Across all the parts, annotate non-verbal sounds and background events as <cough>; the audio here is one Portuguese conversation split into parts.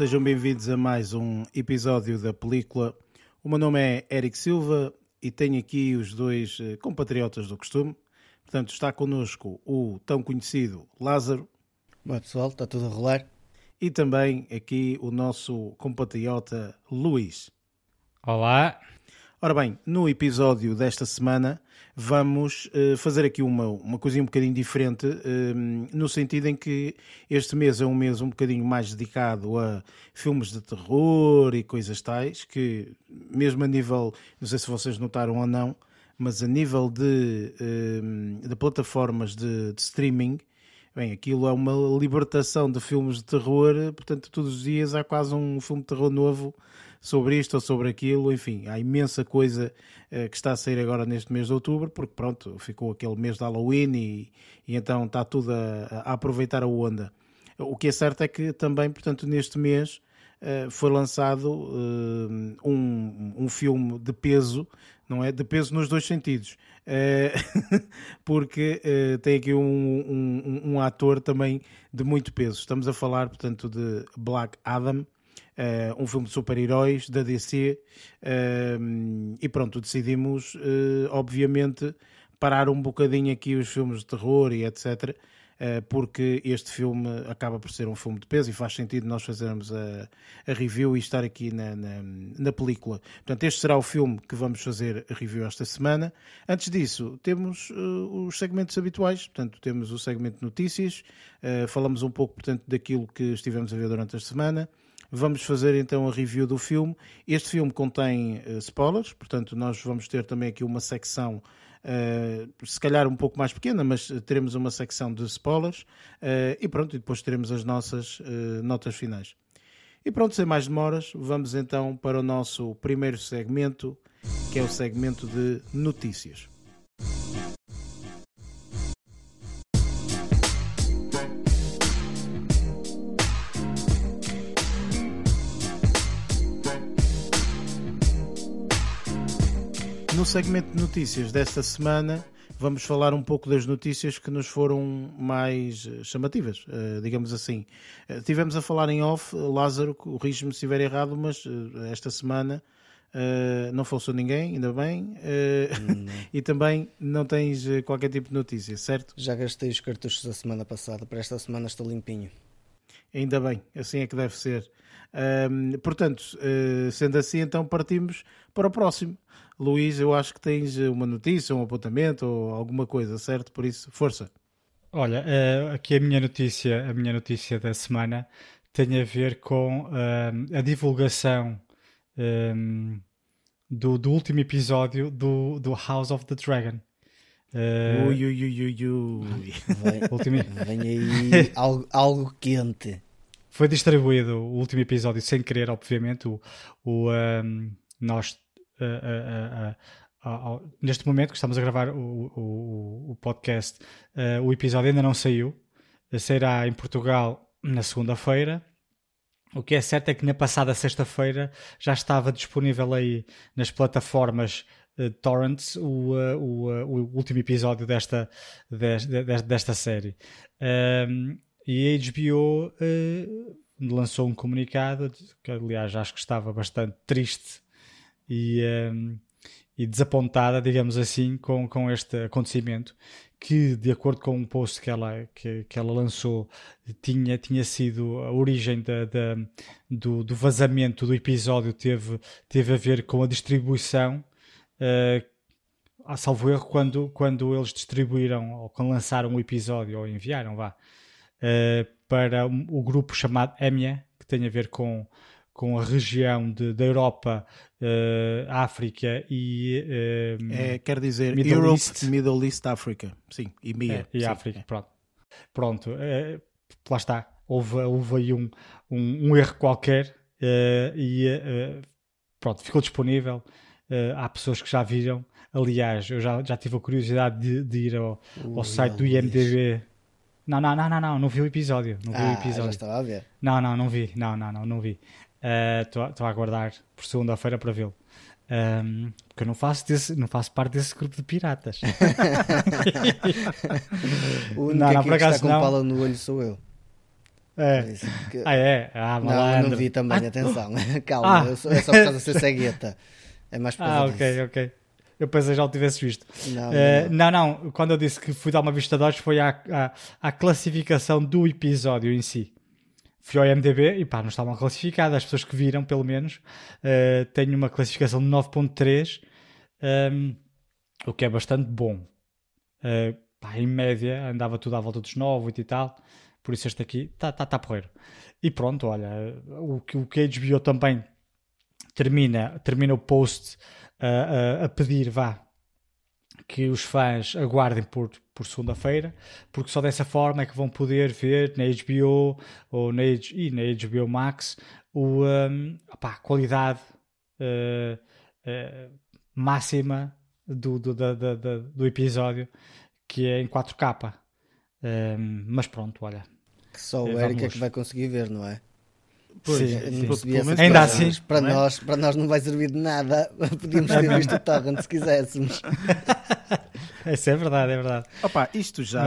sejam bem-vindos a mais um episódio da película. O meu nome é Eric Silva e tenho aqui os dois eh, compatriotas do costume. Portanto, está connosco o tão conhecido Lázaro. Bom pessoal, está tudo a rolar? E também aqui o nosso compatriota Luís. Olá. Ora bem, no episódio desta semana vamos uh, fazer aqui uma, uma coisinha um bocadinho diferente, uh, no sentido em que este mês é um mês um bocadinho mais dedicado a filmes de terror e coisas tais, que mesmo a nível, não sei se vocês notaram ou não, mas a nível de, uh, de plataformas de, de streaming, Bem, aquilo é uma libertação de filmes de terror, portanto, todos os dias há quase um filme de terror novo sobre isto ou sobre aquilo, enfim, há imensa coisa uh, que está a sair agora neste mês de outubro, porque pronto, ficou aquele mês de Halloween e, e então está tudo a, a, aproveitar a onda. O que é certo é que também, portanto, neste mês uh, foi lançado uh, um, um filme de peso, não é? De peso nos dois sentidos. <laughs> porque tem aqui um, um, um ator também de muito peso. Estamos a falar, portanto, de Black Adam, uh, um filme de super-heróis da DC, uh, e pronto, decidimos, uh, obviamente, parar um bocadinho aqui os filmes de terror e etc., porque este filme acaba por ser um filme de peso e faz sentido nós fazermos a, a review e estar aqui na, na, na, película. Portanto, este será o filme que vamos fazer a review esta semana. Antes disso, temos uh, os segmentos habituais, portanto, temos o segmento de notícias, uh, falamos um pouco, portanto, daquilo que estivemos a ver durante a semana. Vamos fazer então a review do filme. Este filme contém uh, spoilers, portanto, nós vamos ter também aqui uma secção. Uh, se calhar um pouco mais pequena, mas teremos uma secção de spoilers e pronto, e depois teremos as nossas notas finais. E pronto, sem mais demoras, vamos então para o nosso primeiro segmento, que é o segmento de notícias. No segmento de notícias desta semana, vamos falar um pouco das notícias que nos foram mais eh, chamativas, eh, digamos assim. Eh, tivemos a falar em off, Lázaro, corrige-me se estiver errado, mas esta semana não falsou ninguém, ainda bem, <laughs> e também não tens qualquer tipo de notícia, certo? Já gastei os cartuchos da semana passada, para esta semana estou limpinho. Ainda bem, assim é que deve ser. portanto, sendo assim, então partimos para o próximo. Luís, eu acho que tens uma notícia, um apontamento ou alguma coisa, certo? Por isso, força. Olha, uh, aqui a minha notícia, a minha notícia da semana tem a ver com uh, a divulgação um, do, do, último episódio do, do House of the Dragon. Uh, ui, ui, ui, ui, ui. Vem, <laughs> último... vem aí algo, algo quente. Foi distribuído o último episódio sem querer, obviamente. O, o um, nós uh, uh, neste momento que estamos a gravar o, o, o podcast, o episódio ainda não saiu. Sairá em Portugal na segunda-feira. O que é certo é que na passada sexta-feira já estava disponível aí nas plataformas uh, torrents o, uh, o, uh, último episódio desta, desta, desta série. Um, e a HBO lançou um comunicado que, aliás, acho que estava bastante triste e, um, e desapontada, digamos assim, com, com este acontecimento que, de acordo com um post que ela, que, que ela lançou, tinha, tinha sido a origem da, da, do, do vazamento do episódio, teve, teve a ver com a distribuição. Uh, a salvo erro, quando, quando eles distribuíram ou quando lançaram o episódio ou enviaram, vá, uh, para o grupo chamado EMIA, que tem a ver com, com a região de, da Europa, uh, África e. Uh, é, quer dizer, Middle Europe, East. Middle East, África. Sim, e MIA. É, e sim, África, é. pronto. Pronto, uh, lá está. Houve, houve aí um, um, um erro qualquer e pronto, ficou disponível. há pessoas que já viram. Aliás, eu já, já tive a curiosidade de, de ir ao, ao site do IMDB. Não, não, não, não, não, não vi o episódio. Não vi ah, o episódio. Já estava a ver. Não, não, não vi. Não, não, não, não vi. Estou uh, a aguardar por segunda-feira para vê-lo. Um, porque eu não faço, desse, não faço parte desse grupo de piratas. <laughs> o único não, não, por acaso, está com pala no olho sou eu. É. Isso que- Ah, é? Ah, Não, malandro. não vi também, atenção. <laughs> <laughs> Calma, Ah. é só por causa de ser cegueta. É mais por Ah, ok, disso. ok. Eu pensei já o tivesse visto. Não, Eh, não, não, não. Quando eu disse que fui dar uma vista de olhos foi à, à, à classificação do episódio em si. Fui ao MDB e pá, não está mal classificado. As pessoas que viram, pelo menos, eh, têm uma classificação de 9.3, ehm, o que é bastante bom. Eh, pá, em média andava tudo à volta dos 9, 8 e tal. Por isso este aqui está tá, tá porreiro. E pronto, olha, o o que a HBO também termina, termina o post a, a pedir, vá, que os fãs aguardem por, por segunda-feira, porque só dessa forma é que vão poder ver na HBO ou na, e na HBO Max o, um, opá, a qualidade eh, eh, máxima do, do, da- da- da- do episódio, que é em 4K. Um, mas pronto, olha. Que só o Eh, Eric é que vai conseguir ver, não é? Pois, Sim, sim. Ainda coisas. assim, para é? nós, para nós não vai servir de nada. <laughs> Podíamos ter visto o Torrent se quiséssemos. <laughs> <laughs> Isso é verdade, é verdade. Opa, isto já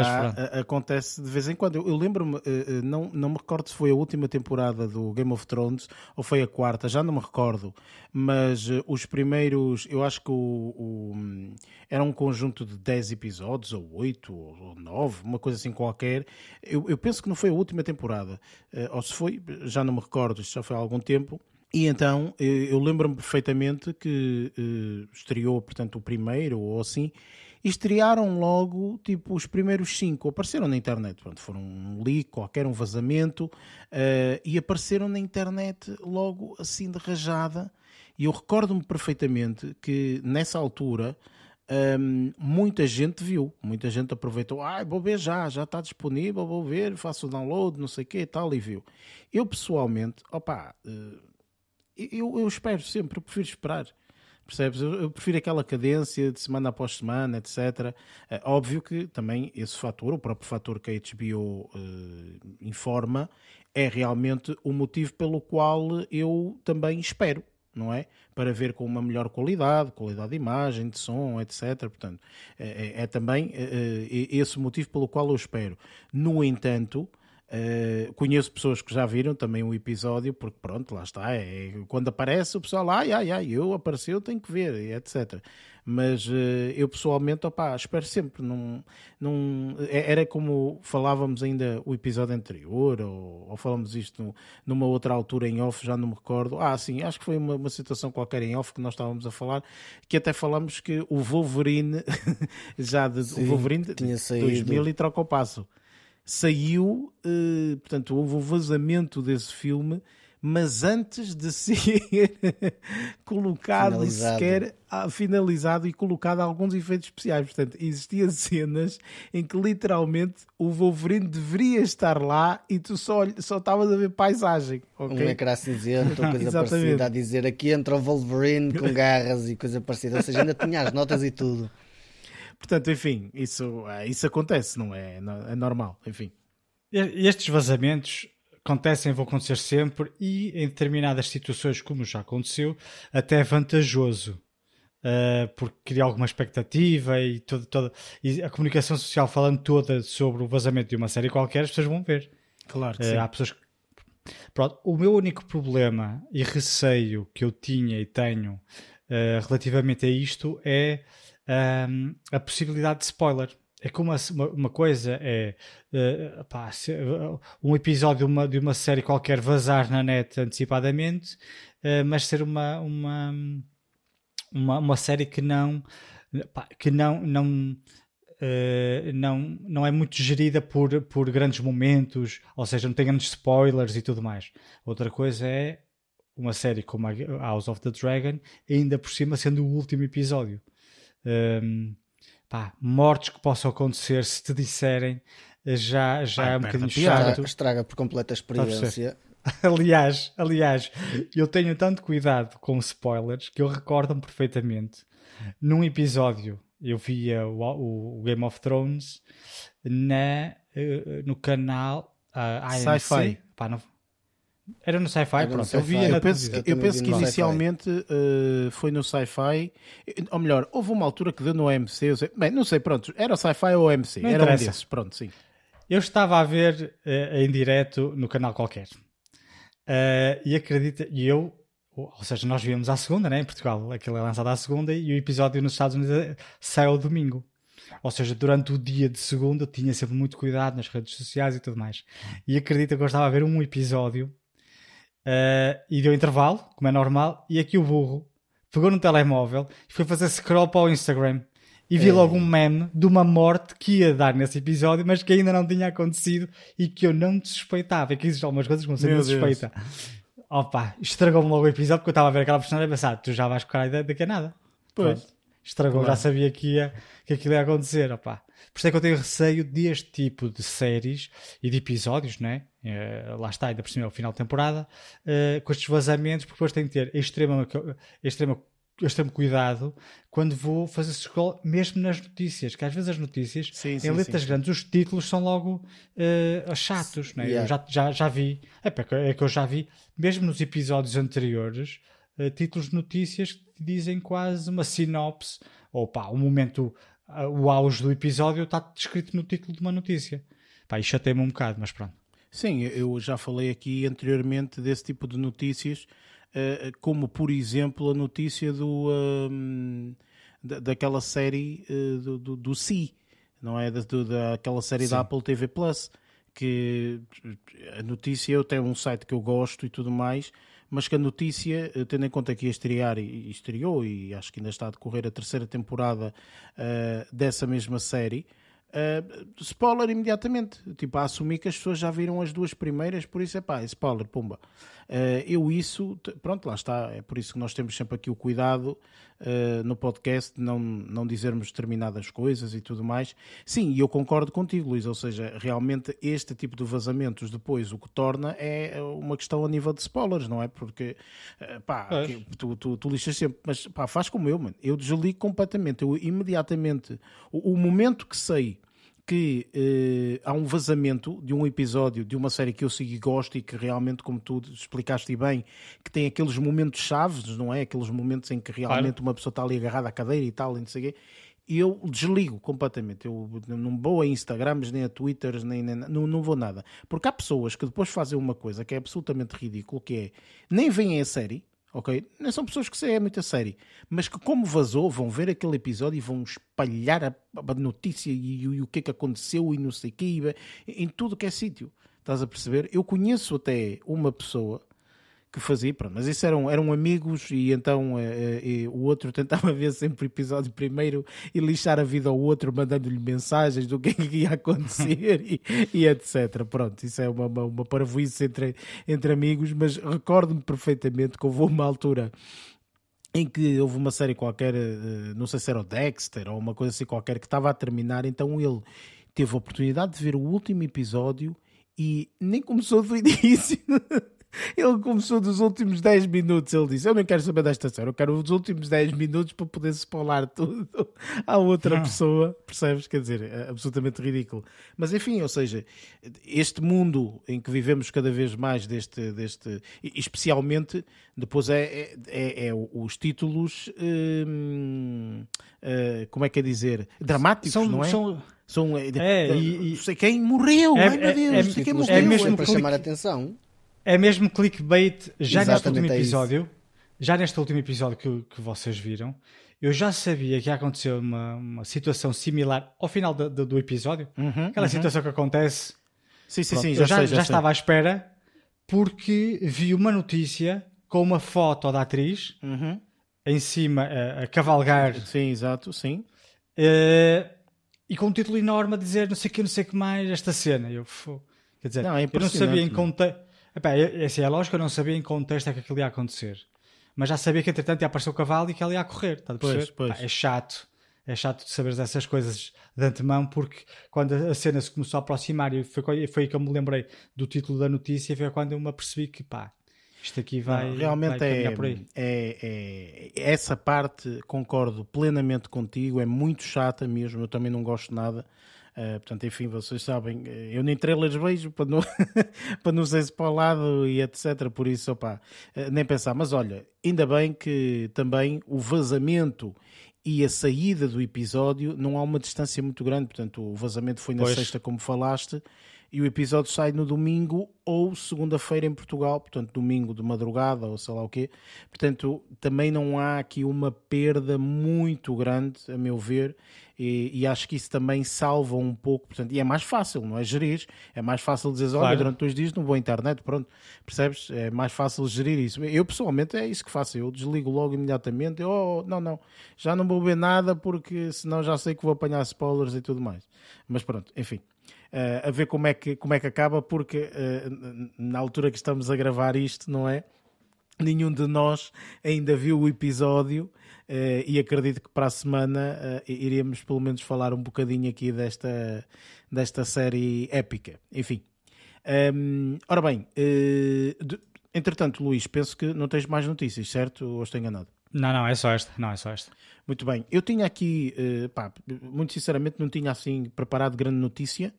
acontece de vez em quando. Eu, eu lembro-me, eh, eh, não, não me recordo se foi a última temporada do Game of Thrones ou foi a quarta, já não me recordo. Mas eh, os primeiros, eu acho que o, o- era um conjunto de 10 episódios, ou 8, ou, ou 9, uma coisa assim qualquer. Eu, eu penso que não foi a última temporada. Ou se foi, já não me recordo, isto já foi há algum tempo. E então eu lembro-me perfeitamente que eh, estreou, portanto, o primeiro ou assim, estrearam logo, tipo, os primeiros cinco. Apareceram na internet, pronto, foram um leak, qualquer, um vazamento, eh, e apareceram na internet logo assim de rajada. E eu recordo-me perfeitamente que nessa altura hum, muita gente viu, muita gente aproveitou, ah, vou ver já, já está disponível, vou ver, faço o download, não sei o que tal, e viu. Eu pessoalmente, opá, eh, eu, eu espero sempre, eu prefiro esperar. Percebes? Eu, prefiro aquela cadência de semana após semana, etc. É óbvio que também esse fator, o próprio fator que a HBO eh, informa, é realmente o motivo pelo qual eu também espero, não é? Para ver com uma melhor qualidade, qualidade de imagem, de som, etc. Portanto, é, é- é também eh, eh, esse motivo pelo qual eu espero. No entanto, Uh, conheço pessoas que já viram também o episódio, porque pronto, lá está. É, quando aparece, o pessoal, ai, ai, ai, eu apareceu, tenho que ver, etc. Mas uh, eu pessoalmente, opá, espero sempre. Não, não, é- era como falávamos ainda o episódio anterior, ou, ou falamos isto no- numa outra altura em off, já não me recordo. Ah, sim, acho que foi uma, uma situação qualquer em off que nós estávamos a falar, que até falamos que o Wolverine, <laughs> já de, Sim, o Wolverine tinha saído. 2000 e troca o passo saiu, eh, portanto, houve o vazamento desse filme, mas antes de <laughs> ser colocado Finalizado. sequer ah, finalizado e colocado alguns efeitos especiais. Portanto, existiam cenas em que literalmente o Wolverine deveria estar lá e tu só, só estavas a ver paisagem. ok? Um ecrã cinzento <laughs> coisa parecida a dizer aqui entra o Wolverine com <laughs> garras e coisa parecida. Ou seja, ainda tinha as notas e tudo. Portanto, enfim, isso, ah, isso acontece, não é? É normal, enfim. E- Estes vazamentos acontecem, vão acontecer sempre e em determinadas situações, como já aconteceu, até é vantajoso. uh, porque cria alguma expectativa e, toda, toda, e a comunicação social falando toda sobre o vazamento de uma série qualquer, as pessoas vão ver. Claro que Uh, sim. há pessoas que... Pronto, o meu único problema e receio que eu tinha e tenho uh, relativamente a isto é um, a possibilidade de spoiler. É como uma, uma- coisa é uh, pá, se- uh, um episódio de uma, de uma série qualquer vazar na net antecipadamente, uh, mas ser uma, uma, uma, uma série que não pá, que não, não Uh, não, não é muito gerida por, por grandes momentos, ou seja, não tem grandes spoilers e tudo mais. Outra coisa é uma série como a House of the Dragon, ainda por cima sendo o último episódio. Um, pá, mortes que possam acontecer se te disserem já, já Vai, é um bocadinho chato. Estraga, estraga por completa a experiência. <laughs> aliás, aliás, eu tenho tanto cuidado com spoilers que eu recordo-me perfeitamente. Num episódio, eu via o, o- Game of Thrones na, eh, no canal ah, AMC. Sci-Fi. Pá, não- Era no sci-fi, pronto. eu Sci-Fi. via Eu na penso, que, eu penso vi que inicialmente eh, foi no sci-fi, ou melhor, houve uma altura que deu no OMC. eu sei- bem, não sei, pronto, era o sci-fi ou o OMC, Não era um interessa. desses, pronto, sim. eu estava a ver uh, em direto no canal qualquer. Uh, e acredita, e eu, ou seja, nós víamos à segunda, né, em Portugal, aquilo é lançado à segunda e o episódio nos Estados Unidos sai ao domingo. Ou seja, durante o dia de segunda eu tinha sempre muito cuidado nas redes sociais e tudo mais. E acredita que eu estava a ver um episódio uh, e deu intervalo, como é normal, e aqui o burro pegou no telemóvel e foi fazer scroll para o Instagram e vi é. logo um meme de uma morte que ia dar nesse episódio, mas que ainda não tinha acontecido e que eu não suspeitava. E que existem algumas coisas que não suspeita. Opa, estragou-me logo o episódio porque eu estava a ver aquela personagem e pensar, tu já vais com a ideia daqui a nada. Pois. Pronto. Estragou, claro. já sabia que, ia, que aquilo ia acontecer. Opa. Por isso é que eu tenho receio deste tipo de séries e de episódios, né? Uh, lá está, ainda por cima é o final de temporada, uh, com estes vazamentos, porque depois tem que ter extrema, extrema extremo cuidado quando vou fazer scroll, mesmo nas notícias, que às vezes as notícias, sim, sim, em letras sim. grandes, os títulos são logo uh, chatos, né? Yeah. eu já, já, já vi, é, é que eu já vi, mesmo nos episódios anteriores, títulos de notícias que dizem quase uma sinopse, ou pá, o momento, o auge do episódio está descrito no título de uma notícia. Pá, isso até-me um bocado, mas pronto. Sim, eu já falei aqui anteriormente desse tipo de notícias eh, como por exemplo a notícia do, um, daquela série uh, do, do, do Si, não é? Da, daquela série Sim. da Apple TV Plus, que a notícia, eu tenho um site que eu gosto e tudo mais, mas que a notícia, eh, tendo em conta que ia estrear e, estreou, e acho que ainda está a decorrer a terceira temporada uh, dessa mesma série, Uh, spoiler imediatamente, tipo a assumir que as pessoas já viram as duas primeiras, por isso é pá, spoiler, pumba. Uh, eu isso, pronto, lá está, é por isso que nós temos sempre aqui o cuidado uh, no podcast não, não dizermos determinadas coisas e tudo mais. Sim, e eu concordo contigo, Luís, ou seja, realmente este tipo de vazamentos depois o que torna é uma questão a nível de spoilers, não é? Porque, pá, tu, tu, tu lixas sempre, mas pá, faz como eu, mano, eu desligo completamente, eu imediatamente, o, o momento que sei que eh, há um vazamento de um episódio de uma série que eu sigo e gosto e que realmente, como tu explicaste bem, que tem aqueles momentos chaves, não é? Aqueles momentos em que realmente claro. uma pessoa está ali agarrada à cadeira e tal, e não sei o quê. Eu desligo completamente. Eu não vou a Instagrams, nem a Twitters, nem, nem não, não vou nada. Porque há pessoas que depois fazem uma coisa que é absolutamente ridículo, que é nem veem a série, ok? Não são pessoas que é muita série, mas que como vazou vão ver aquele episódio e vão espalhar a, a notícia e, e, o que é que aconteceu e não sei o que, em tudo que é sítio. Estás a perceber? Eu conheço até uma pessoa que fazia, pronto, mas isso eram, eram amigos e então uh, uh, o outro <laughs> tentava ver sempre o episódio primeiro e lixar a vida ao outro, mandando-lhe mensagens do que, é que ia acontecer <laughs> e, e, etc. Pronto, isso é uma, uma, uma parvoíce entre, entre amigos, mas recordo-me perfeitamente que houve uma altura em que houve uma série qualquer, uh, não sei se era o Dexter ou uma coisa assim qualquer, que estava a terminar, então ele teve a oportunidade de ver o último episódio e nem começou do <laughs> início. Ele começou dos últimos 10 minutos. Ele disse: Eu não quero saber desta série, eu quero os últimos 10 minutos para poder spoiler tudo à outra pessoa. Percebes? Quer dizer, é absolutamente ridículo. Mas enfim, ou seja, este mundo em que vivemos cada vez mais, deste, deste especialmente, depois é, é, é, é os títulos. Hum, uh, como é que é dizer? Dramáticos, são, não é? São... São, é, é, e, sei quem morreu, é, ai meu Deus, é, sei quem morreu. É mesmo para chamar a atenção. É mesmo clickbait já Exatamente neste último é episódio. Já neste último episódio que, que vocês viram, eu já sabia que ia acontecer uma, uma situação similar ao final do, do, do episódio. Uhum, Aquela uhum. situação que acontece. Sim, sim, Pronto, sim. Já, já, sei, já, já estava à espera porque vi uma notícia com uma foto da atriz uhum. em cima a, a, cavalgar. Sim, exato, sim. Uh, e com um título enorme a dizer não sei o que, não sei o que mais, esta cena. Eu, quer dizer, não, é eu não sabia em contexto Epá, é, assim, é lógico que eu não sabia em que contexto é que aquilo ia acontecer. Mas já sabia que entretanto ia aparecer o cavalo e que ele ia correr. Tá pois, pois. Epá, é chato. É chato de saberes essas coisas de antemão, porque quando a cena se começou a aproximar, e foi, foi aí que eu me lembrei do título da notícia, foi quando eu me apercebi que pá, isto aqui vai. Não, realmente vai é, é, é, Essa parte concordo plenamente contigo, é muito chata mesmo, eu também não gosto nada. Uh, portanto, enfim, vocês sabem, eh, eu nem trailers vejo para não, <laughs> para não ser spoilado e etc. Por isso, opa, uh, nem pensar. Mas olha, ainda bem que também o vazamento e a saída do episódio não há uma distância muito grande. Portanto, o vazamento foi na Pois. sexta, como falaste, e o episódio sai no domingo ou segunda-feira em Portugal, portanto, domingo de madrugada ou sei lá o quê. Portanto, também não há aqui uma perda muito grande, a meu ver, e, e acho que isso também salva um pouco. Portanto, e é mais fácil, não é? Gerir. É mais fácil dizer, olha, Claro. durante dois dias não vou à internet, pronto, percebes? É mais fácil gerir isso. Eu, pessoalmente, é isso que faço. Eu desligo logo imediatamente. Oh, não, não, já não vou ver nada porque senão já sei que vou apanhar spoilers e tudo mais. Mas pronto, enfim. Eh, a ver como é que, como é que acaba, porque eh, na altura que estamos a gravar isto, não é? Nenhum de nós ainda viu o episódio eh, e acredito que para a semana eh, iremos pelo menos falar um bocadinho aqui desta, desta série épica. Enfim. Hum, ora bem, eh, de- entretanto, Luís, penso que não tens mais notícias, certo? Ou estou enganado? Não, não, é só esta. Não, é só esta. Muito bem. Eu tinha aqui, eh, pá, muito sinceramente, não tinha assim preparado grande notícia,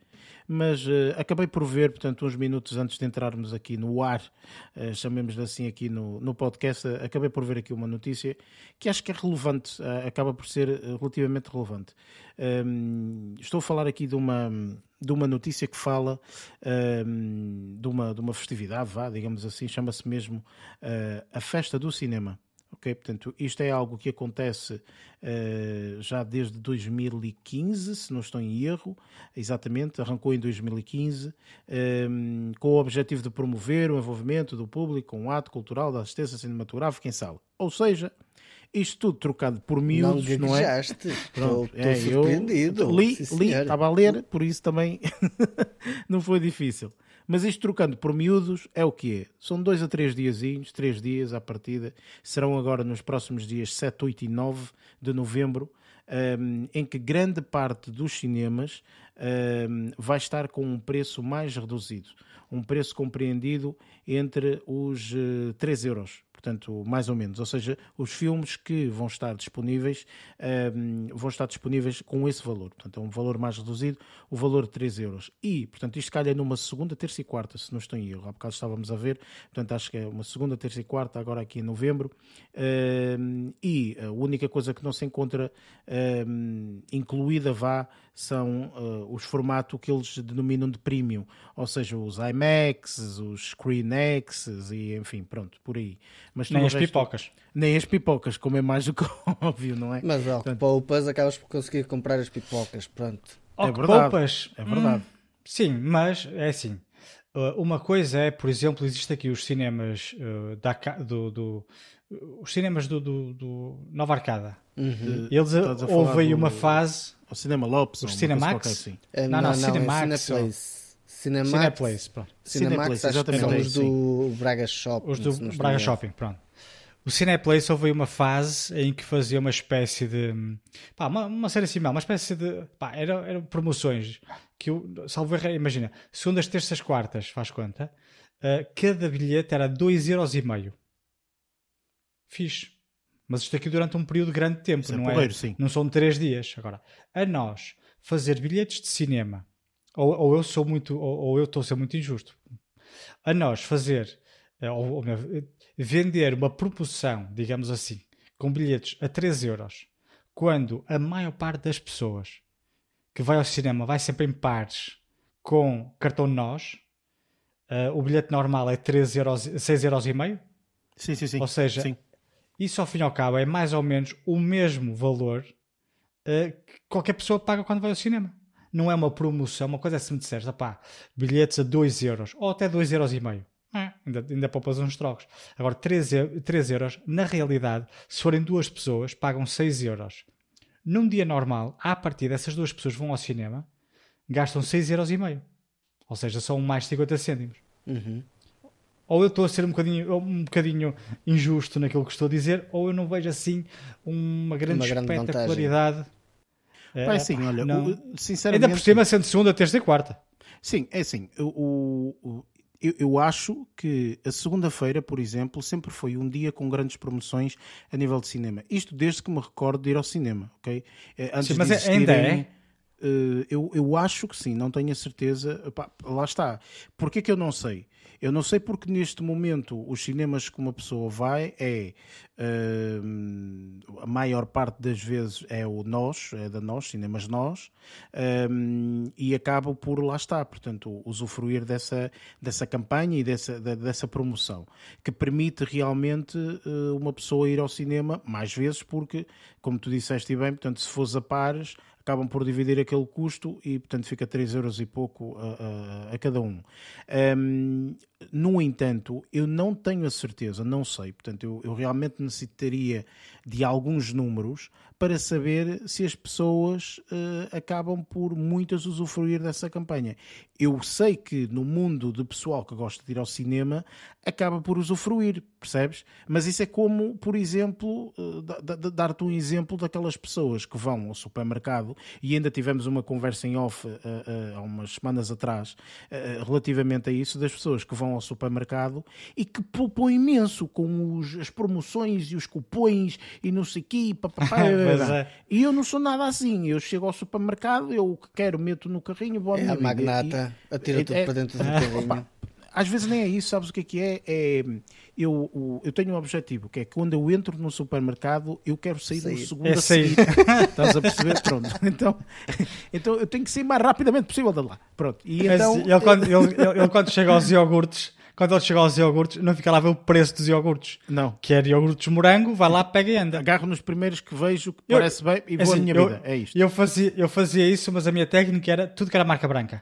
mas eh, acabei por ver, portanto, uns minutos antes de entrarmos aqui no ar, eh, chamemos assim aqui no, no podcast, eh, acabei por ver aqui uma notícia que acho que é relevante, acaba por ser relativamente relevante. Hum, estou a falar aqui de uma, de uma notícia que fala hum, de, uma, de uma festividade, vá, digamos assim, chama-se mesmo a Festa do Cinema. Ok, portanto, isto é algo que acontece eh, já desde 2015, se não estou em erro, exatamente, arrancou em 2015, eh, com o objetivo de promover o envolvimento do público com o ato cultural da assistência cinematográfica em sala. Ou seja, isto tudo trocado por Não miúdos, não, é? gaguejaste. Estou Pronto, estou é, eu surpreendido. li, Sim, li, senhor. estava a ler, por isso também <laughs> não foi difícil. Mas isto trocando por miúdos é o que é? São dois a três diazinhos, três dias à partida. Serão agora nos próximos dias 7, 8 e 9 de novembro, hum, em que grande parte dos cinemas hum, vai estar com um preço mais reduzido. Um preço compreendido entre os eh, 3 euros portanto, mais ou menos. Ou seja, os filmes que vão estar disponíveis ehm, vão estar disponíveis com esse valor. Portanto, é um valor mais reduzido, o valor de 3 euros. E, portanto, isto calha numa segunda, terça e quarta, se não estou em erro. Há bocado estávamos a ver, portanto, acho que é uma segunda, terça e quarta, agora aqui em novembro. Ehm, e a única coisa que não se encontra ehm, incluída vá são eh, os formatos que eles denominam de premium, ou seja, os IMAXs, os ScreenXs e enfim, pronto, por aí. Mas Nem as resto- pipocas. Nem as pipocas, como é mais <laughs> do que óbvio, não é? Mas ao que poupas, acabas por conseguir comprar as pipocas. Pronto. É que verdade. poupas, É verdade. hum, sim, mas é assim. Uh, Uma coisa é, por exemplo, existe aqui os cinemas uh, da, do, do- os cinemas do, do- do Nova Arcada. Uhum. Eles houve aí uma fase O Cinema Lopes, Os Cinemax? assim. Eh, Não, não, Cinemax, é. Cineplace. Cinemax, Cineplace, pronto. Cinemax, Cineplace, acho que são exatamente, os do Braga Shopping. Os do não Braga. Shopping, pronto. O Cineplace houve aí uma fase em que fazia uma espécie de. Pá, uma, uma série assim, uma espécie de. Pá, eram, eram promoções que eu. Salvo erro, imagina, segundas, terças, quartas, faz conta. uh, cada bilhete era 2,5€. Fixe. Mas isto aqui durante um período grande de tempo, Isso é não porreiro, é? sim. Não são três dias. Agora, a nós fazer bilhetes de cinema, ou, ou eu sou muito, ou, ou eu estou a ser muito injusto, a nós fazer, eh, ou, ou vender uma promoção, digamos assim, com bilhetes a 3 euros, quando a maior parte das pessoas que vai ao cinema vai sempre em pares com cartão nós, eh, o bilhete normal é 3 euros, 6 euros e meio, Sim, sim, sim. Ou seja, Sim. Isso ao fim e ao cabo é mais ou menos o mesmo valor eh, que qualquer pessoa paga quando vai ao cinema. Não é uma promoção, uma coisa é se me disseres, pá, bilhetes a 2 euros ou até 2 euros e meio. É, ainda, ainda poupas uns trocos. Agora, 3, eu- 3 euros, na realidade, se forem duas pessoas, pagam 6 euros. Num dia normal, à partida, essas duas pessoas vão ao cinema, gastam 6 euros e meio. Ou seja, são mais 50 cêntimos. Uhum. Ou eu estou a ser um bocadinho, um bocadinho injusto naquilo que estou a dizer, ou eu não vejo assim uma grande Uma grande espetacularidade. É, Vai assim, olha, não. sinceramente. Ainda por cima, sendo segunda, terça e quarta. Sim, é assim. O, o- eu, eu acho que a segunda-feira, por exemplo, sempre foi um dia com grandes promoções a nível de cinema. Isto desde que me recordo de ir ao cinema, ok? Eh, Antes Sim, mas de é- ainda existirem- eh, eu, eu acho que sim, não tenho a certeza. Epá, lá está. Porquê que eu não sei? Eu não sei porque neste momento os cinemas que uma pessoa vai é hum, a maior parte das vezes é o nós, é da nós, cinemas nós, hum, e acaba por lá está, portanto, usufruir dessa, dessa campanha e dessa, dessa promoção, que permite realmente eh, uma pessoa ir ao cinema mais vezes, porque, como tu disseste bem, portanto, se fores a pares, acabam por dividir aquele custo e, portanto, fica 3 euros e pouco a, a- a cada um. Hum, no entanto, eu não tenho a certeza, não sei, portanto, eu, eu realmente necessitaria de alguns números para saber se as pessoas eh, acabam por muitas usufruir dessa campanha. Eu sei que no mundo de pessoal que gosta de ir ao cinema acaba por usufruir, percebes? Mas isso é como, por exemplo, da- dar-te um exemplo daquelas pessoas que vão ao supermercado e ainda tivemos uma conversa em off eh, há umas semanas atrás relativamente a isso, das pessoas que vão ao supermercado e que poupam imenso com os- as promoções e os cupões e não sei o quê, e papapá, <laughs> é. e eu não sou nada assim. Eu chego ao supermercado, eu o que quero, meto no carrinho, vou É a magnata, atira é- tudo é- para dentro do <laughs> carrinho. Às vezes nem é isso, sabes o que é que é? é eu, o- eu tenho um objetivo, que é que quando eu entro no supermercado, eu quero sair, no Sair. segundo É a sair. <laughs> Estás a perceber? Pronto. <laughs> Então, então eu tenho que sair mais rapidamente possível de lá. Pronto. E então, ele, quando, ele, ele- ele quando chega aos iogurtes, quando ele chega aos iogurtes, não fica lá a ver o preço dos iogurtes. não. Quer iogurtes morango, vai lá, pega e anda. Agarro nos primeiros que vejo, que Eu- parece bem, e É vou à assim, minha eu, vida. É isto. Eu fazia, eu fazia isso, mas a minha técnica era tudo que era marca branca.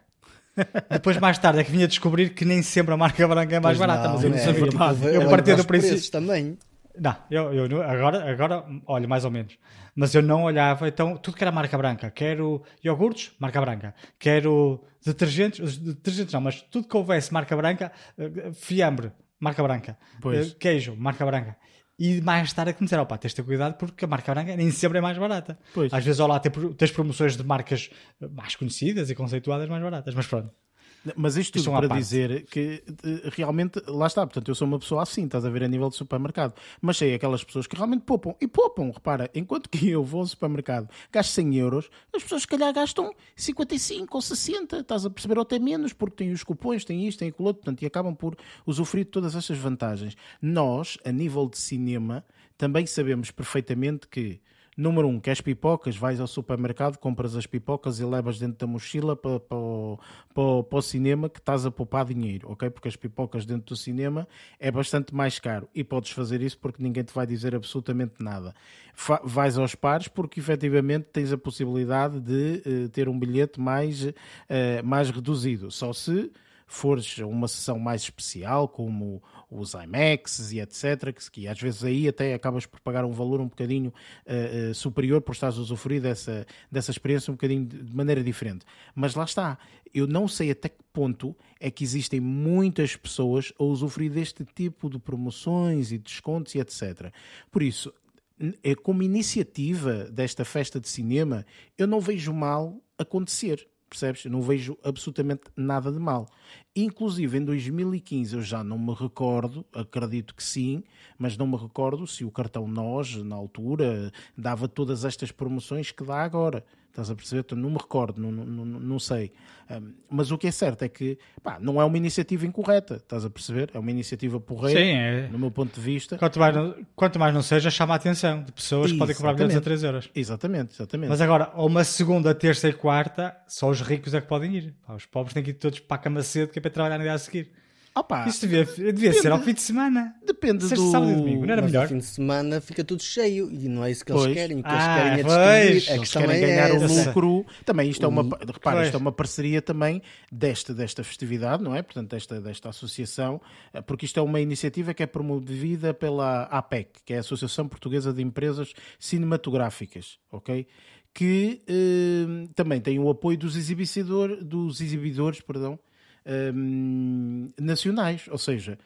Depois, mais tarde, é que vinha descobrir que nem sempre a marca branca é mais Pois barata, não, mas eu não é, sabia. tipo, eu olho partia do princípio. também. Não, eu, eu agora, agora olho mais ou menos. Mas eu não olhava, então tudo que era marca branca. Quero iogurtes, marca branca. Quero detergentes, detergentes não, mas tudo que houvesse marca branca, eh, fiambre, marca branca. Pois. Eh, Queijo, marca branca. E mais tarde é que me disseram, opá, tens de ter cuidado porque a marca branca nem sempre é mais barata. Pois. Às vezes ao lá tem- tens promoções de marcas mais conhecidas e conceituadas mais baratas, mas pronto. Mas isto tudo para parte. dizer que realmente, lá está, portanto, eu sou uma pessoa assim, estás a ver a nível de supermercado, mas sei aquelas pessoas que realmente poupam, e poupam, repara, enquanto que eu vou ao supermercado, gasto 100 euros, as pessoas se calhar gastam 55 ou 60, estás a perceber, ou até menos, porque têm os cupons, têm isto, têm aquilo outro, portanto, e acabam por usufruir de todas estas vantagens. Nós, a nível de cinema, também sabemos perfeitamente que Número 1, um, queres pipocas? Vais ao supermercado, compras as pipocas e levas dentro da mochila para, para, o- para, para o cinema que estás a poupar dinheiro, ok? Porque as pipocas dentro do cinema é bastante mais caro e podes fazer isso porque ninguém te vai dizer absolutamente nada. Fa- vais aos pares porque efetivamente tens a possibilidade de eh, ter um bilhete mais, eh, mais reduzido. Só se fores a uma sessão mais especial, como os IMAX e etc., que, que às vezes aí até acabas por pagar um valor um bocadinho eh, eh, superior por estares a usufruir dessa, dessa experiência um bocadinho de, de maneira diferente. Mas lá está, eu não sei até que ponto é que existem muitas pessoas a usufruir deste tipo de promoções e descontos e etc. Por isso, é como iniciativa desta festa de cinema, eu não vejo mal acontecer. Percebes? Eu não vejo absolutamente nada de mal. Inclusive em 2015 eu já não me recordo, acredito que sim, mas não me recordo se o cartão NOS, na altura, dava todas estas promoções que dá agora. Estás a perceber? Não me recordo, não, não, não, sei. Um, mas o que é certo é que pá, não é uma iniciativa incorreta. Estás a perceber? É uma iniciativa porreira, Sim, é. no meu ponto de vista. Quanto mais, não, quanto mais não seja, chama a atenção de pessoas que podem comprar bilhetes a Exatamente. 3 euros. Exatamente, exatamente. Mas agora, uma segunda, terça e quarta, só os ricos é que podem ir. Os pobres têm que ir todos para a cama cedo que é para trabalhar no dia a seguir. Opa, Isso devia, devia ser ao fim de semana. depende Sexta, do... sábado e domingo, não era melhor? fim de semana fica tudo cheio e não é isso que eles Pois. querem. O que eles Ah, querem é distribuir. Eles querem é ganhar o essa. lucro. Também isto é uma, repara, Pois. isto é uma parceria também desta, desta festividade, não é? Portanto, desta, desta associação, eh, porque isto é uma iniciativa que é promovida pela APEC, que é a Associação Portuguesa de Empresas Cinematográficas, ok? Que eh, também tem o apoio dos, exibidor, dos exibidores, perdão, hum, nacionais, ou seja,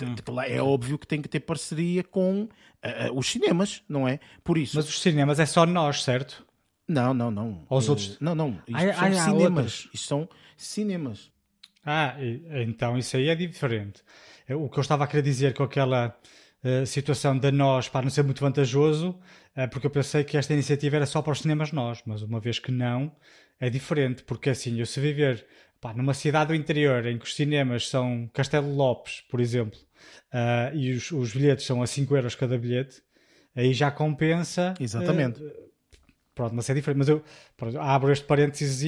Hum. t- lá é óbvio que tem que ter parceria com eh, eh, os cinemas, não é? Por isso, Mas os cinemas é só nós, certo? não, não, não. Ou os Eh, outros? Não, não. Isto Ai, são ai, há cinemas. Isto são cinemas. Ah, então isso aí é diferente. É, O que eu estava a querer dizer com aquela uh, situação da nós para não ser muito vantajoso, uh, porque eu pensei que esta iniciativa era só para os cinemas nós, mas uma vez que não, é diferente, porque assim, eu se viver pá, numa cidade do interior em que os cinemas são Castelo Lopes, por exemplo, uh, e os, os, bilhetes são a 5 euros cada bilhete, aí já compensa. Exatamente. Pronto, mas é diferente. Mas eu pronto, abro este parênteses,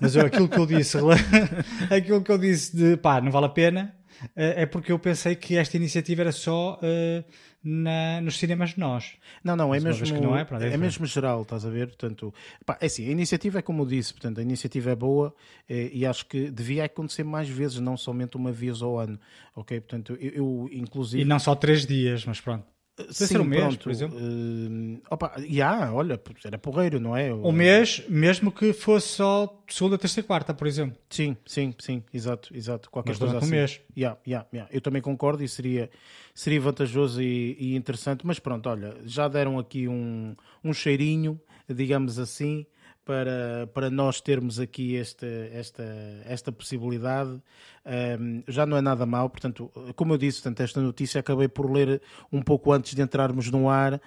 mas eu, aquilo que eu disse, <laughs> aquilo que eu disse de pá, não vale a pena, é porque eu pensei que esta iniciativa era só uh, na, nos cinemas nós. Não, não, é mesmo, não é, é, é mesmo geral, estás a ver? Portanto, pá, é assim, a iniciativa é como eu disse, portanto, a iniciativa é boa eh, e acho que devia acontecer mais vezes, não somente uma vez ao ano, ok? Portanto, eu, eu inclusive... E não só três dias, mas pronto. Sim, ser um mês, pronto, por exemplo. Uh, opa, yeah, olha, era porreiro, não é? Um mês, mesmo que fosse só segunda, terça e quarta, por exemplo. Sim, sim, sim, exato, exato. Qualquer Mas coisa assim. um mês. Yeah, yeah, yeah. Eu também concordo e seria, seria vantajoso e, e, interessante, mas pronto, olha, já deram aqui um, um cheirinho, digamos assim, para, para nós termos aqui esta, esta, esta possibilidade. Um, já não é nada mal, portanto, como eu disse, portanto, esta notícia acabei por ler um pouco antes de entrarmos no ar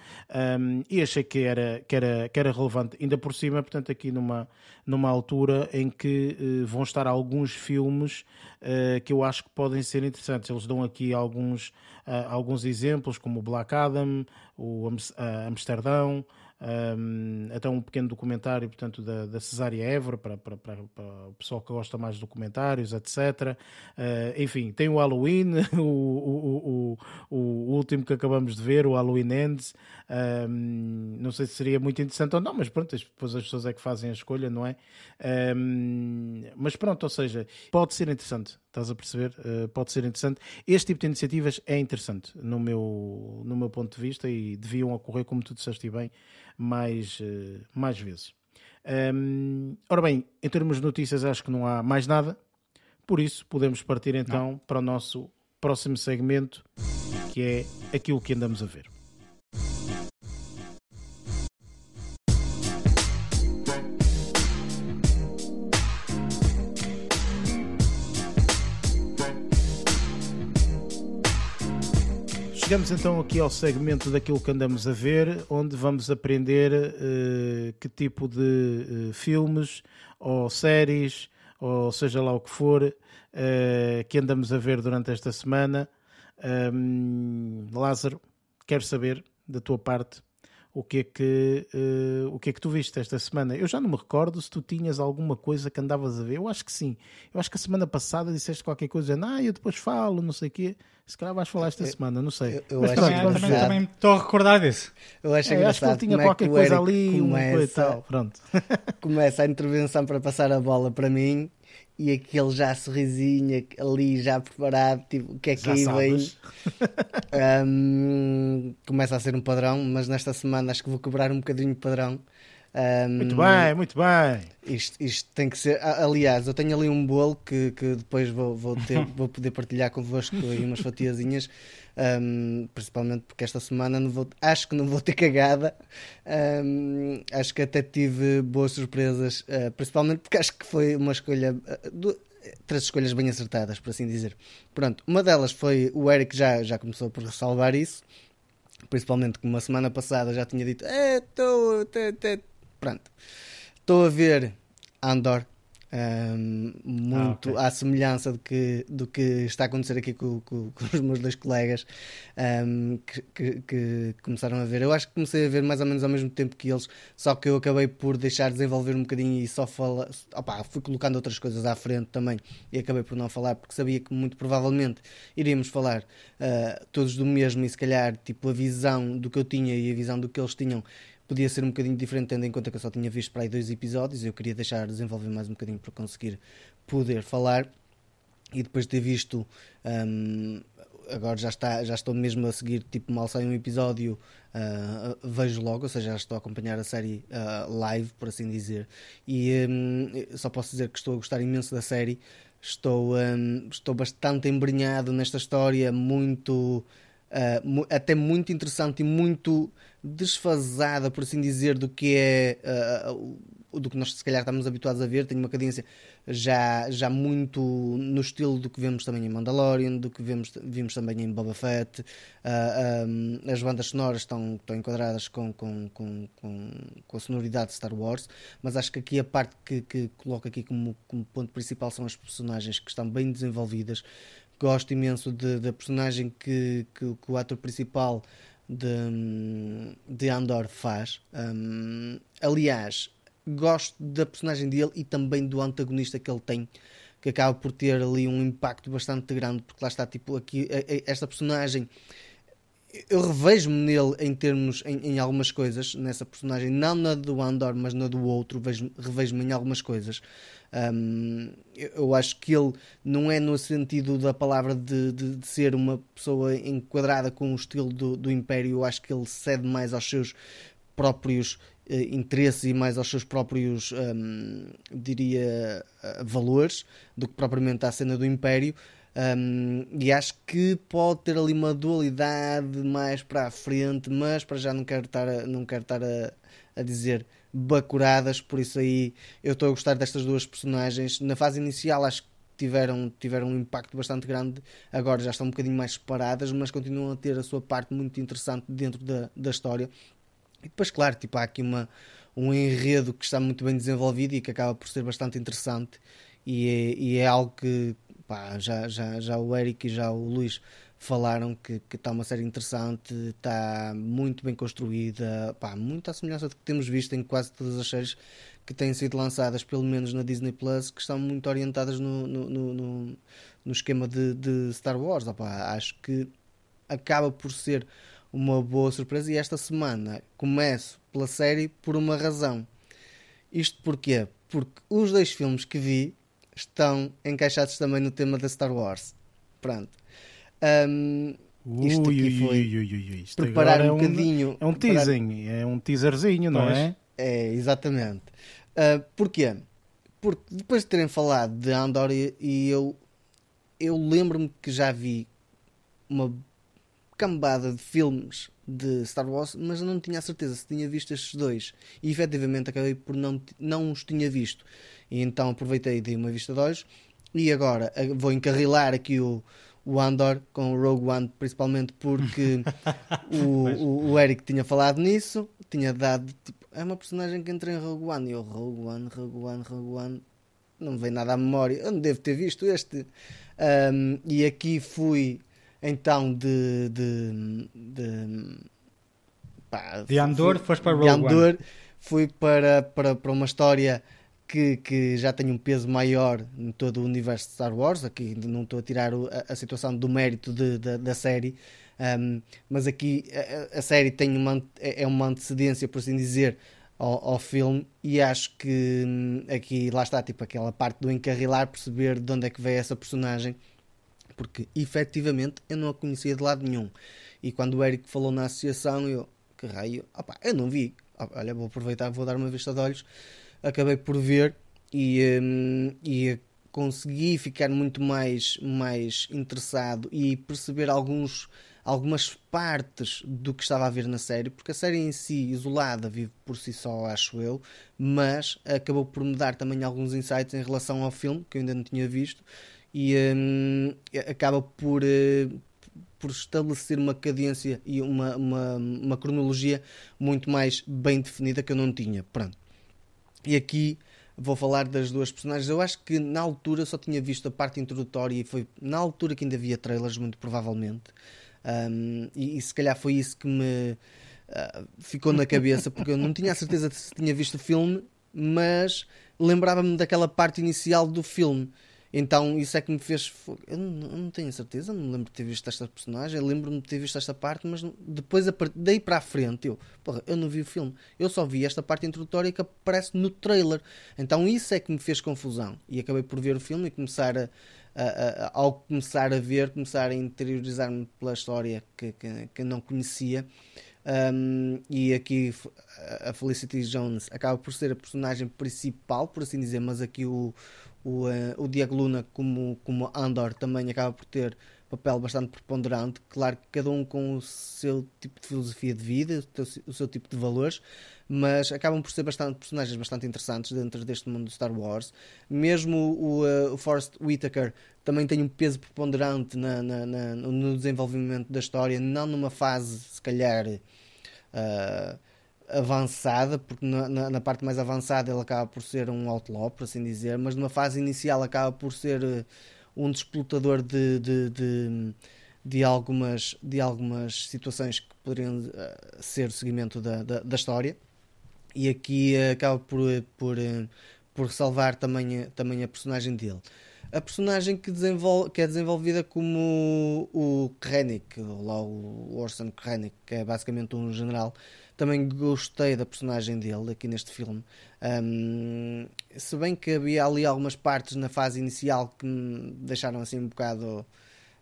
um, e achei que era, que, era, que era relevante, ainda por cima, portanto, aqui numa, numa altura em que uh, vão estar alguns filmes uh, que eu acho que podem ser interessantes. Eles dão aqui alguns, uh, alguns exemplos, como o Black Adam, o Amsterdão um, até um pequeno documentário, portanto, da, da Cesária Évora, para, para, para, para, o pessoal que gosta mais de documentários, etc. Uh, enfim, tem o Halloween, <laughs> o, o, o, o, último que acabamos de ver, o Halloween Ends. Um, não sei se seria muito interessante ou não, mas pronto, depois as pessoas é que fazem a escolha, não é? Um, mas pronto, ou seja, pode ser interessante, estás a perceber? Uh, pode ser interessante. Este tipo de iniciativas é interessante no meu, no meu ponto de vista e deviam ocorrer, como tu disseste bem, mais, uh, mais vezes. Um, ora bem, em termos de notícias, acho que não há mais nada, por isso podemos partir então não. para o nosso próximo segmento, que é aquilo que andamos a ver. Chegamos então aqui ao segmento daquilo que andamos a ver, onde vamos aprender uh, que tipo de uh, filmes ou séries, ou seja lá o que for, uh, que andamos a ver durante esta semana. Um, Lázaro, quero saber da tua parte o que é que uh, o que é que tu viste esta semana? Eu já não me recordo se tu tinhas alguma coisa que andavas a ver. Eu acho que sim. Eu acho que a semana passada disseste qualquer coisa, ah, eu depois falo, não sei o quê. Se calhar vais falar esta eu, semana, não sei. Eu, eu Mas também, também, também estou a recordar disso. Eu acho, é, acho que ele tinha é qualquer coisa ali, uma coisa e tal. Pronto. começa a intervenção para passar a bola para mim e aquele já sorrisinho ali já preparado, tipo, o que é que já aí vem? um, <laughs> começa a ser um padrão, mas nesta semana acho que vou quebrar um bocadinho de padrão. Um, muito bem, muito bem. Isto, isto tem que ser. Aliás, eu tenho ali um bolo que, que depois vou, vou, ter, <laughs> vou poder partilhar convosco aí umas fatiazinhas um, principalmente porque esta semana não vou, acho que não vou ter cagada. Um, acho que até tive boas surpresas, uh, principalmente porque acho que foi uma escolha. Uh, do, três escolhas bem acertadas, por assim dizer. Pronto, uma delas foi o Eric já, já começou por salvar isso, principalmente como uma semana passada já tinha dito: estou. É, pronto, estou a ver Andor um, muito ah, okay. à semelhança do que, do que está a acontecer aqui com, com, com os meus dois colegas um, que, que, que, começaram a ver. Eu acho que comecei a ver mais ou menos ao mesmo tempo que eles, só que eu acabei por deixar desenvolver um bocadinho e só falar. Opa, fui colocando outras coisas à frente também e acabei por não falar porque sabia que muito provavelmente iríamos falar uh, todos do mesmo e se calhar tipo a visão do que eu tinha e a visão do que eles tinham podia ser um bocadinho diferente, tendo em conta que eu só tinha visto para aí dois episódios. Eu queria deixar desenvolver mais um bocadinho para conseguir poder falar. E depois de ter visto, um, agora já, está, já estou mesmo a seguir, tipo, mal sai um episódio, uh, vejo logo, ou seja, já estou a acompanhar a série uh, live, por assim dizer. E um, só posso dizer que estou a gostar imenso da série. Estou, um, estou bastante embrenhado nesta história, muito. Uh, até muito interessante e muito desfasada, por assim dizer, do que é uh, do que nós se calhar estamos habituados a ver, tem uma cadência já, já muito no estilo do que vemos também em Mandalorian, do que vemos, vimos também em Boba Fett. Uh, ah, um, as bandas sonoras estão, estão enquadradas com, com, com, com, com a sonoridade de Star Wars, mas acho que aqui a parte que, que coloco aqui como, como ponto principal são as personagens que estão bem desenvolvidas. Gosto imenso da personagem que, que, que o ator principal de, de Andor faz. Um, aliás, gosto da personagem dele e também do antagonista que ele tem, que acaba por ter ali um impacto bastante grande, porque lá está, tipo, aqui, esta personagem eu revejo-me nele em termos em, em, algumas coisas nessa personagem, não na do Andor, mas na do outro, revejo-me em algumas coisas. Um, eu, acho que ele não é no sentido da palavra de, de, de, ser uma pessoa enquadrada com o estilo do, do Império, eu acho que ele cede mais aos seus próprios uh, interesses e mais aos seus próprios, um, diria, uh, valores do que propriamente à cena do Império. Um, e acho que pode ter ali uma dualidade mais para a frente, mas para já não quero estar a, não quero estar a, a dizer bacuradas, por isso aí eu estou a gostar destas duas personagens. Na fase inicial acho que tiveram, tiveram um impacto bastante grande, agora já estão um bocadinho mais separadas, mas continuam a ter a sua parte muito interessante dentro da, da história. E depois, claro, tipo, há aqui uma, um enredo que está muito bem desenvolvido e que acaba por ser bastante interessante e é, e é algo que pá, já, já, já o Eric e já o Luís falaram que, está uma série interessante, está muito bem construída, pá, muito à semelhança do que temos visto em quase todas as séries que têm sido lançadas, pelo menos na Disney Plus, que estão muito orientadas no, no, no, no esquema de, de, Star Wars. Acho que acaba por ser uma boa surpresa. E esta semana começo pela série por uma razão. Isto porquê? Porque os dois filmes que vi estão encaixados também no tema da Star Wars. Pronto. Um, isto ui, aqui foi ui, ui, preparar um, é um bocadinho. É um teasing, é um teaserzinho, não é? É, exatamente. Uh, porquê? Porque depois de terem falado de Andor e eu, eu lembro-me que já vi uma cambada de filmes de Star Wars, mas não tinha a certeza se tinha visto estes dois. E efetivamente acabei por não, não os tinha visto. E então aproveitei e dei uma vista de olhos. E agora vou encarrilar aqui o, o Andor com o Rogue One, principalmente porque <laughs> o, o, o, Eric tinha falado nisso, tinha dado tipo, é uma personagem que entra em Rogue One. E eu, Rogue One, Rogue One, Rogue One, não me vem nada à memória. Eu não devo ter visto este. Um, e aqui fui então de. de, de pá, de Andor, foste para Rogue Andor, One. Fui para, para, para uma história que, que já tem um peso maior em todo o universo de Star Wars. Aqui não estou a tirar a, a situação do mérito de, de, da série, um, mas aqui a, a, série tem uma, é, é uma antecedência, por assim dizer, ao, ao, filme. E acho que hum, aqui, lá está, tipo aquela parte do encarrilar, perceber de onde é que veio essa personagem, porque efetivamente eu não a conhecia de lado nenhum. E quando o Eric falou na associação, eu, que raio, opa, eu não vi. Olha, vou aproveitar, vou dar uma vista de olhos acabei por ver e, um, e consegui ficar muito mais, mais interessado e perceber alguns, algumas partes do que estava a ver na série, porque a série em si, isolada, vive por si só, acho eu, mas acabou por me dar também alguns insights em relação ao filme, que eu ainda não tinha visto, e um, acaba por, uh, por estabelecer uma cadência e uma, uma, uma cronologia muito mais bem definida que eu não tinha. Pronto. E aqui vou falar das duas personagens. Eu acho que na altura só tinha visto a parte introdutória e foi na altura que ainda havia trailers, muito provavelmente. Um, e, e, se calhar foi isso que me uh, ficou na cabeça, porque eu não tinha a certeza de se tinha visto o filme, mas lembrava-me daquela parte inicial do filme. Então isso é que me fez. Eu não, eu não tenho certeza, não me lembro de ter visto esta personagem, lembro-me de ter visto esta parte, mas depois daí para a frente eu, porra, eu não vi o filme, eu só vi esta parte introdutória que aparece no trailer. Então isso é que me fez confusão. E acabei por ver o filme e começar a. a, a ao começar a ver, começar a interiorizar-me pela história que, que, que não conhecia. Um, e aqui a Felicity Jones acaba por ser a personagem principal, por assim dizer, mas aqui o, o, uh, o Diego Luna como, como Andor também acaba por ter papel bastante preponderante. Claro que cada um com o seu tipo de filosofia de vida, o seu, tipo de valores, mas acabam por ser bastante, personagens bastante interessantes dentro deste mundo de Star Wars. Mesmo o, uh, o Forrest Whitaker também tem um peso preponderante na, na, na, no desenvolvimento da história, não numa fase, se calhar. Uh, avançada, porque na, na, na, parte mais avançada ele acaba por ser um outlaw, por assim dizer, mas numa fase inicial acaba por ser uh, um explotador de, de, de, de, algumas, de algumas situações que poderiam uh, ser o seguimento da, da, da história. E aqui uh, acaba por, por, por salvar também, também a personagem dele. A personagem que, desenvolve, que é desenvolvida como o, o Krennic, lá o Orson Krennic, que é basicamente um general também gostei da personagem dele aqui neste filme. Um, se bem que havia ali algumas partes na fase inicial que me deixaram assim um bocado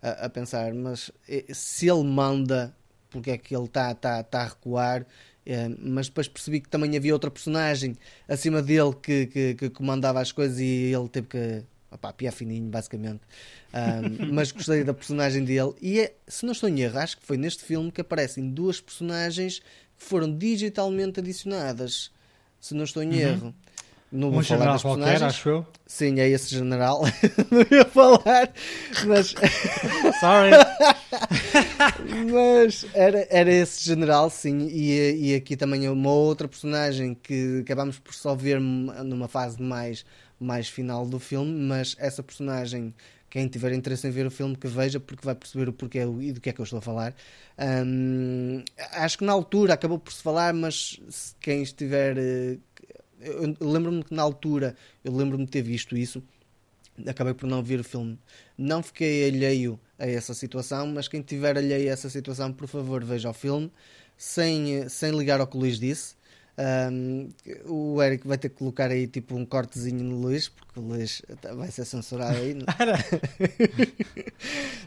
a, a pensar, mas eh, se ele manda, porque é que ele está tá, tá a recuar? Mas depois percebi que também havia outra personagem acima dele que, que, que comandava as coisas e ele teve que opá, piar fininho, basicamente. Um, <laughs> mas gostei da personagem dele. E é, se não estou em erro, acho que foi neste filme que aparecem duas personagens foram digitalmente adicionadas, se não estou em uhum. erro. Não vou um falar das qualquer, acho eu. Sim, é esse general. <laughs> não ia falar, mas. <laughs> Sorry! mas era, era esse general, sim. E, e aqui também é uma outra personagem que acabamos por só ver numa fase mais, mais final do filme. Mas essa personagem quem tiver interesse em ver o filme que veja porque vai perceber o porquê e do que é que eu estou a falar. Um, acho que na altura acabou por se falar mas quem estiver eh, eu lembro-me que na altura eu lembro-me de ter visto isso. Acabei por não ver o filme. Não fiquei alheio a essa situação mas quem tiver alheio a essa situação por favor veja o filme sem, sem ligar ao que o Luís disse um, o Eric vai ter que colocar aí tipo um cortezinho no Luís, porque o Luís vai ser censurado aí. <laughs>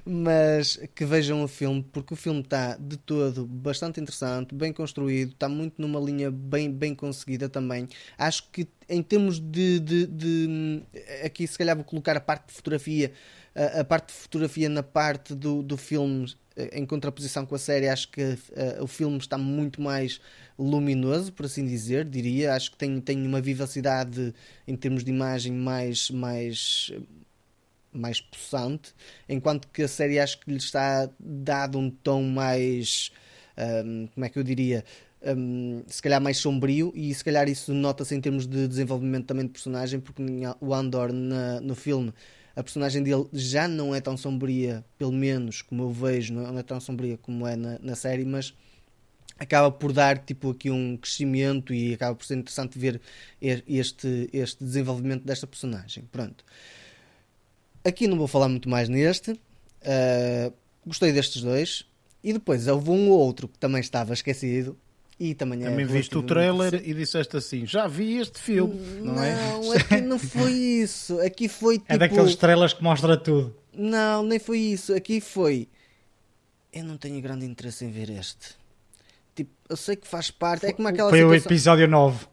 Mas que vejam o filme, porque o filme está de todo bastante interessante, bem construído, está muito numa linha bem, bem conseguida também. Acho que em termos de, de, de aqui se calhar vou colocar a parte de fotografia, a, a parte de fotografia na parte do, do filme em contraposição com a série, acho que uh, o filme está muito mais luminoso, por assim dizer, diria. Acho que tem, tem uma vivacidade em termos de imagem mais, mais, mais possante, enquanto que a série acho que lhe está dado um tom mais. Um, como é que eu diria? Um, se calhar mais sombrio e se calhar isso nota-se em termos de desenvolvimento também de personagem porque o Andor na, no filme a personagem dele já não é tão sombria, pelo menos como eu vejo, não é tão sombria como é na, na série, mas acaba por dar tipo aqui um crescimento e acaba por ser interessante ver este, este desenvolvimento desta personagem. Pronto. Aqui não vou falar muito mais neste. Uh, gostei destes dois. E depois houve um outro que também estava esquecido, e também, também é viste o trailer e disseste assim: já vi este filme, não, não é? Não, aqui <laughs> não foi isso. Aqui foi tipo. É daqueles trailers que mostra tudo. Não, nem foi isso. Aqui foi. Eu não tenho grande interesse em ver este. Tipo, eu sei que faz parte. É como aquela Foi situação... o episódio 9.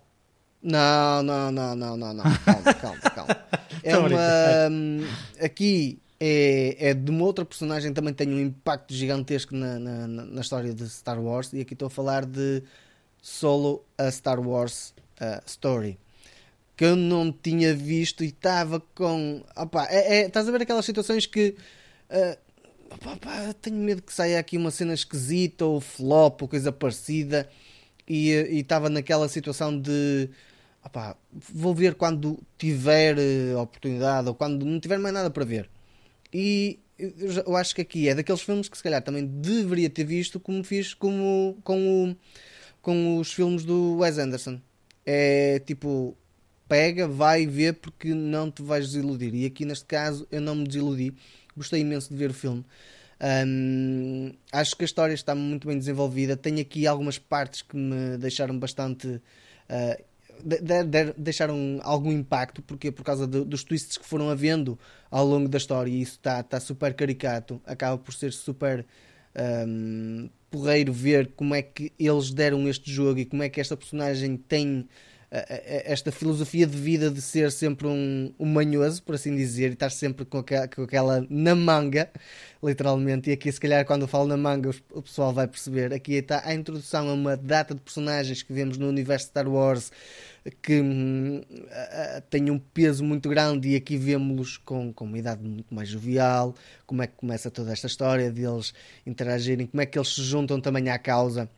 Não, não, não, não, não, não. Calma, calma, calma. <laughs> É uma. Hum, aqui é, é de uma outra personagem também tem um impacto gigantesco na, na, na, história de Star Wars e aqui estou a falar de Solo a Star Wars uh, Story que eu não tinha visto e estava com opa, é, é, estás a ver aquelas situações que uh, opa, opa, tenho medo que saia aqui uma cena esquisita ou flop ou coisa parecida e estava naquela situação de opa, vou ver quando tiver uh, oportunidade ou quando não tiver mais nada para ver e eu acho que aqui é daqueles filmes que se calhar também deveria ter visto como fiz como, com, o, com os filmes do Wes Anderson. É tipo, pega, vai ver porque não te vais desiludir. E aqui neste caso eu não me desiludi. Gostei imenso de ver o filme. Acho que a história está muito bem desenvolvida. Tem aqui algumas partes que me deixaram bastante uh, de, de, deixaram algum impacto, porque por causa de, dos twists que foram havendo ao longo da história, e isso está tá super caricato, acaba por ser super um, porreiro ver como é que eles deram este jogo e como é que esta personagem tem esta filosofia de vida de ser sempre um, um manhoso, por assim dizer, e estar sempre com com aquela na manga, literalmente. E aqui, se calhar, quando eu falo na manga, o pessoal vai perceber. Aqui está a introdução a uma data de personagens que vemos no universo Star Wars que hum, tem um peso muito grande e aqui vemos-los com, com uma idade muito mais jovial, como é que começa toda esta história deles interagirem, como é que eles se juntam também à causa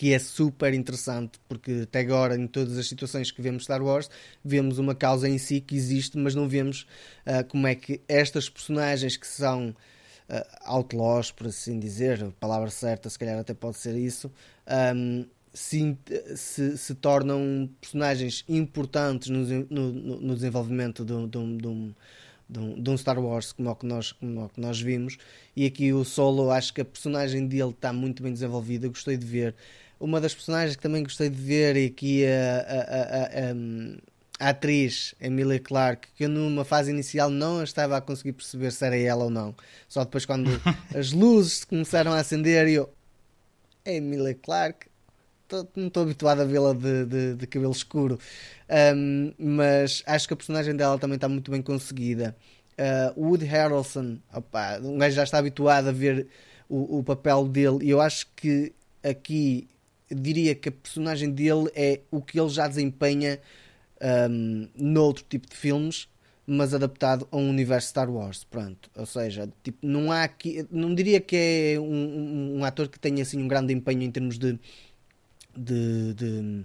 que é super interessante, porque até agora, em todas as situações que vemos Star Wars, vemos uma causa em si que existe, mas não vemos uh, como é que estas personagens que são uh, outlaws, por assim dizer, a palavra certa se calhar até pode ser isso, um, se, se, se, tornam personagens importantes no, no, no desenvolvimento de, de, de, de, de um Star Wars como o, que nós, como o que nós vimos. E aqui o Solo, acho que a personagem dele está muito bem desenvolvida. Gostei de ver uma das personagens que também gostei de ver e aqui a, a, a, a, atriz Emilia Clarke, que eu numa fase inicial não estava a conseguir perceber se era ela ou não. Só depois quando <laughs> as luzes começaram a acender e eu é Emilia Clarke. não estou habituado a vê-la de, de, de, cabelo escuro, um, mas acho que a personagem dela também está muito bem conseguida. Uh, Woody Harrelson, opa, um gajo já está habituado a ver o, o papel dele, e eu acho que aqui diria que a personagem dele é o que ele já desempenha um, noutro tipo de filmes, mas adaptado a um universo Star Wars. Pronto. Ou seja, tipo, não há aqui. Não diria que é um, um, um ator que tenha assim, um grande empenho em termos de. de, de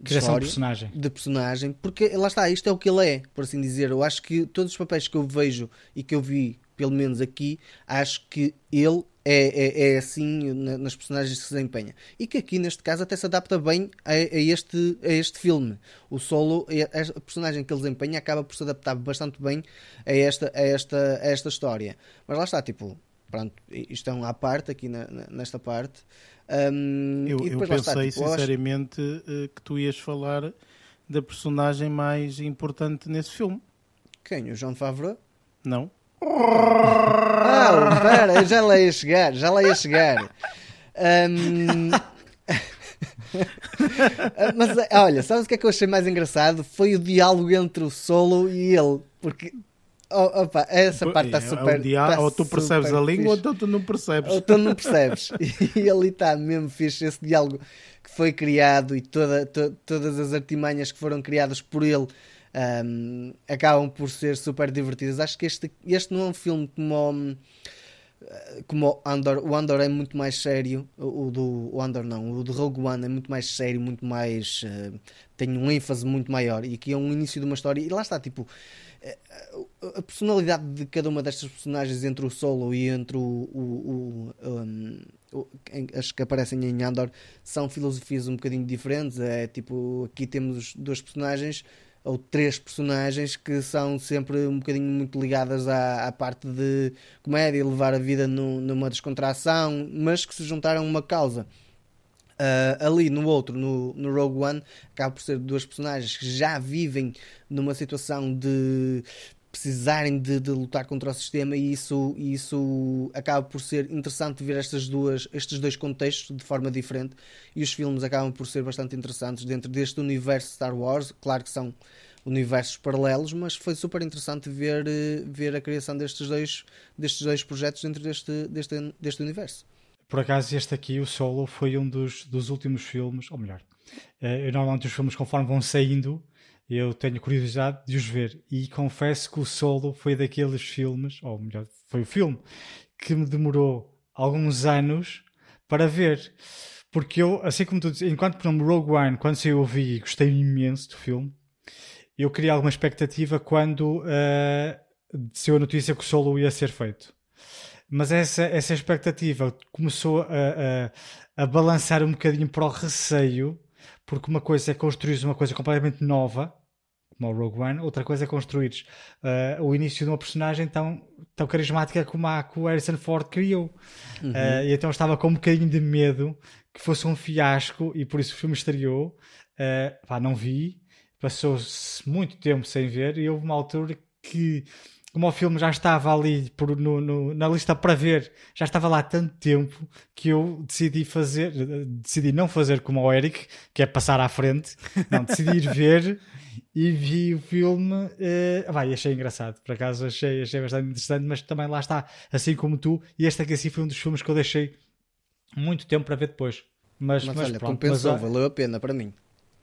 de história, personagem. de personagem, porque lá está, isto é o que ele é, por assim dizer. Eu acho que todos os papéis que eu vejo e que eu vi, pelo menos aqui, acho que ele é, é, é assim nas personagens que se desempenha. E que aqui, neste caso, até se adapta bem a, a este, a este filme. O Solo, a, personagem que ele desempenha, acaba por se adaptar bastante bem a esta, a esta, a esta história. Mas lá está, tipo, pronto, isto é um à parte aqui na, nesta parte. Um, eu, eu pensei está, tipo, sinceramente acho... Eh, que tu ias falar da personagem mais importante nesse filme. Quem? O João Favreau? Não. Ah, pera, já lá ia chegar, já lá ia chegar. Um... <laughs> Mas olha, sabes o que é que eu achei mais engraçado? Foi o diálogo entre o Solo e ele, porque Oh, opa, essa parte está super. É um dia, tá ou tu percebes a língua fixe. ou tu não percebes. Ou tu não percebes. <laughs> e ali está mesmo fixe esse diálogo que foi criado e toda, to, todas as artimanhas que foram criadas por ele um, acabam por ser super divertidas. Acho que este, este não é um filme como como o Andor, o Andor é muito mais sério, o do o Andor não, o do Rogue One é muito mais sério, muito mais uh, tem um ênfase muito maior e aqui é um início de uma história e lá está, tipo eh, a personalidade de cada uma destas personagens entre o Solo e entre o, o, o, um, as que aparecem em Andor são filosofias um bocadinho diferentes. É tipo, aqui temos duas personagens ou três personagens que são sempre um bocadinho muito ligadas à, à parte de comédia, levar a vida no, numa descontração, mas que se juntaram a uma causa. Uh, ali no outro, no, no Rogue One, acaba por ser duas personagens que já vivem numa situação de precisarem de, de, lutar contra o sistema e isso, isso acaba por ser interessante ver estas duas, estes dois contextos de forma diferente e os filmes acabam por ser bastante interessantes dentro deste universo Star Wars, claro que são universos paralelos, mas foi super interessante ver, eh, ver a criação destes dois, destes dois projetos dentro deste, deste, deste universo. Por acaso este aqui, o Solo, foi um dos, dos últimos filmes, ou melhor, eh, eu, normalmente os filmes conforme vão saindo eu tenho curiosidade de os ver e confesso que o Solo foi daqueles filmes, ou melhor, foi o filme que me demorou alguns anos para ver. Porque eu, assim como tu dizes, enquanto por exemplo Rogue One, quando eu vi e gostei imenso do filme, eu queria alguma expectativa quando uh, a notícia que o Solo ia ser feito. Mas essa, essa expectativa começou a, a, a balançar um bocadinho para o receio porque uma coisa é construir uma coisa completamente nova, como o Rogue One, outra coisa é construir uh, o início de uma personagem tão, tão carismática como a que o Harrison Ford criou. Uhum. Uh, e então estava com um bocadinho de medo que fosse um fiasco e por isso o filme estreou. Uh, pá, não vi, passou-se muito tempo sem ver e houve uma altura que como o filme já estava ali por, no, no, na lista para ver, já estava lá há tanto tempo que eu decidi fazer, decidi não fazer como o Eric, que é passar à frente, não, decidi ir ver <laughs> e vi o filme uh, vai, achei engraçado, por acaso achei, achei bastante interessante, mas também lá está, assim como tu, e este aqui assim foi um dos filmes que eu deixei muito tempo para ver depois. Mas, Mas, mas olha, pronto, compensou, mas, valeu a pena para mim.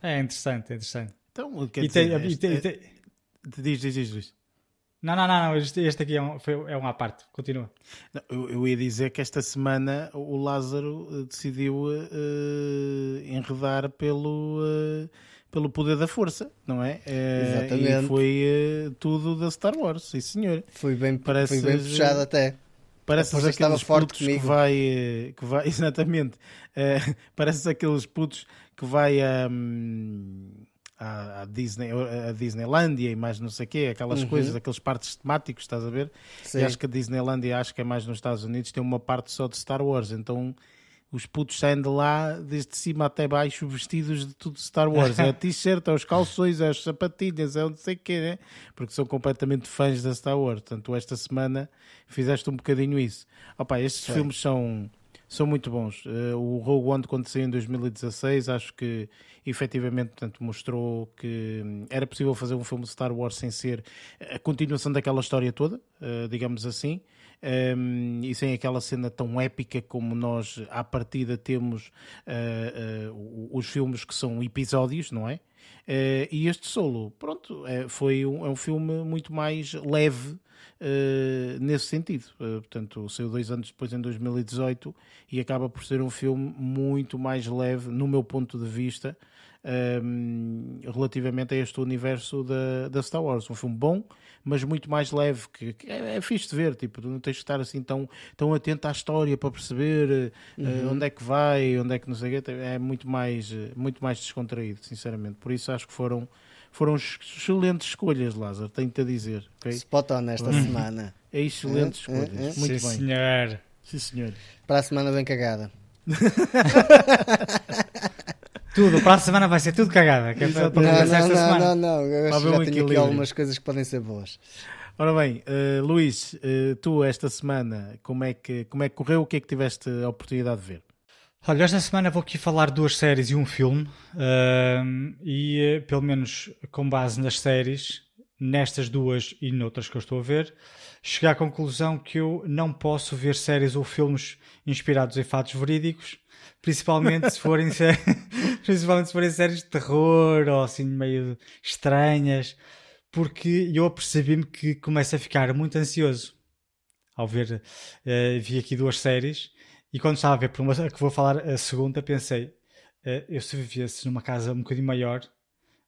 é interessante, é interessante. Então, quer E tem, dizer, e este- tem- e tem- diz, diz, diz, diz. não, não, não, não, este, este aqui é um, foi, é um à parte, continua. Não, eu, eu ia dizer que esta semana o Lázaro eh, decidiu eh, enredar pelo, eh, pelo poder da força, não é? Eh, Exatamente. E foi eh, tudo da Star Wars, sim senhor. Foi bem, Parece- foi bem puxado até. Pareces estava aqueles putos que comigo. vai, eh, que vai. <laughs> Exatamente. Eh, pareces aqueles putos que vai a. à, à Disney, a Disneylandia e mais não sei o quê, aquelas Uhum. coisas, aqueles parques temáticos, estás a ver? Sim. E acho que a Disneylandia, acho que é mais nos Estados Unidos, tem uma parte só de Star Wars, então os putos saem de lá desde cima até baixo vestidos de tudo Star Wars. É a <laughs> t-shirt, é os calções, é as sapatilhas, é não sei o quê, né? Porque são completamente fãs da Star Wars. Portanto, esta semana fizeste um bocadinho isso. Opa, estes Sim. filmes são, são muito bons. Eh, o Rogue One, quando saiu em 2016, acho que efetivamente portanto, mostrou que hum, era possível fazer um filme de Star Wars sem ser a continuação daquela história toda, eh, digamos assim. Um, e sem aquela cena tão épica como nós à partida temos uh, uh, os filmes que são episódios, não é? Uh, e este solo, pronto, é, foi um, é um filme muito mais leve uh, nesse sentido. Uh, portanto, saiu dois anos depois, em 2018, e acaba por ser um filme muito mais leve, no meu ponto de vista, um, relativamente a este universo da, da Star Wars. Um filme bom, mas muito mais leve, que, que é, é fixe de ver, tipo, tu não tens de estar assim tão, tão atento à história para perceber uh, onde é que vai, onde é que não sei o quê, é muito mais, uh, muito mais descontraído, sinceramente. Por isso acho que foram, foram excelentes escolhas, Lázaro, tenho-te a dizer. ok? Spot on esta semana. É excelentes É, é, escolhas, é. muito Sim, bem. senhor. Sim, senhor. Para a semana bem cagada. <laughs> Tudo, para a semana vai ser tudo cagada. Que é para, para Não, não, esta não, semana. não, não. Eu acho que já um tenho aqui algumas coisas que podem ser boas. Ora bem, uh, Luís, uh, tu esta semana, como é, que, como é que correu? O que é que tiveste a oportunidade de ver? Olha, esta semana vou aqui falar duas séries e um filme. ahm, e, pelo menos com base nas séries, nestas duas e noutras que eu estou a ver, cheguei à conclusão que eu não posso ver séries ou filmes inspirados em fatos verídicos, principalmente se forem, <laughs> sé- principalmente se forem séries de terror ou assim meio estranhas, porque eu apercebi-me que começo a ficar muito ansioso ao ver, eh, vi aqui duas séries e quando estava a ver por uma que vou falar a segunda, pensei, eh, eu se vivesse numa casa um bocadinho maior,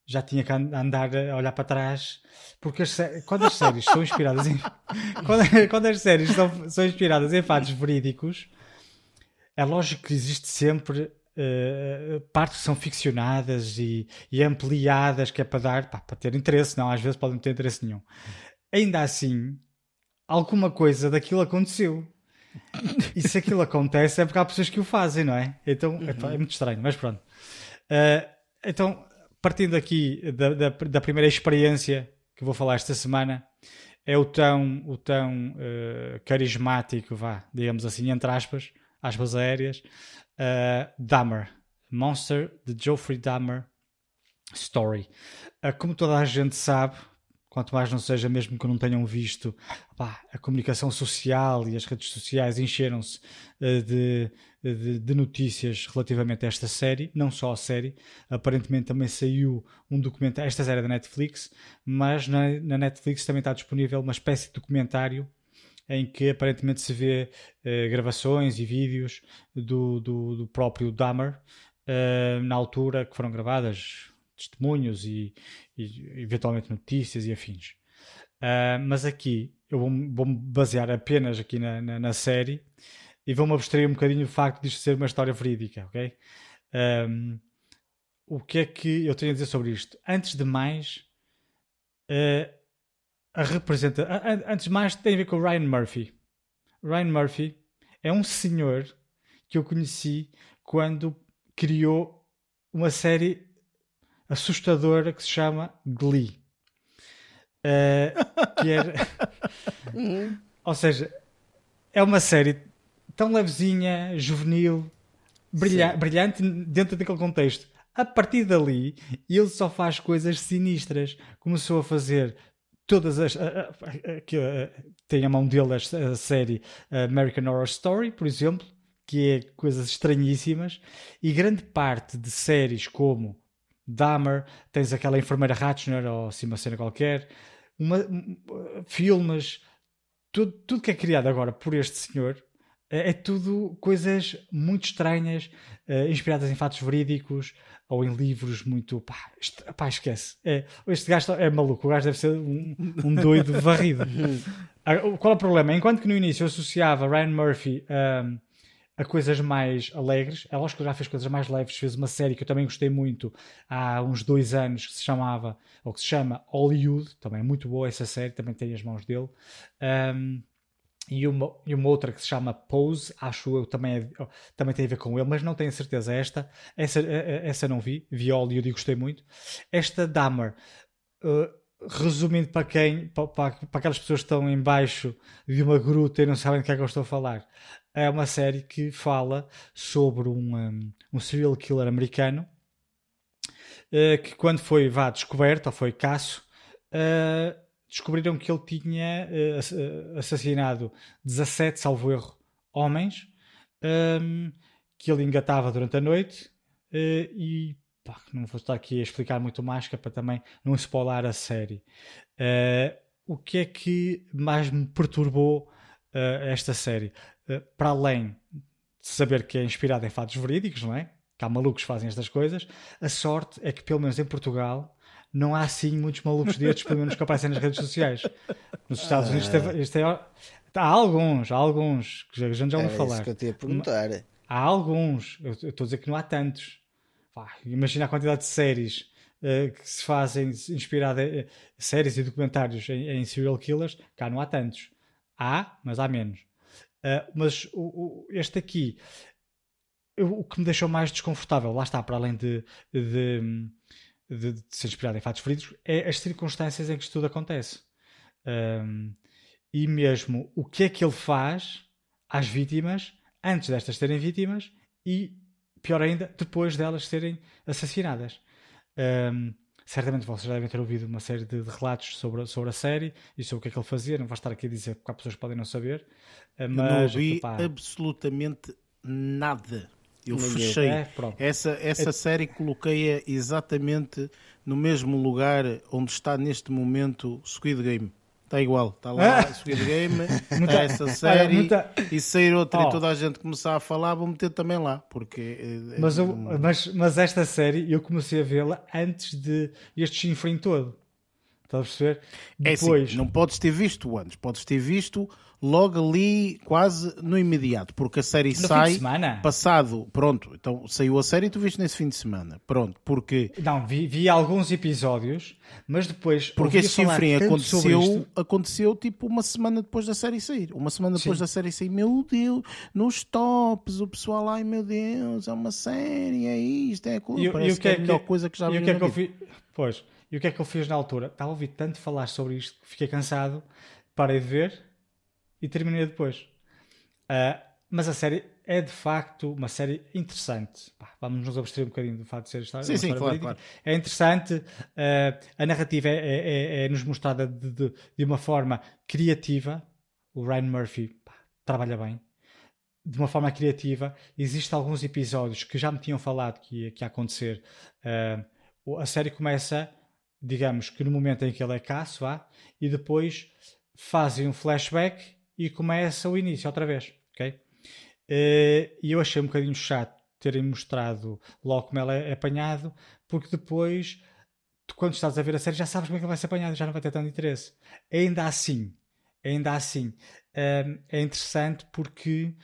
já tinha que an- andar a olhar para trás, porque as quando as séries são inspiradas em <laughs> quando, quando as séries são, são inspiradas em fatos verídicos, é lógico que existe sempre eh, partes que são ficcionadas e, e ampliadas que é para dar pá, para ter interesse, não, às vezes podem não ter interesse nenhum. Ainda assim, alguma coisa daquilo aconteceu. E se aquilo acontece é porque há pessoas que o fazem, não é? Então epá, é muito estranho, mas pronto. Eh, então, partindo aqui da, da, da primeira experiência que vou falar esta semana, é o tão, o tão eh, carismático, vá, digamos assim, entre aspas, aspas aéreas, eh, Dahmer, Monster de Geoffrey Dahmer Story. Eh, como toda a gente sabe, quanto mais não seja mesmo que não tenham visto, pá, a comunicação social e as redes sociais encheram-se eh, de, de, de notícias relativamente a esta série, não só a série, aparentemente também saiu um documentário, esta série é da Netflix, mas na, na Netflix também está disponível uma espécie de documentário em que aparentemente se vê eh, gravações e vídeos do, do, do próprio Dahmer eh, na altura que foram gravadas, testemunhos e, e eventualmente notícias e afins. Ah, mas aqui eu vou-me vou-me basear apenas aqui na, na, na série e vou-me abstrair um bocadinho do facto de isto ser uma história verídica, ok? Ahm, o que é que eu tenho a dizer sobre isto? Antes de mais, a representa... Antes de mais, tem a ver com o Ryan Murphy. Ryan Murphy é um senhor que eu conheci quando criou uma série assustadora que se chama Glee. Uh, que era... <laughs> Ou seja, é uma série tão levezinha, juvenil, brilha brilhante dentro daquele contexto. A partir dali, ele só faz coisas sinistras. Começou a fazer todas as. que tem a mão dele a, série American Horror Story, por exemplo, que é coisas estranhíssimas, e grande parte de séries como Dahmer, tens aquela enfermeira Ratchner ou assim uma cena qualquer, uma, filmes, tudo, tudo que é criado agora por este senhor é, é tudo coisas muito estranhas, uh, inspiradas em fatos verídicos ou em livros muito. Pá, este, pá esquece. É, este gajo é maluco, o gajo deve ser um, um doido <laughs> varrido. Qual é o problema? Enquanto que no início eu associava Ryan Murphy. Um, a coisas mais alegres. É lógico que já fez coisas mais leves. Fez uma série que eu também gostei muito há uns dois anos que se chamava, ou que se chama Hollywood. Também é muito boa essa série, também tem as mãos dele. Um, e uma, e uma outra que se chama Pose, acho eu também, é, também tem a ver com ele, mas não tenho certeza. Esta, essa, essa não vi, vi Hollywood e gostei muito. Esta Dahmer, uh, resumindo para quem, para, para, aquelas pessoas que estão embaixo de uma gruta e não sabem do que é que eu estou a falar, é uma série que fala sobre um, um, um serial killer americano uh, que quando foi vá, descoberto, ou foi caço, uh, descobriram que ele tinha uh, assassinado 17, salvo erro, homens, um, que ele engatava durante a noite e pá, não vou estar aqui a explicar muito mais, que é para também não spoiler a série. o que é que mais me perturbou esta série? Para além de saber que é inspirado em fatos verídicos, não é? Que há malucos que fazem estas coisas, a sorte é que, pelo menos em Portugal, não há assim muitos malucos destes, pelo menos que aparecem nas redes sociais. Nos Estados Unidos, isto é, há alguns, há alguns, que a gente já ouviu falar. Isso que eu te ia perguntar. Há alguns, eu estou a dizer que não há tantos. imagina a quantidade de séries uh, que se fazem inspiradas em uh, séries e documentários em, em serial killers, cá não há tantos. Há, mas há menos. Uh, mas o, o, este aqui, o, o que me deixou mais desconfortável, lá está, para além de, de, de, de ser inspirado em fatos feridos, é as circunstâncias em que isto tudo acontece. Um, e mesmo o que é que ele faz às vítimas antes destas serem vítimas e, pior ainda, depois delas serem assassinadas. Um, certamente vocês devem ter ouvido uma série de, de, relatos sobre, sobre a série e sobre o que é que ele fazia. Não vou estar aqui a dizer porque há pessoas que podem não saber. Mas, não ouvi absolutamente nada. Eu fechei. É, essa essa é... série coloquei-a exatamente no mesmo lugar onde está neste momento Squid Game. Está igual, está lá ah. <laughs> Squid Game, <laughs> muita, essa série muita... e sair outra oh. e toda a gente começar a falar, vou meter também lá, porque... Eh, mas, eu, mas, mas esta série eu comecei a vê-la antes de este chinfrim todo. Estás a perceber? Depois... É assim, não podes ter visto antes, podes ter visto logo ali, quase no imediato, porque a série no sai passado. Pronto, então saiu a série e tu viste nesse fim de semana. Pronto, porque. Não, vi, vi alguns episódios, mas depois. Porque esse chifre aconteceu, aconteceu tipo uma semana depois da série sair. Uma semana depois Sim. da série sair, meu Deus, nos tops, o pessoal, ai meu Deus, é uma série, é isto, é aquilo. Parece e que, que é, a melhor coisa que já vi. E o que é que eu fiz? Pois. E o que é que eu fiz na altura? Estava a ouvir tanto falar sobre isto que fiquei cansado, parei de ver e terminei depois. Uh, mas a série é de facto uma série interessante. Pá, vamos nos abster um bocadinho do facto de ser história. Sim, sim, claro, claro, É interessante. Uh, a narrativa é, é, é, é, nos mostrada de, de, de, uma forma criativa. O Ryan Murphy pá, trabalha bem. De uma forma criativa. Existem alguns episódios que já me tinham falado que ia, que ia acontecer. Uh, a série começa digamos que no momento em que ele é caço, vá, e depois fazem um flashback e começa o início outra vez, ok? Eh, e eu achei um bocadinho chato terem mostrado logo como ela é apanhado, porque depois, quando estás a ver a série, já sabes como é que ele vai ser apanhado, já não vai ter tanto interesse. Ainda assim, ainda assim, ehm, é interessante porque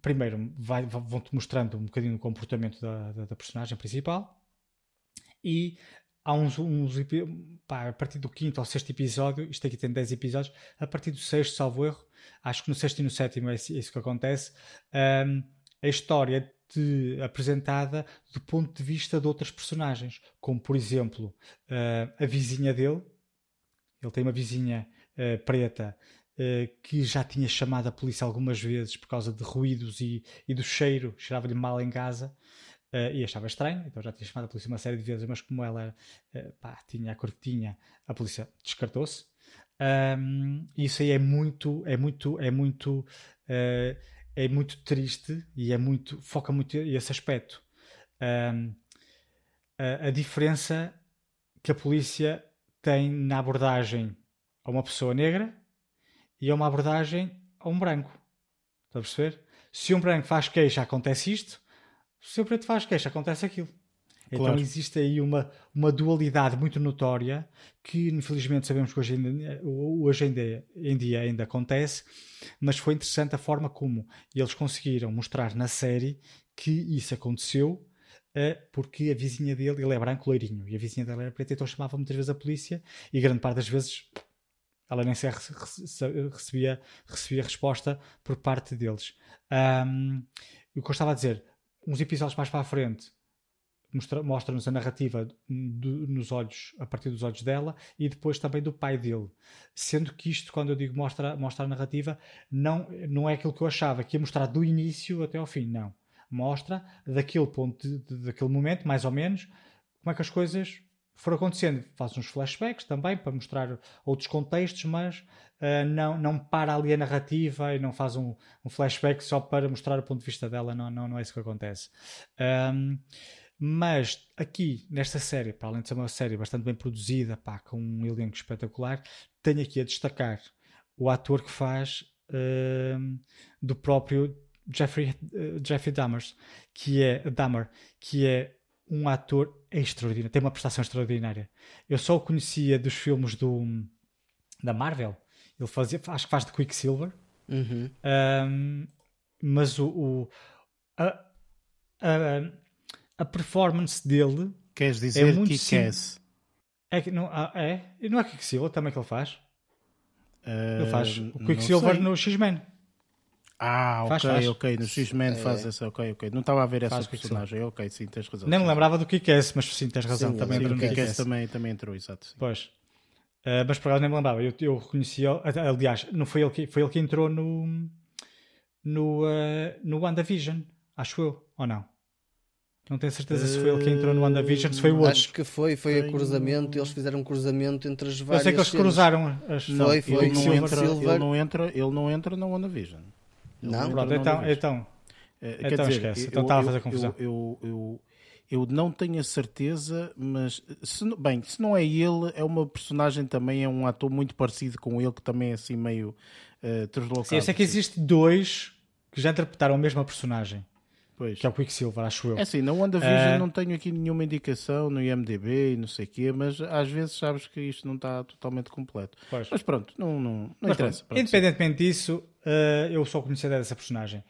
primeiro vão-te mostrando um bocadinho o comportamento da, da, da personagem principal e há uns, uns pá, a partir do quinto ou sexto episódio, isto aqui tem 10 episódios, a partir do sexto, salvo erro, acho que no sexto e no sétimo é isso que acontece, um, a história de, apresentada do ponto de vista de outras personagens, como por exemplo uh, a vizinha dele, Ele tem uma vizinha uh, preta uh, que já tinha chamado a polícia algumas vezes por causa de ruídos e, e do cheiro, cheirava-lhe mal em casa. Uh, e achava estranho, então já tinha chamado a polícia uma série de vezes, mas como ela pá, tinha a cor que tinha, a polícia descartou-se. Um, isso aí é muito, é muito, é muito, é muito triste e é muito, foca muito esse aspecto. Um, a, a diferença que a polícia tem na abordagem a uma pessoa negra e a uma abordagem a um branco. Está a perceber? Se um branco faz queixa, acontece isto. Se um preto faz queixa, acontece aquilo. Então claro. Então existe aí uma, uma dualidade muito notória que infelizmente sabemos que hoje em, hoje em dia, em dia ainda acontece, mas foi interessante a forma como eles conseguiram mostrar na série que isso aconteceu porque a vizinha dele, ele é branco loirinho, e a vizinha dele era preta, então chamava muitas vezes a polícia, e grande parte das vezes ela nem sequer recebia, recebia resposta por parte deles. Um, o que eu estava a dizer, uns episódios mais para a frente mostra-nos a narrativa do, nos olhos, a partir dos olhos dela e depois também do pai dele. Sendo que isto, quando eu digo mostra, mostra a narrativa, não, não é aquilo que eu achava, que ia mostrar do início até ao fim, não mostra daquele ponto, de, de, daquele momento, mais ou menos, como é que as coisas foram acontecendo. Faz uns flashbacks também para mostrar outros contextos, mas uh, não, não para ali a narrativa e não faz um, um, flashback só para mostrar o ponto de vista dela. Não, não, não é isso que acontece. Um, mas aqui, nesta série, para além de ser uma série bastante bem produzida, pá, com um elenco espetacular, tenho aqui a destacar o ator que faz do próprio Jeffrey, uh, Jeffrey Dahmer, que é Dahmer, que é um ator extraordinário, tem uma prestação extraordinária. Eu só o conhecia dos filmes do, da Marvel. Ele fazia, acho que faz de Quicksilver. Uhum. Um, mas o, o a, a, a, performance dele queres dizer é muito que queres é que não ah, é não é Quicksilver também que ele faz uh, ele faz o Quicksilver no X-Men ah, ok, faz, ok. No X-Men é... faz essa, ok, ok. Não estava a ver essa personagem, ok, sim, tens razão. Nem me lembrava do que é mas sim, tens razão. Sim, também sim, entrou no que também, também entrou, exato. Sim. Pois. Uh, mas por acaso nem me lembrava. Eu, eu reconheci, aliás, não foi ele que, foi ele que entrou no, no, uh, no WandaVision, acho eu, ou não? Não tenho certeza uh, se foi ele que entrou no WandaVision, se foi o outro. Acho que foi, foi Tenho... a cruzamento, eles fizeram um cruzamento entre as várias. Eu sei que eles cenas. cruzaram as Foi, foi, ele não, entra, ele não entra, ele não entra no WandaVision. Não, Pronto, então, então, é, então dizer, esquece. Eu, então estava a fazer confusão. Eu, eu, eu, não tenho a certeza, mas se, bem, se não é ele, é uma personagem também, é um ator muito parecido com ele, que também é assim meio uh, deslocado. Sim, eu sei que existe dois que já interpretaram a mesma personagem. Pois. Que é o Quicksilver, acho eu. É assim, na WandaVision uh... não tenho aqui nenhuma indicação no IMDB e não sei o quê, mas às vezes sabes que isto não está totalmente completo. Pois. Mas pronto, não, não, não mas interessa. Pronto, independentemente sim. disso, uh, eu sou conhecedor dessa personagem.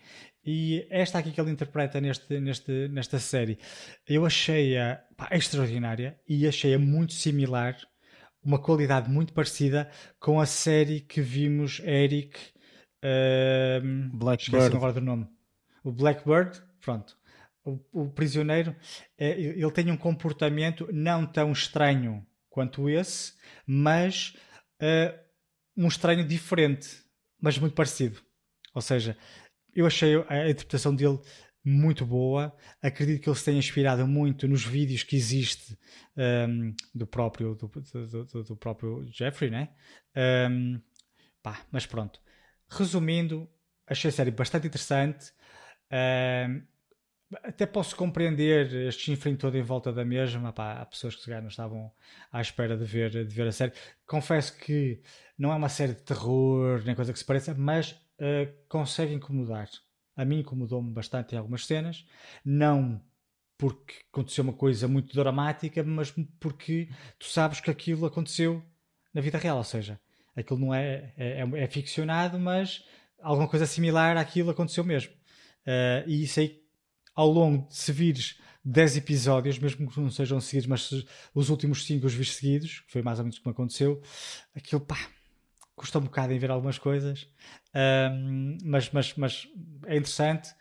E esta aqui que ele interpreta neste, neste, nesta série, eu achei-a extraordinária e achei-a muito similar, uma qualidade muito parecida com a série que vimos, Eric. Uh, Blackbird. agora do nome. O Blackbird, pronto. O, o prisioneiro, é, ele tem um comportamento não tão estranho quanto esse, mas uh, um estranho diferente, mas muito parecido. Ou seja, eu achei a interpretação dele muito boa. Acredito que ele se tenha inspirado muito nos vídeos que existe um, do, próprio, do, do, do, próprio Jeffrey, né? Um, pá, mas pronto. Resumindo, achei a série bastante interessante. Um, até posso compreender este chinfrim todo em volta da mesma. Pá, há pessoas que se não estavam à espera de ver, de ver a série. Confesso que não é uma série de terror, nem coisa que se pareça, mas uh, consegue incomodar. A mim incomodou-me bastante em algumas cenas. Não porque aconteceu uma coisa muito dramática, mas porque tu sabes que aquilo aconteceu na vida real. Ou seja, aquilo não é, é, é, é ficcionado, mas alguma coisa similar àquilo aconteceu mesmo. Uh, e isso aí, ao longo de se vires 10 episódios, mesmo que não sejam seguidos, mas os últimos 5 os vis seguidos, que foi mais ou menos como aconteceu, aquilo pá, custa um bocado em ver algumas coisas, uh, mas, mas, mas é interessante.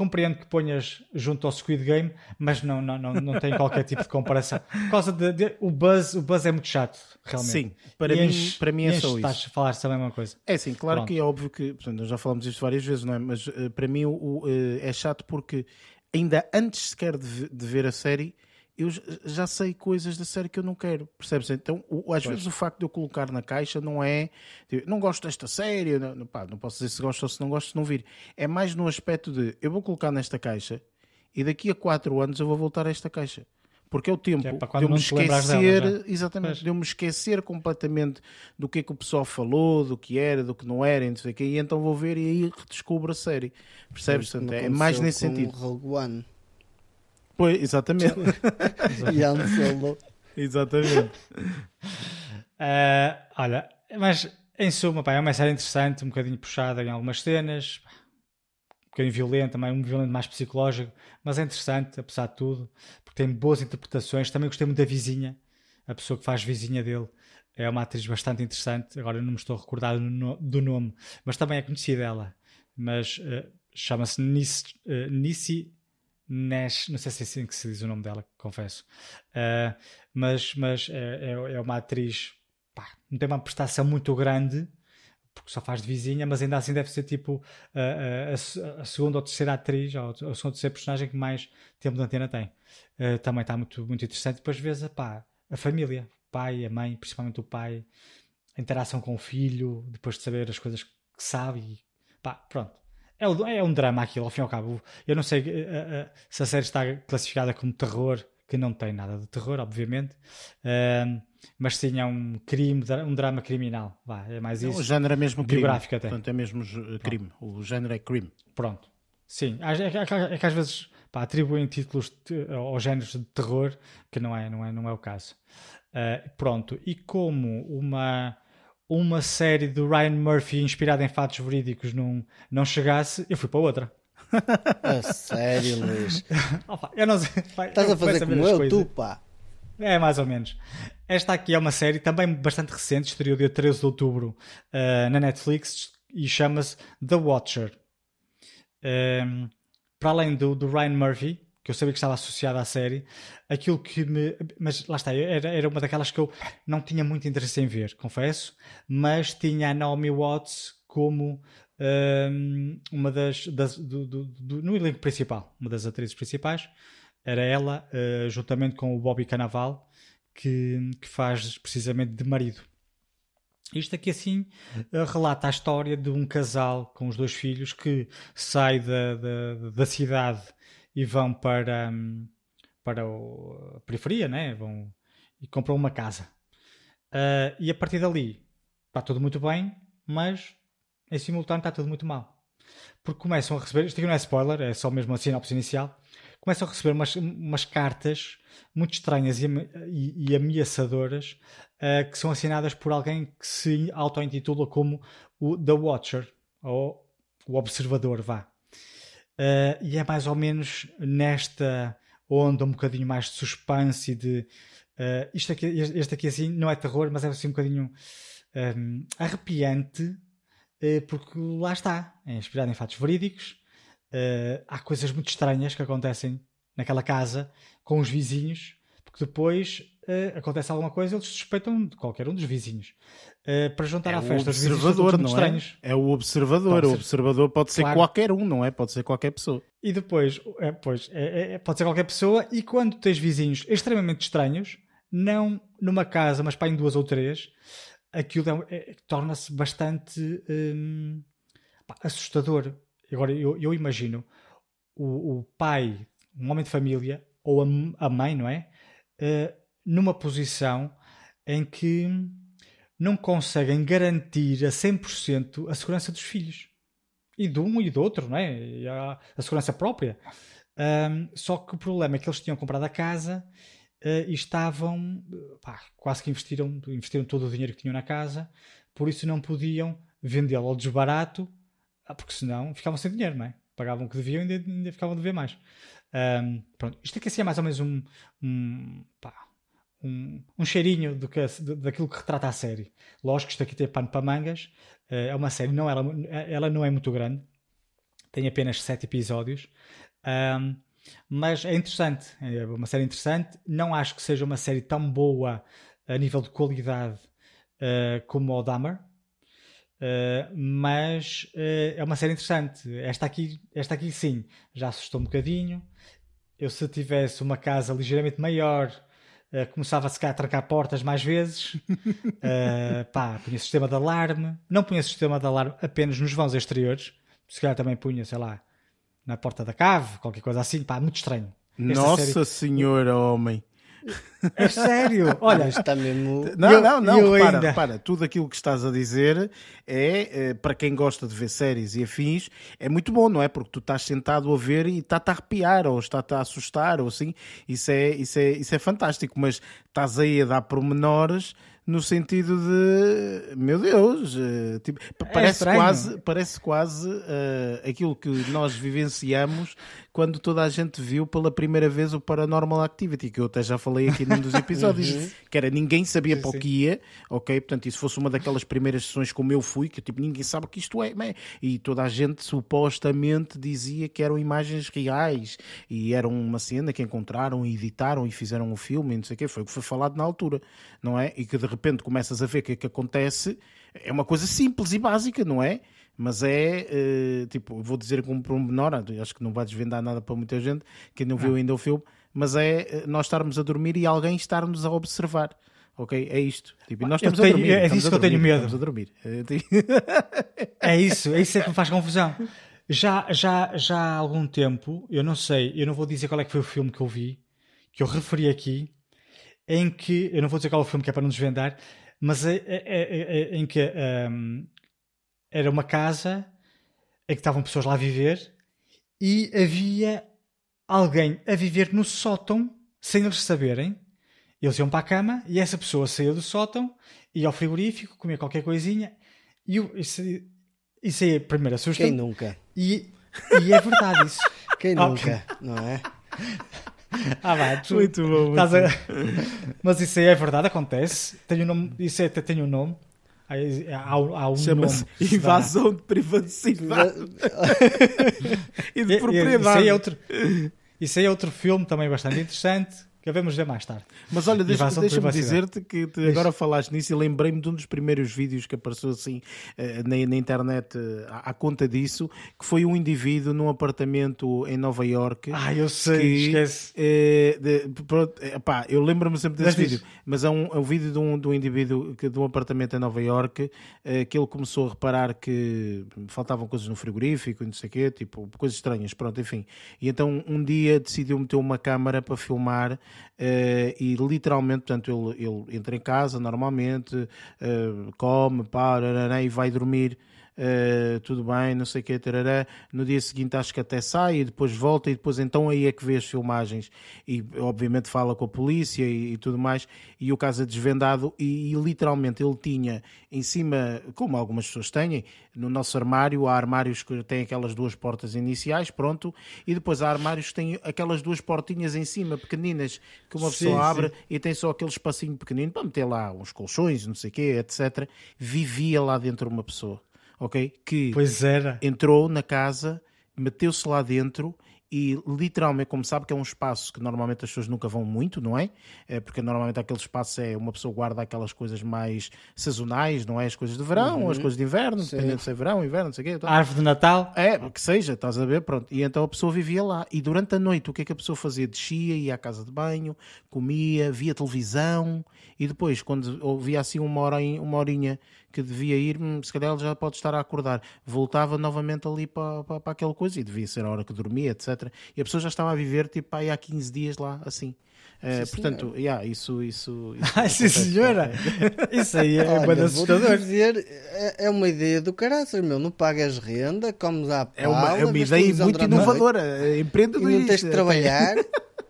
Compreendo que ponhas junto ao Squid Game, mas não, não, não, não tem qualquer tipo de comparação. Por causa de, de, o buzz, o buzz é muito chato, realmente. Sim, para, mim, enche, para mim é só isso. Estás a falar também uma coisa. É sim, claro Pronto. que é óbvio que, portanto, nós já falamos isto várias vezes, não é? Mas uh, para mim o, uh, é chato porque ainda antes sequer de, de ver a série eu já sei coisas da série que eu não quero, percebes? Então, o, às pois. vezes o facto de eu colocar na caixa não é tipo, não gosto desta série, não, pá, não posso dizer se gosto ou se não gosto, se não vir. É mais no aspecto de eu vou colocar nesta caixa e daqui a 4 anos eu vou voltar a esta caixa. Porque é o tempo é de eu me esquecer, dela, exatamente, pois. de eu me esquecer completamente do que é que o pessoal falou, do que era, do que não era, e, não sei o e então vou ver e aí redescubro a série. Percebes? Portanto, é mais nesse sentido. Rogue One. Pois, exatamente. <laughs> Ian Solo. exatamente. Uh, olha, mas em suma, pá, é uma série interessante, um bocadinho puxada em algumas cenas, um bocadinho violenta, também um violento mais psicológico, mas é interessante, apesar de tudo, porque tem boas interpretações. Também gostei muito da vizinha, a pessoa que faz vizinha dele. É uma atriz bastante interessante. Agora não me estou a recordar do nome, mas também é conhecida ela. Mas uh, chama-se Nissi, uh, Nissi Nash, não sei se é assim que se diz o nome dela, confesso. Uh, mas mas é, é, é, uma atriz, pá, não tem uma prestação muito grande, porque só faz de vizinha, mas ainda assim deve ser tipo a, a, a segunda ou terceira atriz, ou a segunda ou terceira personagem que mais tempo de antena tem. Uh, também está muito, muito interessante. Depois vês pá, a família, o pai, a mãe, principalmente o pai, a interação com o filho, depois de saber as coisas que sabe. E, pá, pronto é, é um drama aquilo, ao fim e ao cabo. Eu não sei uh, uh, se a série está classificada como terror, que não tem nada de terror, obviamente. Uh, mas sim, é um crime, um drama criminal. Vá, é mais isso. O género é mesmo crime. Biográfico até. Portanto, é mesmo crime. Pronto. O género é crime. Pronto. Sim, é, é, é que às vezes pá, atribuem títulos aos géneros de terror, que não é, não é, não é o caso. Pronto, e como uma uma série do Ryan Murphy inspirada em fatos verídicos não, não chegasse, eu fui para outra. A sério, Luís? <laughs> Eu não sei. Estás a fazer como eu, tu, pá. É, mais ou menos. Esta aqui é uma série também bastante recente, estreou dia 13 de outubro uh, na Netflix e chama-se The Watcher. Um, ehm, para além do, do Ryan Murphy, que eu sabia que estava associada à série, aquilo que me. Mas lá está, era, era uma daquelas que eu não tinha muito interesse em ver, confesso, mas tinha a Naomi Watts como um, uma das. das do, do, do, no elenco principal, uma das atrizes principais. Era ela, uh, juntamente com o Bobby Canaval, que, que faz precisamente de marido. Isto aqui assim uh, relata a história de um casal com os dois filhos que sai da, da, da cidade e vão para, hum, para a periferia, né? vão e compram uma casa. Uh, e a partir dali está tudo muito bem, mas em simultâneo está tudo muito mal. Porque começam a receber, isto aqui não é spoiler, é só mesmo a sinopse inicial, começam a receber umas, umas cartas muito estranhas e, e, e ameaçadoras uh, que são assinadas por alguém que se auto-intitula como o The Watcher, ou o Observador, vá. Uh, e é mais ou menos nesta onda um bocadinho mais de suspense e de. Uh, isto aqui, este aqui assim não é terror, mas é assim um bocadinho um, arrepiante, uh, porque lá está, é inspirado em fatos verídicos. há coisas muito estranhas que acontecem naquela casa com os vizinhos, porque depois acontece alguma coisa, eles suspeitam de qualquer um dos vizinhos. Uh, para juntar é à festa o observador, não é? Estranhos. É o observador. O observador pode ser claro. qualquer um, não é? Pode ser qualquer pessoa. E depois, é, pois, é, é, pode ser qualquer pessoa. E quando tens vizinhos extremamente estranhos, não numa casa, mas para em duas ou três, aquilo é, é, torna-se bastante hum, assustador. Agora, eu, eu imagino o, o, pai, um homem de família, ou a, a mãe, não é? Uh, numa posição em que não conseguem garantir a 100% a segurança dos filhos. E de um e do outro, não é? E a, a segurança própria. Um, só que o problema é que eles tinham comprado a casa uh, e estavam, pá, quase que investiram, investiram todo o dinheiro que tinham na casa, por isso não podiam vendê-lo ao desbarato, ah, porque senão ficavam sem dinheiro, não é? Pagavam o que deviam e ainda, ainda ficavam a dever mais. Um, pronto, isto aqui assim é mais ou menos um, um pá, um, um cheirinho do que, daquilo que retrata a série. Lógico que isto aqui tem pano para mangas. Eh, é uma série, não, ela, ela não é muito grande. tem apenas sete episódios. Um, mas é interessante, é uma série interessante. Não acho que seja uma série tão boa a nível de qualidade uh, como o Dahmer, uh, mas uh, é uma série interessante. Esta aqui, esta aqui sim, já assustou um bocadinho. Eu se tivesse uma casa ligeiramente maior, começava a se calhar a trancar portas mais vezes. <laughs> pá, punha sistema de alarme. Não punha sistema de alarme apenas nos vãos exteriores. Se calhar também punha, sei lá, na porta da cave, qualquer coisa assim, pá, muito estranho. Esta Nossa série... Senhora, homem. É sério, olha, está mesmo. Não, eu, não, não, repara, ainda... repara, tudo aquilo que estás a dizer é, é, para quem gosta de ver séries e afins, é muito bom, não é? Porque tu estás sentado a ver e está-te a arrepiar, ou está-te a assustar, ou assim, isso é, isso é, isso é fantástico, mas estás aí a dar pormenores no sentido de meu Deus, uh, tipo, é parece, quase, parece quase uh, aquilo que nós vivenciamos quando toda a gente viu pela primeira vez o Paranormal Activity, que eu até já falei aqui num dos <laughs> episódios, uhum. que era ninguém sabia sim, para o que ia, ok? Portanto, isso fosse uma daquelas primeiras sessões como eu fui, que tipo, ninguém sabe o que isto é, né? e toda a gente supostamente dizia que eram imagens reais e eram uma cena que encontraram e editaram e fizeram um filme e não sei o quê, foi o que foi falado na altura, não é? E que de repente começas a ver o que é que acontece, é uma coisa simples e básica, não é? Mas é, uh, tipo, vou dizer como por um menor, acho que não vai desvendar nada para muita gente, que não viu ainda o filme, mas é eh, nós estarmos a dormir e alguém estar-nos a observar. Ok? É isto. Tipo, nós estamos tenho, a dormir. É disso que eu tenho medo. Estamos a dormir. <laughs> é isso, é isso é que me faz confusão. Já, já, já há algum tempo, eu não sei, eu não vou dizer qual é que foi o filme que eu vi, que eu referi aqui, em que, eu não vou dizer qual é o filme que é para não desvendar, mas é, é, é, é em que um, era uma casa em que estavam pessoas lá a viver e havia alguém a viver no sótão sem eles saberem. Eles iam para a cama e essa pessoa saía do sótão, ia ao frigorífico, comia qualquer coisinha e isso, isso aí primeiro assusta. Quem nunca? E, e é verdade isso. <laughs> Quem nunca, não é? <laughs> Ah, vai, tu, muito bom. Muito a... <laughs> Mas isso aí é verdade, acontece. Tem um nome, isso até tem um nome. Um Chama-se invasão de privacidade. <laughs> E de propriedade. Isso aí, é outro, isso aí é outro filme também bastante interessante que vamos ver mais tarde. Mas olha, deixa-me deixa dizer-te que te, agora falaste nisso e lembrei-me de um dos primeiros vídeos que apareceu assim uh, na, na, internet uh, à, à, conta disso, que foi um indivíduo num apartamento em Nova York. Ah, eu sei, que, esquece. Uh, de, pronto, epá, eu lembro-me sempre desse vídeo, mas é um, é um vídeo de um, de um indivíduo que, de um apartamento em Nova York que ele começou a reparar que faltavam coisas no frigorífico e não sei o quê, tipo, coisas estranhas, pronto, enfim. E então um dia decidiu meter uma câmara para filmar Uh, e literalmente, portanto, ele, ele entra em casa normalmente, uh, come, para, e vai dormir uh, tudo bem, não sei o que, tarará. no dia seguinte acho que até sai e depois volta e depois então aí é que vê as filmagens e obviamente fala com a polícia e, e tudo mais e o caso é desvendado e, e, literalmente ele tinha em cima, como algumas pessoas têm, no nosso armário há armários que têm aquelas duas portas iniciais, pronto, e depois há armários que têm aquelas duas portinhas em cima, pequeninas, que uma pessoa sim, abre sim. e tem só aquele espacinho pequenino para meter lá uns colchões, não sei o quê, etc. Vivia lá dentro uma pessoa ok? Que pois era. entrou na casa, meteu-se lá dentro e literalmente, como sabe que é um espaço que normalmente as pessoas nunca vão muito, não é? é porque normalmente aquele espaço é uma pessoa guarda aquelas coisas mais sazonais, não é? As coisas de verão, uhum. as coisas de inverno, Sim. dependendo se é verão, inverno, não sei o quê. Então, Árvore de Natal. É, que seja, estás a ver, pronto. E então a pessoa vivia lá. E durante a noite, o que é que a pessoa fazia? Descia, ia à casa de banho, comia, via televisão e depois, quando ouvia assim uma, hora, uma horinha que devia ir, se calhar ele já pode estar a acordar. Voltava novamente ali para, para, para aquela coisa e devia ser a hora que dormia, etc. E a pessoa já estava a viver tipo aí há 15 dias lá assim. Uh, sim, portanto, yeah, isso, isso, isso <laughs> ah, sim, senhora, isso aí é <laughs> Olha, bem assustador. Dizer, é, é uma ideia do caraças, meu. Não pagas renda, comes à pala, é uma, é uma ideia muito inovadora, é empreendedor. E não tens de trabalhar. <laughs>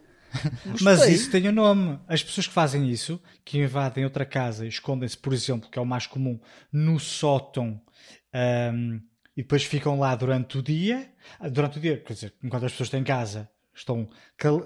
Mas isso tem um nome. As pessoas que fazem isso, que invadem outra casa e escondem-se, por exemplo, que é o mais comum, no sótão um, e depois ficam lá durante o dia. Durante o dia, quer dizer, enquanto as pessoas estão em casa, estão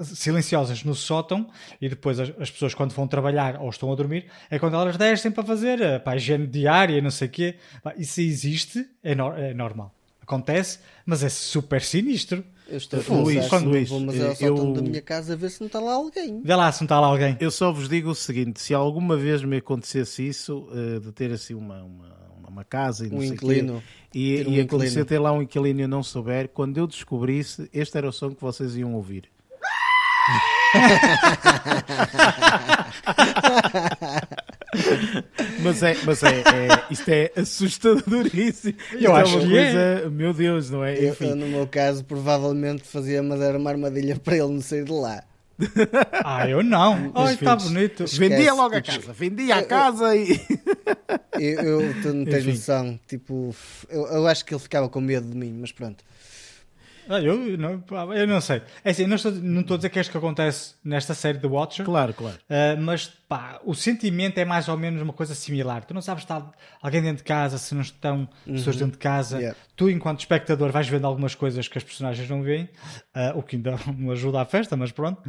silenciosas no sótão e depois as, as, pessoas quando vão trabalhar ou estão a dormir é quando elas descem para fazer para a higiene diária não sei o quê. Isso existe, é, no, é normal. Acontece, mas é super sinistro. Eu estou a pensar se não Luís, vou, mas é ao eu- sótão da minha casa a ver se não está lá alguém. Vê lá se não está lá alguém. Eu só vos digo o seguinte: se alguma vez me acontecesse isso, eh, de ter assim uma, uma, uma casa e não Um sei quê, inquilino. e, Ter um e acontecer inquilino. ter lá um inquilino e eu não souber, quando eu descobrisse, este era o som que vocês iam ouvir. <laughs> <laughs> <laughs> <laughs> mas é, mas é, é- isto é assustadoríssimo. Isto é acho uma que é. coisa, meu Deus, não é? Eu, Enfim, eu, no meu caso, provavelmente fazia mas era uma armadilha para ele não sair de lá. <laughs> Ah, eu não. Ai, está filhos. bonito. vendia esquece. logo a casa, vendia a casa e. Eu, eu tu não tens Enfim. noção. Tipo, eu, eu acho que ele ficava com medo de mim, mas pronto. Ah, eu, não, eu não sei. É assim, não estou, não estou a dizer que é isto que acontece nesta série The Watcher. Claro, claro. Uh, mas pá, o sentimento é mais ou menos uma coisa similar. Tu não sabes se está alguém dentro de casa, se não estão pessoas dentro de casa. Yeah. Tu, enquanto espectador, vais vendo algumas coisas que as personagens não veem, uh, o que ainda <laughs> não ajuda à festa, mas pronto.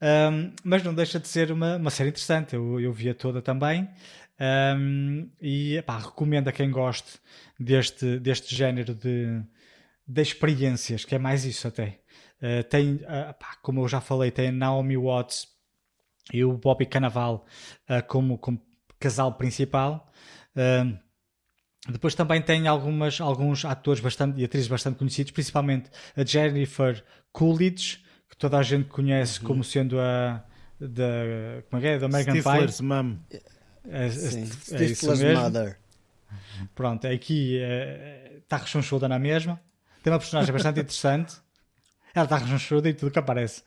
Um, mas não deixa de ser uma, uma série interessante. Eu, eu via toda também. Um, e pá, recomendo a quem goste deste, deste género de, de experiências, que é mais isso até. Uh, tem, uh, pá, como eu já falei, tem a Naomi Watts e o Bobby Cannavale uh, como, como casal principal. Uh, depois também tem algumas, alguns atores bastante, e atrizes bastante conhecidos, principalmente a Jennifer Coolidge, que toda a gente conhece como sendo a da, como é que é? Da American Stifler's Pie. Mum. É, é- Sim. é isso Stifler's. Mother. Pronto, aqui está rechonchuda na mesma. Tem uma personagem bastante interessante. Ela está rechonchuda e tudo que aparece.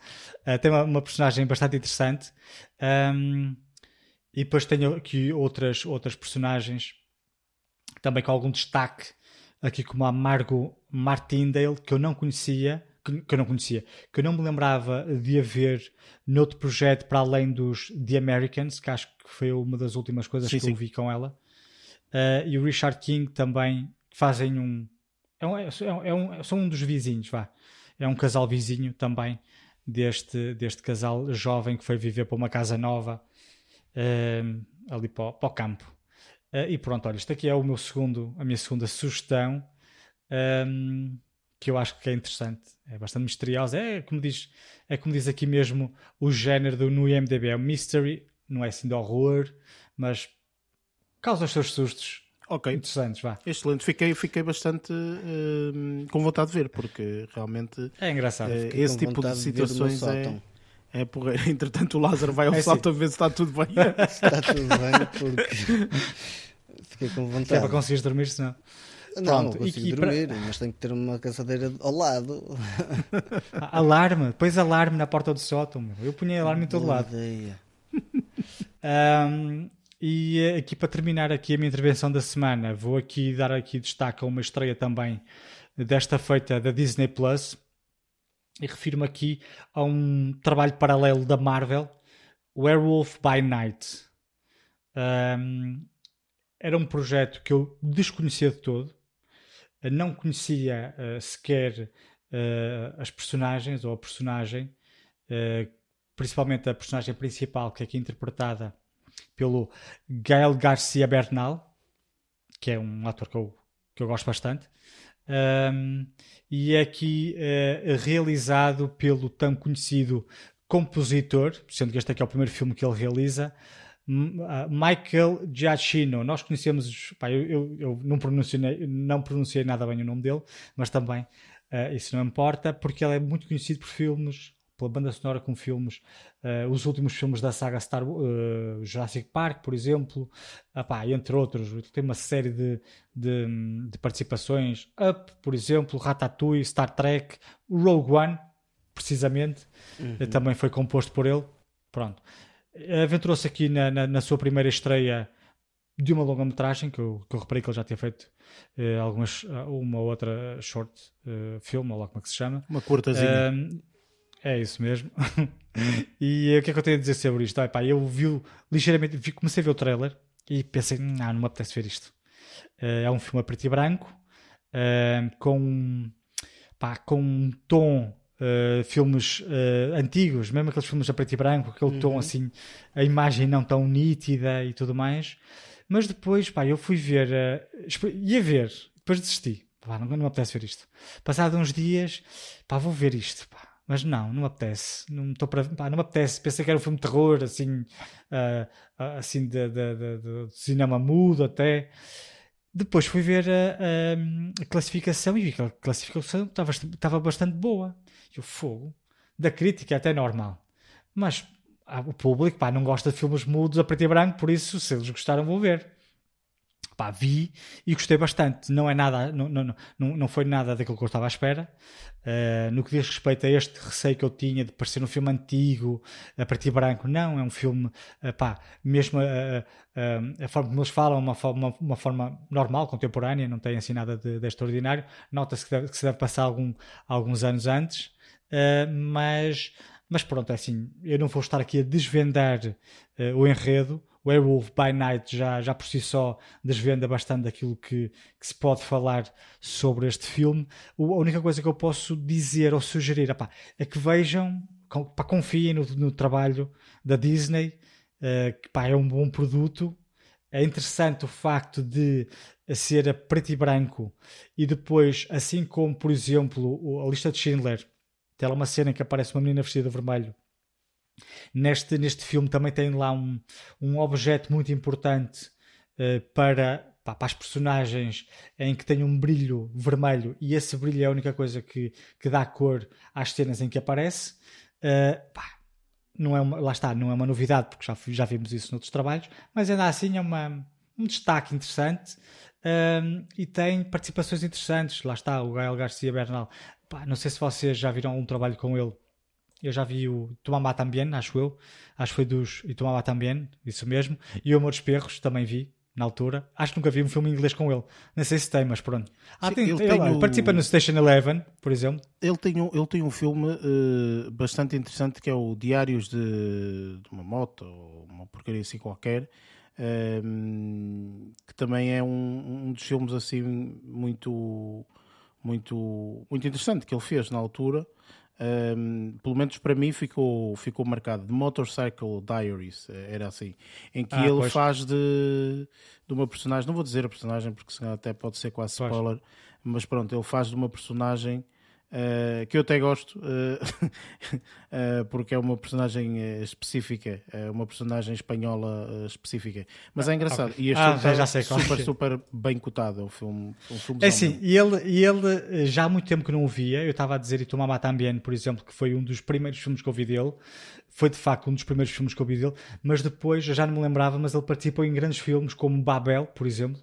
Uh, tem uma, uma personagem bastante interessante. Um, e depois tenho aqui outras, outras personagens também com algum destaque. Aqui como a Margot Martindale, que eu não conhecia. Que, que eu não conhecia. Que eu não me lembrava de haver noutro projeto para além dos The Americans, que acho que foi uma das últimas coisas Sim, que sim. eu vi com ela. Uh, e o Richard King também que fazem um, é um, é um- é um- são um dos vizinhos, vá. É um casal vizinho também deste, deste casal jovem que foi viver para uma casa nova um, ali para, o- para o campo. Uh, e pronto, olha, isto aqui é o meu segundo, a minha segunda sugestão um, que eu acho que é interessante. É bastante misteriosa. É como diz, é como diz aqui mesmo o género do, no IMDB. É um mystery, não é assim de horror, mas causa os seus sustos Ok, interessantes, vá. excelente. Fiquei, fiquei bastante hum, com vontade de ver, porque realmente É engraçado. Fiquei esse com tipo de vontade situações é, sótão. é porreiro. <laughs> Entretanto, o Lázaro vai ao É salto a ver se está tudo bem. <laughs> Está tudo bem, porque fiquei com Que é para vontade. conseguires dormir, senão. Não, Pronto, não consigo e- e para- dormir, mas tenho que ter uma caçadeira ao lado. Alarme, pões alarme na porta do sótão. meu. Eu punha alarme em todo Boa lado. ideia. Ahm, e eh, aqui para terminar aqui a minha intervenção da semana, vou aqui dar aqui destaque a uma estreia também desta feita da Disney Plus e refiro-me aqui a um trabalho paralelo da Marvel, Werewolf by Night. Ahm, era um projeto que eu desconhecia de todo, não conhecia eh, sequer eh, as personagens ou a personagem, eh, principalmente a personagem principal, que é aqui interpretada pelo Gael Garcia Bernal, que é um ator que eu, que eu gosto bastante, Um, e é aqui eh, realizado pelo tão conhecido compositor, sendo que este aqui é o primeiro filme que ele realiza, ah, Michael Giacchino. Nós conhecemos, pá, eu, eu- eu não, pronunciei, não pronunciei nada bem o nome dele, mas também eh, isso não importa, porque ele é muito conhecido por filmes, pela banda sonora com filmes, eh, os últimos filmes da saga Star eh, Jurassic Park, por exemplo, ah, pá, entre outros. Tem uma série de, de, de participações, Up, por exemplo, Ratatouille, Star Trek, Rogue One, precisamente, eh, também foi composto por ele. Pronto. Aventurou-se aqui na, na, na sua primeira estreia de uma longa-metragem, que eu, que eu reparei que ele já tinha feito eh, algumas, ah, uma outra short eh, film, ou lá como é que se chama. Uma curtazinha. Um, é isso mesmo. e eh, o que é que eu tenho a dizer sobre isto? Ah, pá, eu vi ligeiramente, vi- comecei a ver o trailer e pensei, não, não me apetece ver isto. Eh, é um filme a preto e branco, eh, com, pá, com um tom eh, filmes eh, antigos, mesmo aqueles filmes a preto e branco, aquele tom assim, a imagem não tão nítida e tudo mais. Mas depois, pá, eu fui ver, espe- ia ver, depois desisti. pá, não, não me apetece ver isto. Passado uns dias, pá, vou ver isto, pá. Mas não, não me apetece. Não, estou para, pá, não me apetece. Pensei que era um filme de terror, assim, uh, assim de, de, de, de, cinema mudo até. Depois fui ver a, a, a classificação e vi que a classificação estava, estava bastante boa. E o fogo da crítica é até normal. Mas ah, o público pá, não gosta de filmes mudos a preto e branco, por isso, se eles gostaram, vou ver. Pá, vi e gostei bastante. Não é nada, não, não, não, não foi nada daquilo que eu estava à espera. Uh, no que diz respeito a este receio que eu tinha de parecer um filme antigo, a e branco, não, é um filme, uh, pá, mesmo uh, a forma como eles falam, uma forma, uma forma normal, contemporânea, não tem assim nada de, de extraordinário. Nota-se que, que se deve passar algum, alguns anos antes, mas, mas pronto, é assim, eu não vou estar aqui a desvendar o enredo Werewolf by Night já, já por si só desvenda bastante daquilo que, que se pode falar sobre este filme. a única coisa que eu posso dizer ou sugerir é que vejam, pá, confiem no, no trabalho da Disney, uh, que é um bom produto. É interessante o facto de ser a preto e branco e depois, assim como, por exemplo, a lista de Schindler, tem lá uma cena em que aparece uma menina vestida de vermelho Neste, neste filme também tem lá um, um objeto muito importante uh, para, pá, para as personagens em que tem um brilho vermelho e esse brilho é a única coisa que, que dá cor às cenas em que aparece. Uh, pá, não é uma, lá está, não é uma novidade porque já, já vimos isso noutros trabalhos, mas ainda assim é uma, um destaque interessante um, e tem participações interessantes. Lá está o Gael Garcia Bernal. Pá, não sei se vocês já viram algum trabalho com ele eu já vi o Tomama Tambien, acho eu. Acho que foi dos e Tomama Tambien, isso mesmo. E o Amor dos Perros também vi, na altura. Acho que nunca vi um filme em inglês com ele. Não sei se tem, mas pronto. Ah, Sim, tem, ele, ele, tem participa no Station Eleven, por exemplo. Ele tem um, ele tem um filme uh, bastante interessante que é o Diários de, de uma Moto, ou uma porcaria assim qualquer. Uh, que também é um, um dos filmes assim muito muito muito interessante que ele fez na altura um, pelo menos para mim ficou, ficou marcado de Motorcycle Diaries, eh, era assim, em que ah, ele pois. faz de, de uma personagem, não vou dizer a personagem porque até pode ser quase spoiler, pois. mas pronto, ele faz de uma personagem Uh, que eu até gosto uh, uh, <laughs> porque é uma personagem específica, é uma personagem espanhola específica. Mas é engraçado. Okay. E este ah, filme já sei super, é. super bem cotado. É um filme, um filme É sim, e ele, e ele já há muito tempo que não o via. Eu estava a dizer E Tomama Tambien, por exemplo, que foi um dos primeiros filmes que eu vi dele. Foi de facto um dos primeiros filmes que eu vi dele, mas depois eu já não me lembrava, mas ele participou em grandes filmes como Babel, por exemplo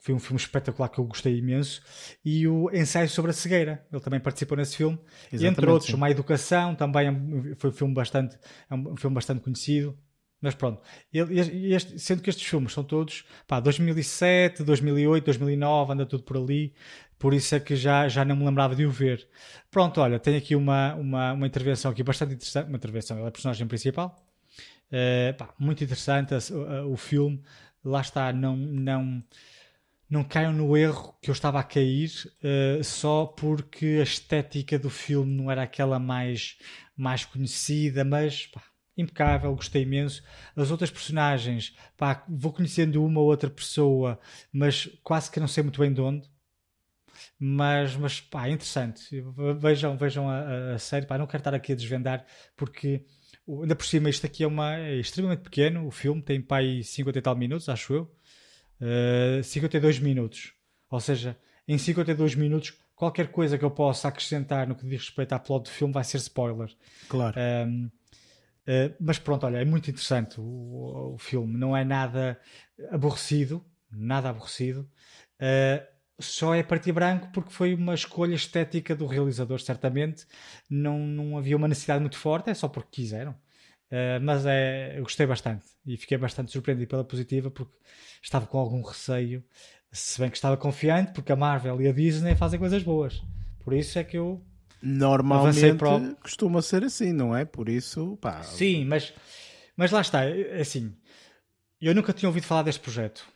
foi um filme espetacular que eu gostei imenso. E o Ensaio sobre a Cegueira, ele também participou nesse filme. Exatamente, e entre outros, sim. Uma Educação, também é foi um filme bastante, é um filme bastante conhecido. Mas pronto, ele, este, sendo que estes filmes são todos pá, 2007, 2008, 2009, anda tudo por ali, por isso é que já, já não me lembrava de o ver. Pronto, olha, tem aqui uma, uma, uma intervenção aqui bastante interessante, uma intervenção, ele é a personagem principal, uh, pá, muito interessante o, o filme, lá está, não, não, não caiam no erro que eu estava a cair uh, só porque a estética do filme não era aquela mais, mais conhecida, mas pá, impecável, gostei imenso. As outras personagens, pá, vou conhecendo uma ou outra pessoa, mas quase que não sei muito bem de onde. Mas, mas pá, interessante. Vejam, vejam a, a, série. Pá, não quero estar aqui a desvendar porque ainda por cima isto aqui é, uma, é extremamente pequeno. O filme tem pá, 50 e tal minutos, acho eu uh, eh, 52 minutos. Ou seja, em 52 minutos, qualquer coisa que eu possa acrescentar no que diz respeito à plot do filme vai ser spoiler. Claro. Um, uh, eh, mas pronto, olha, é muito interessante o, o, filme. Não é nada aborrecido, nada aborrecido. Uh, só é partir branco porque foi uma escolha estética do realizador, certamente. Não, não havia uma necessidade muito forte, é só porque quiseram. Uh, mas é, eu gostei bastante e fiquei bastante surpreendido pela positiva porque estava com algum receio, se bem que estava confiante, porque a Marvel e a Disney fazem coisas boas. Por isso é que eu normalmente para... costuma ser assim, não é? Por isso, pá. Sim, mas, mas lá está, é assim. Eu nunca tinha ouvido falar deste projeto.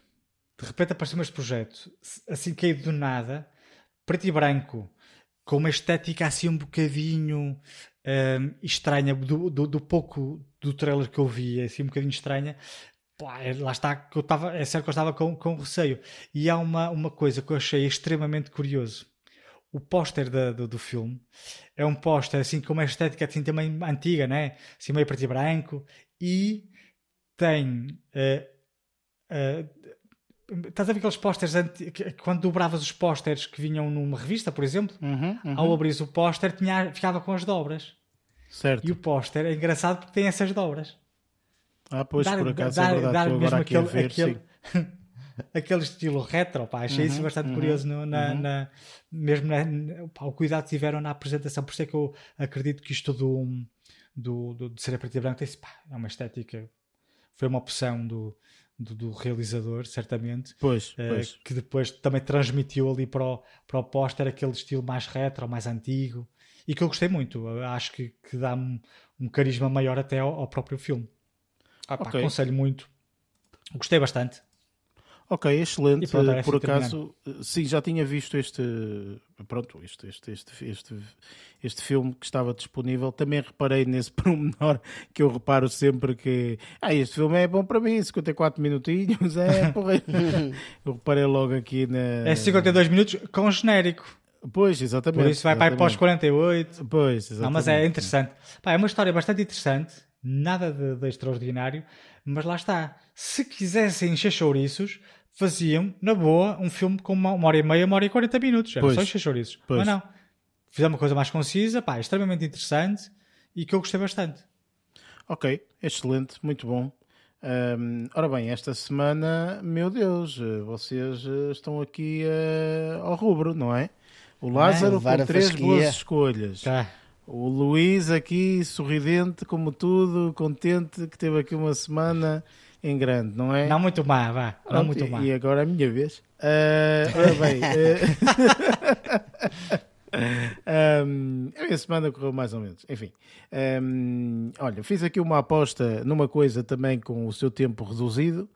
De repente apareceu este projeto, assim caído do nada, preto e branco, com uma estética assim um bocadinho um, estranha, do, do, do, pouco do trailer que eu vi, assim um bocadinho estranha, Pá, é, lá está que eu estava, é certo que eu estava com, com receio. E há uma, uma coisa que eu achei extremamente curioso. O póster do, do filme é um póster assim com uma estética assim também antiga, né? Assim meio preto e branco e tem uh, uh, estás a ver aqueles pósteres quando dobravas os pósteres que vinham numa revista, por exemplo, uhum, uhum. ao abrir o póster tinha, ficava com as dobras. Certo. E o póster é engraçado porque tem essas dobras. Ah, pois, dar, por acaso dar, é verdade. Dar mesmo aquele, ver, aquele, <laughs> aquele estilo retro, pá, achei uhum, isso bastante uhum, curioso no, na, uhum. na, mesmo na, pá, o cuidado que tiveram na apresentação, por isso é que eu acredito que isto do, do, do de ser a preto e branco pá, é uma estética, foi uma opção do, do, do realizador, certamente, pois, uh, pois. que depois também transmitiu ali para o, para o póster aquele estilo mais retro, mais antigo, e que eu gostei muito, eu acho que, que dá um, um carisma maior até ao, ao próprio filme. Ah, pá, okay. Aconselho muito. Gostei bastante. Ok, excelente. Pronto, é Por assim acaso, terminando. sim, já tinha visto este, pronto, este, este, este, este, este filme que estava disponível. Também reparei nesse <laughs> pormenor que eu reparo sempre que ah, este filme é bom para mim, 54 minutinhos, é <laughs> porra. eu reparei logo aqui na. É 52 minutos com genérico. Pois, exatamente. Por isso vai exatamente. para os 48. Pois, exatamente. Não, mas é interessante. Pá, é uma história bastante interessante nada de, de, extraordinário, mas lá está. Se quisessem encher chouriços, faziam, na boa, um filme com uma, uma hora e meia, uma hora e quarenta minutos. Era pois, só encher chouriços. Pois. Mas não. Fizeram uma coisa mais concisa, pá, extremamente interessante e que eu gostei bastante. Ok, excelente, muito bom. Um, ora bem, esta semana, meu Deus, vocês eh, estão aqui uh, ao rubro, não é? O Lázaro é, com três boas escolhas. Tá. O Luís aqui, sorridente, como tudo, contente, que teve aqui uma semana em grande, não é? Não muito má, vá. Não muito e, má. E agora é a minha vez. Uh, ora bem. <laughs> Uh, um, a minha semana correu mais ou menos. Enfim, um, olha, fiz aqui uma aposta numa coisa também com o seu tempo reduzido,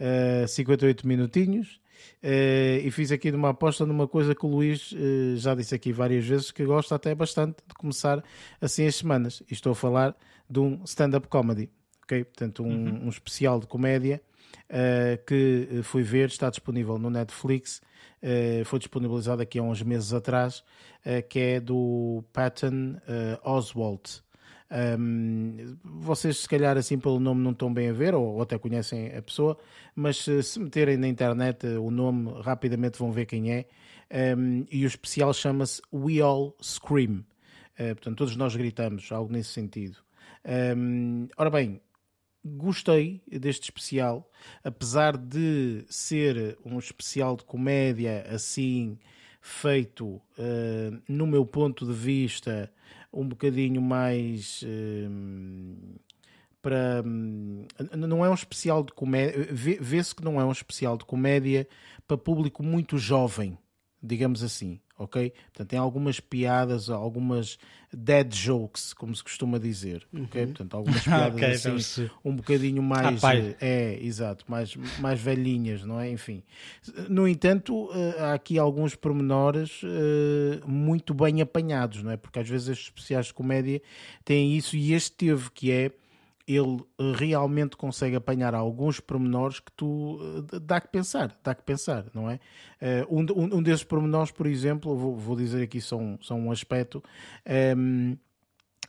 uh, 58 minutinhos. Uh, e fiz aqui uma aposta numa coisa que o Luís uh, já disse aqui várias vezes que gosta até bastante de começar assim as semanas. E estou a falar de um stand-up comedy, ok? Portanto, um, uhum. um especial de comédia uh, que fui ver, está disponível no Netflix, foi disponibilizado aqui há uns meses atrás, que é do Patton Oswalt. Um, vocês, se calhar, assim pelo nome não estão bem a ver, ou, ou até conhecem a pessoa, mas se, se meterem na internet o nome, rapidamente vão ver quem é. Um, e o especial chama-se We All Scream. Uh, portanto, todos nós gritamos, algo nesse sentido. Um, ora bem, gostei deste especial, apesar de ser um especial de comédia assim feito, uh, no meu ponto de vista, um bocadinho mais uh, para. Um, não é um especial de comédia. Vê-se que não é um especial de comédia para público muito jovem, digamos assim ok? Portanto, tem algumas piadas, algumas dead jokes, como se costuma dizer, uhum. ok? Portanto, algumas <laughs> piadas okay, assim, um bocadinho mais, ah, é, exato, mais, mais velhinhas, não é? Enfim. No entanto, eh, há aqui alguns pormenores uh, muito bem apanhados, não é? Porque às vezes estes especiais de comédia têm isso e este teve, que é ele eh, realmente consegue apanhar alguns pormenores que tu eh, dá que pensar, dá que pensar, não é? Eh, um, um desses pormenores, por exemplo, vou, vou dizer aqui só um, um aspecto. Ehm,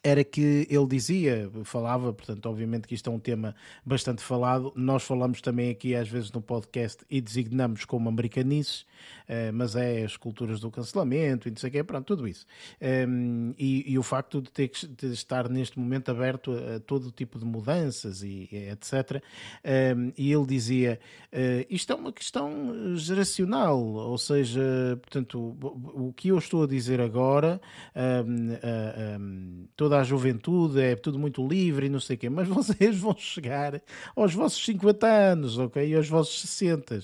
era que ele dizia, falava, portanto, obviamente que isto é um tema bastante falado. Nós falamos também aqui às vezes no podcast e designamos como americanices, eh, mas é as culturas do cancelamento e não sei o quê, pronto, tudo isso. Ehm, e, e, o facto de ter que de estar neste momento aberto a, todo tipo de mudanças e, etc. Ehm, e ele dizia, eh, isto é uma questão geracional, ou seja, portanto, o que eu estou a dizer agora, ehm, toda toda a juventude, é tudo muito livre e não sei o quê, mas <laughs> vocês vão chegar aos vossos 50 anos, ok? E aos vossos 60.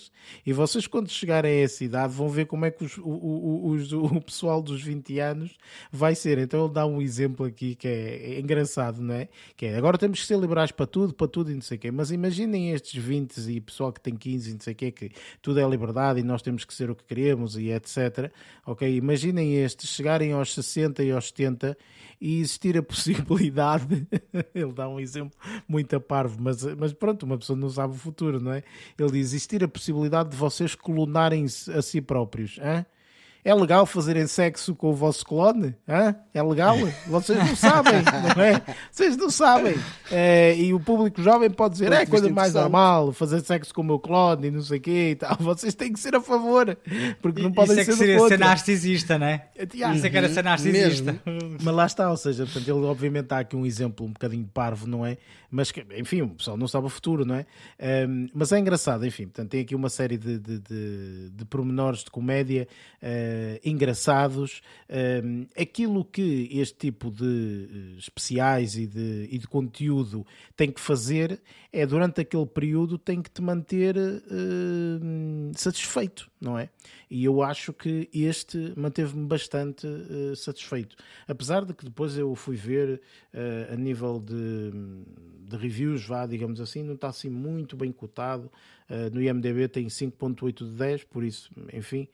E vocês, quando chegarem a essa idade, vão ver como é que os, o, os, o <laughs> pessoal dos 20 anos vai ser. Então ele dá um exemplo aqui que é, é engraçado, não é? Que é, agora temos que ser liberais para tudo, para tudo e não sei o quê, mas imaginem estes 20 e pessoal que tem 15 e não sei o quê, que tudo é liberdade e nós temos que ser o que queremos e etc. Ok? Imaginem estes chegarem aos 60 e aos 70 e existir a <laughs> possibilidade, ele dá um exemplo muito a parvo, mas, mas pronto, uma pessoa não sabe o futuro, não é? Ele diz: existir a possibilidade de vocês clonarem a si próprios. Hein? É legal fazerem sexo com o vosso clone? Hã? É legal? Vocês não sabem, <laughs> não é? Vocês não sabem. É, e o público jovem pode dizer, é coisa mais normal, fazer sexo com o meu clone e não sei o quê e tal. Vocês têm que ser a favor, porque não podem Isso é ser que seria ser narcisista, não é? Yeah. Isso é que era ser narcisista. Mas lá está, ou seja, portanto, ele obviamente há aqui um exemplo um bocadinho parvo, não é? Mas, que, enfim, o pessoal não sabe o futuro, não é? Um, mas é engraçado, enfim, portanto, tem aqui uma série de, de, de, de pormenores de comédia uh, engraçados. Um, aquilo que este tipo de especiais e de, e de conteúdo tem que fazer é, durante aquele período, tem que te manter uh, satisfeito, não é? E eu acho que este manteve-me bastante uh, satisfeito. Apesar de que depois eu fui ver a nível de, de, reviews, vá, digamos assim, não está assim muito bem cotado. No IMDB tem 5.8 de 10, por isso, enfim,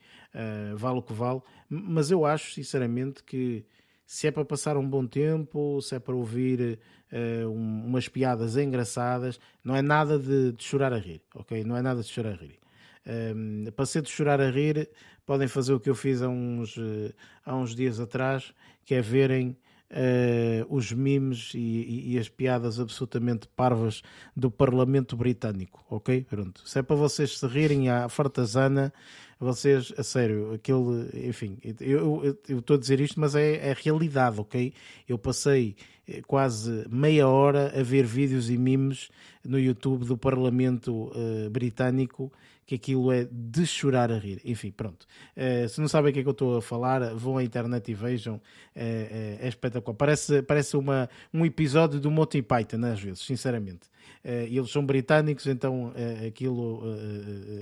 vale o que vale. Mas eu acho, sinceramente, que se é para passar um bom tempo, se é para ouvir um, umas piadas engraçadas, não é nada de, de chorar a rir, ok? Não é nada de chorar a rir. Um, para ser de chorar a rir, podem fazer o que eu fiz há uns, uh, há uns dias atrás, que é verem uh, os memes e, e, e, as piadas absolutamente parvas do Parlamento Britânico, ok? Pronto. Se é para vocês se rirem à fartazana, vocês, a sério, aquele, enfim, eu estou a dizer isto, mas é, é realidade, ok? Eu passei eh, quase meia hora a ver vídeos e memes no YouTube do Parlamento uh, Britânico que aquilo é de chorar a rir. Enfim, pronto. Uh, se não sabem o que é que eu estou a falar, vão à internet e vejam. Uh, uh, é espetacular. Parece, parece uma, um episódio do Monty Python, às vezes, sinceramente. eles são britânicos, então aquilo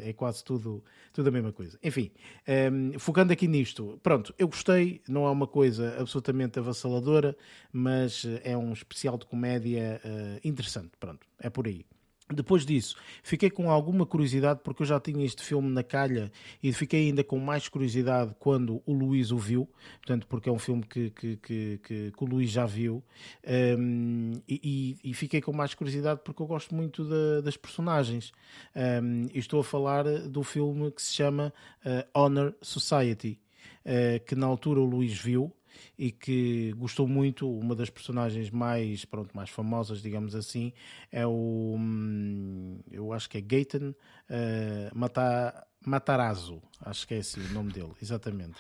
é quase tudo, tudo a mesma coisa. Enfim, um, focando aqui nisto, pronto, eu gostei, não é uma coisa absolutamente avassaladora, mas é um especial de comédia interessante. Pronto, é por aí. Depois disso, fiquei com alguma curiosidade porque eu já tinha este filme na calha e fiquei ainda com mais curiosidade quando o Luís o viu, portanto, porque é um filme que, que, que, que, o Luís já viu, um, e, e, fiquei com mais curiosidade porque eu gosto muito das personagens. Um, estou a falar do filme que se chama uh, Honor Society, uh, que na altura o Luís viu e que gostou muito. Uma das personagens mais, pronto, mais famosas, digamos assim, é o. Hum, eu acho que é Gaten uh, Mata, Matarazzo, acho que é esse o nome dele, exatamente.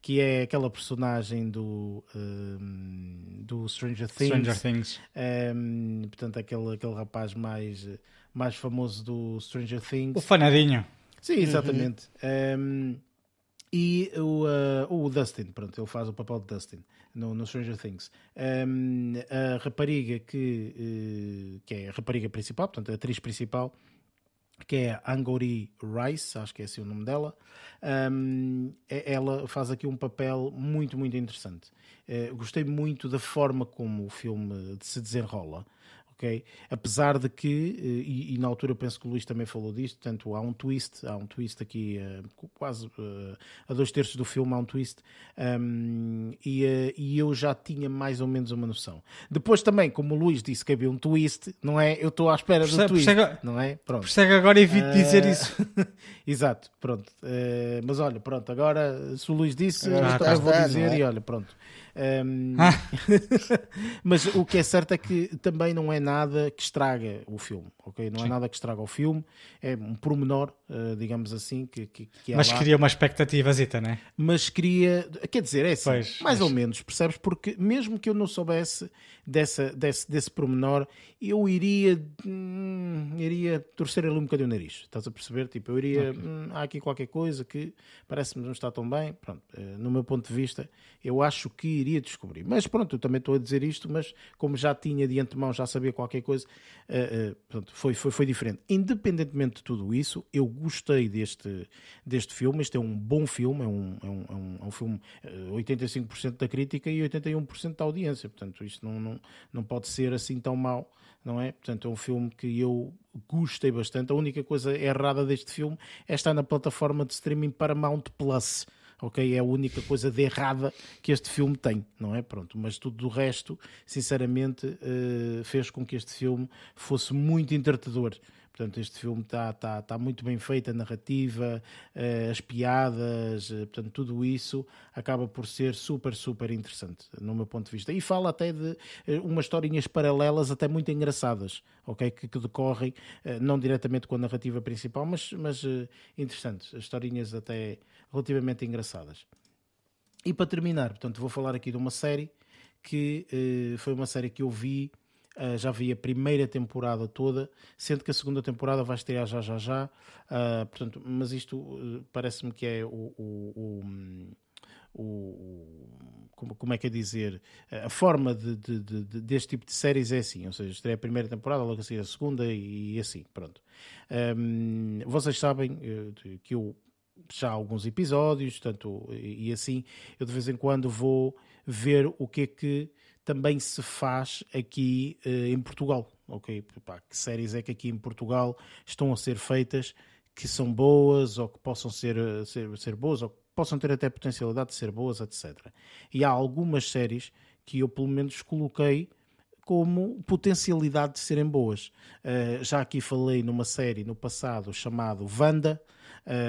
Que é aquela personagem do, um, do Stranger Things. Stranger Things. Um, portanto, aquele, aquele rapaz mais, mais famoso do Stranger Things. O fanadinho. Sim, exatamente. Uhum. Um, e o, uh, o Dustin, pronto, ele faz o papel de Dustin no, no Stranger Things. Um, a rapariga que, uh, que é a rapariga principal, portanto, a atriz principal, que é Angori Rice, acho que é assim o nome dela, um, ela faz aqui um papel muito, muito interessante. Uh, gostei muito da forma como o filme se desenrola ok? Apesar de que, eh, e, e, na altura eu penso que o Luís também falou disto, portanto há um twist, há um twist aqui, uh, quase uh, a dois terços do filme há um twist, um, e, uh, e, eu já tinha mais ou menos uma noção. Depois também, como o Luís disse que havia um twist, não é? Eu estou à espera do twist, percebe, não é? Pronto. Percebe agora evite dizer isso. <laughs> Exato, pronto. mas olha, pronto, agora se o Luís disse, ah, eu também vou dizer é? e olha, pronto. Um, ah. <laughs> mas o que é certo é que também não é nada que estraga o filme, ok? Não é Sim. é nada que estraga o filme, é um pormenor, uh, digamos assim, que, que, que Mas lá. cria uma expectativa zita, não é? Mas cria, quer dizer, é assim, pois, mais ou menos, percebes? Porque mesmo que eu não soubesse dessa, desse, desse pormenor, eu iria, hum, iria torcer ali um bocadinho o nariz, estás a perceber? Tipo, eu iria, okay. hum, há aqui qualquer coisa que parece-me não está tão bem, pronto, uh, no meu ponto de vista, eu acho que iria descobrir. Mas pronto, eu também estou a dizer isto, mas como já tinha de antemão, já sabia qualquer coisa, uh, uh, pronto, foi, foi, foi diferente. Independentemente de tudo isso, eu gostei deste, deste filme. Este é um bom filme, é um, é um, é um, é um filme 85% da crítica e 81% da audiência. Portanto, isto não, não, não pode ser assim tão mau não é? Portanto, é um filme que eu gostei bastante. A única coisa errada deste filme é estar na plataforma de streaming Paramount Plus ok? É a única coisa de errada que este filme tem, não é? Pronto, mas tudo do resto, sinceramente, uh, fez com que este filme fosse muito entretador. Portanto, este filme está tá, tá muito bem feito, a narrativa, uh, as piadas, uh, portanto, tudo isso acaba por ser super, super interessante, no meu ponto de vista. E fala até de umas historinhas paralelas, até muito engraçadas, ok? Que, que decorrem, não diretamente com a narrativa principal, mas, mas interessantes. As historinhas até relativamente engraçadas. E para terminar, portanto, vou falar aqui de uma série que foi uma série que eu vi, uh, já vi a primeira temporada toda, sendo que a segunda temporada vai estrear já já já, uh, portanto, mas isto parece-me que é o, o, o o, como, como, é que é dizer, a forma de, de, de, deste tipo de séries é assim, ou seja, estreia a primeira temporada, logo a seguir a segunda e, e assim, pronto. Um, vocês sabem que eu já alguns episódios, tanto e assim eu de vez em quando vou ver o que é que também se faz aqui uh, em Portugal, ok? Pá, que séries é que aqui em Portugal estão a ser feitas que são boas ou que possam ser, eh, ser, ser boas ou que possam ter até potencialidade de ser boas, etc. E há algumas séries que eu pelo menos coloquei como potencialidade de serem boas. Uh, já aqui falei numa série no passado chamado Vanda,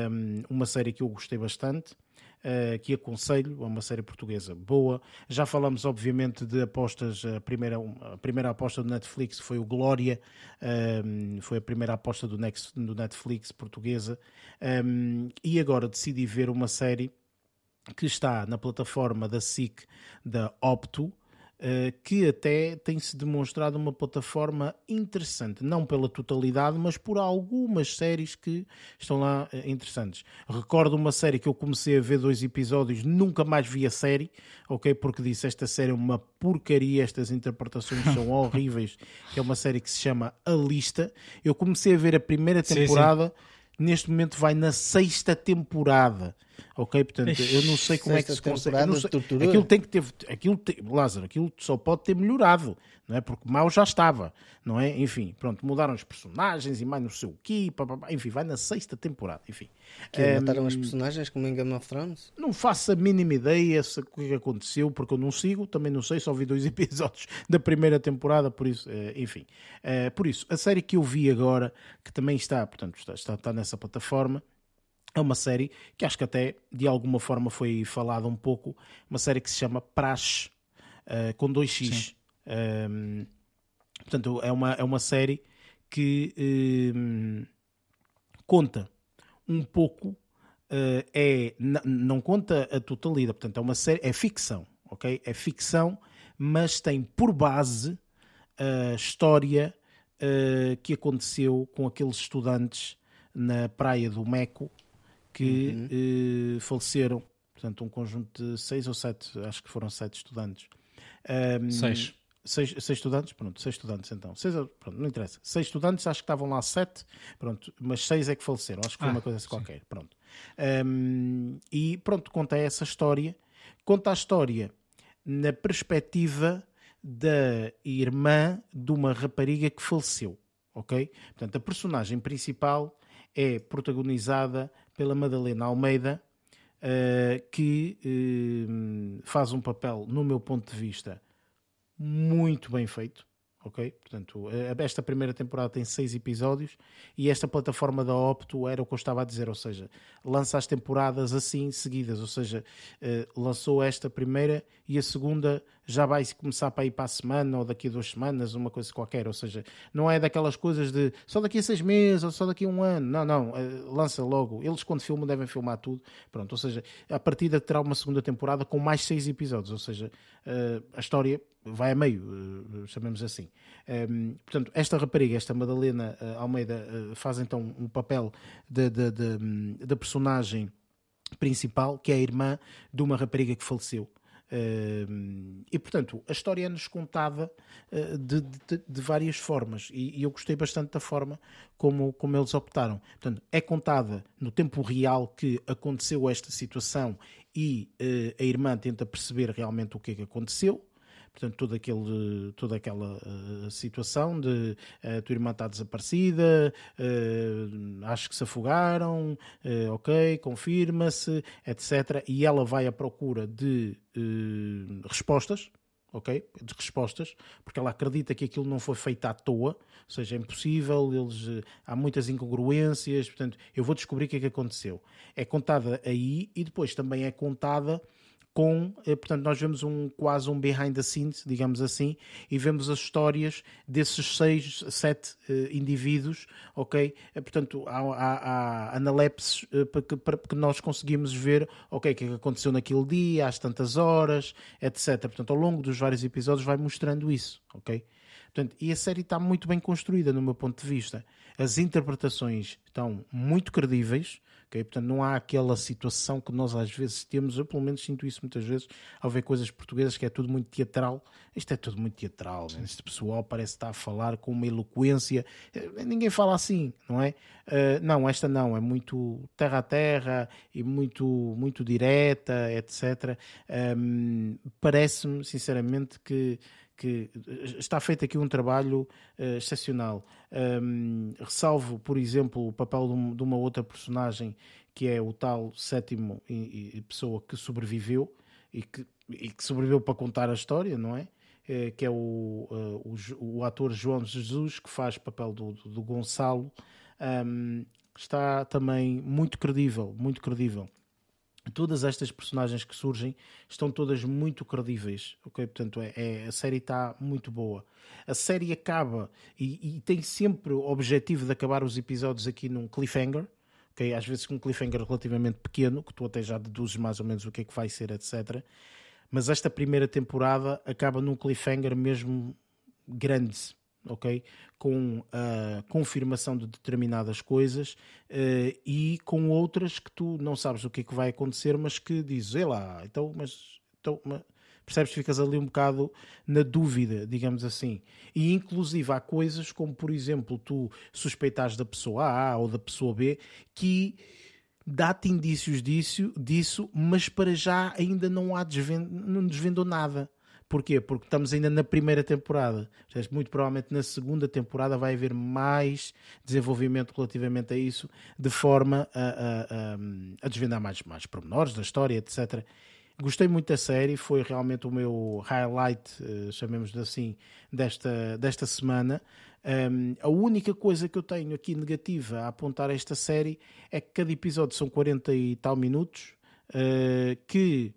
um, uma série que eu gostei bastante. Uh, que aconselho, é uma série portuguesa boa. Já falamos, obviamente, de apostas. A primeira, a primeira aposta do Netflix foi o Glória, um, foi a primeira aposta do, Next, do Netflix portuguesa. Um, e agora decidi ver uma série que está na plataforma da SIC da Opto, eh, que até tem-se demonstrado uma plataforma interessante, não pela totalidade, mas por algumas séries que estão lá eh, interessantes. Recordo uma série que eu comecei a ver dois episódios, nunca mais vi a série, ok? Porque disse esta série é uma porcaria, estas interpretações são <laughs> horríveis, que é uma série que se chama A Lista. Eu comecei a ver a primeira temporada. Sim, sim neste momento vai na sexta temporada. Ok? Portanto, eu não sei como é que se consegue. Aquilo tem que ter. Aquilo tem, Lázaro, aquilo só pode ter melhorado, não é? Porque mal já estava, não é? Enfim, pronto, mudaram os personagens e mais não sei o quê, enfim, vai na sexta temporada, enfim. Que um, ehm, mataram as personagens como em Game of Thrones? Não faço a mínima ideia se, o que aconteceu, porque eu não sigo, também não sei, só vi dois <laughs> episódios da primeira temporada, por isso, eh, enfim. Eh, por isso, a série que eu vi agora, que também está, portanto, está, está, está nessa plataforma, é uma série que acho que até de alguma forma foi falada um pouco, uma série que se chama Praxe, uh, com 2x. Um, ehm, portanto, é uma, é uma série que um, ehm, conta um pouco, uh, é, não conta a totalidade, portanto, é uma série, é ficção, ok? É ficção, mas tem por base a história uh, que aconteceu com aqueles estudantes na praia do Meco que uhum. uh, faleceram. Portanto, um conjunto de seis ou sete, acho que foram sete estudantes. Um, seis. Seis, seis, estudantes, pronto, seis estudantes então. Seis, pronto, não interessa. Seis estudantes, acho que estavam lá sete, pronto, mas seis é que faleceram, acho que foi ah, uma coisa assim qualquer, pronto. Um, e pronto, conta essa história. Conta a história na perspectiva da irmã de uma rapariga que faleceu, ok? Portanto, a personagem principal é protagonizada pela Madalena Almeida, uh, que uh, faz um papel, no meu ponto de vista, muito bem feito ok? Portanto, eh, esta primeira temporada tem seis episódios e esta plataforma da Opto era o que eu estava a dizer, ou seja, lança as temporadas assim seguidas, ou seja, lançou esta primeira e a segunda já vai começar para ir para a semana ou daqui a duas semanas, uma coisa qualquer, ou seja, não é daquelas coisas de só daqui a seis meses ou só daqui a um ano, não, não, uh, lança logo. Eles quando filmam devem filmar tudo, pronto, ou seja, a partida terá uma segunda temporada com mais seis episódios, ou seja, uh, a história vai a meio, uh, chamemos assim. Ehm, portanto, esta rapariga, esta Madalena Almeida, faz então um papel da personagem principal, que é a irmã de uma rapariga que faleceu. E portanto, a história é-nos contada uh, de, de, de, várias formas e, e, eu gostei bastante da forma como, como eles optaram. Portanto, é contada no tempo real que aconteceu esta situação e uh, a irmã tenta perceber realmente o que é que aconteceu. Portanto, todo aquele, toda aquela uh, situação de a uh, tua irmã está desaparecida, uh, acho que se afogaram, ok, confirma-se, etc. E ela vai à procura de respostas, ok? De respostas, porque ela acredita que aquilo não foi feito à toa, ou seja, é impossível, eles, há muitas incongruências, portanto, eu vou descobrir o que é que aconteceu. É contada aí e depois também é contada com, eh, portanto, nós vemos um quase um behind the scenes, digamos assim, e vemos as histórias desses seis, sete uh, indivíduos, ok? Eh, portanto, há, há, há analepses uh, para, que, para que nós conseguimos ver, ok, o que é aconteceu naquele dia, às tantas horas, etc. Portanto, ao longo dos vários episódios vai mostrando isso, ok? Portanto, e a série está muito bem construída, no meu ponto de vista. As interpretações estão muito credíveis, Okay? Portanto, não há aquela situação que nós às vezes temos, eu pelo menos sinto isso muitas vezes, ao ver coisas portuguesas que é tudo muito teatral. Isto é tudo muito teatral. Né? Este pessoal parece estar a falar com uma eloquência. Eh, ninguém fala assim, não é? Uh, não, esta não. É muito terra a terra e muito, muito direta, etc. Um, Parece-me, sinceramente, que que está feito aqui um trabalho uh, excepcional. Um, ressalvo, por exemplo, o papel de, um, de, uma outra personagem que é o tal sétimo e, e pessoa que sobreviveu e que, e que, sobreviveu para contar a história, não é? é que é o, uh, o, o, ator João Jesus, que faz papel do, do, do Gonçalo. Um, está também muito credível, muito credível todas estas personagens que surgem estão todas muito credíveis, ok? Portanto, é, é a série está muito boa. A série acaba e, e, tem sempre o objetivo de acabar os episódios aqui num cliffhanger, ok? Às vezes com um cliffhanger relativamente pequeno, que tu até já deduzes mais ou menos o que é que vai ser, etc. Mas esta primeira temporada acaba num cliffhanger mesmo grande, ok? Com a confirmação de determinadas coisas uh, e com outras que tu não sabes o que é que vai acontecer, mas que dizes, sei lá, então, mas, então, mas percebes? Ficas ali um bocado na dúvida, digamos assim. E inclusive há coisas como, por exemplo, tu suspeitares da pessoa A ou da pessoa B que dá-te indícios disso, disso, mas para já ainda não há não desvendou nada. Porquê? Porque estamos ainda na primeira temporada. Muito provavelmente na segunda temporada vai haver mais desenvolvimento relativamente a isso, de forma a, a, a, a desvendar mais, mais pormenores da história, etc. Gostei muito da série, foi realmente o meu highlight, uh, chamemos assim, desta, desta semana. Um, a única coisa que eu tenho aqui negativa a apontar a esta série é que cada episódio são 40 e tal minutos, uh, que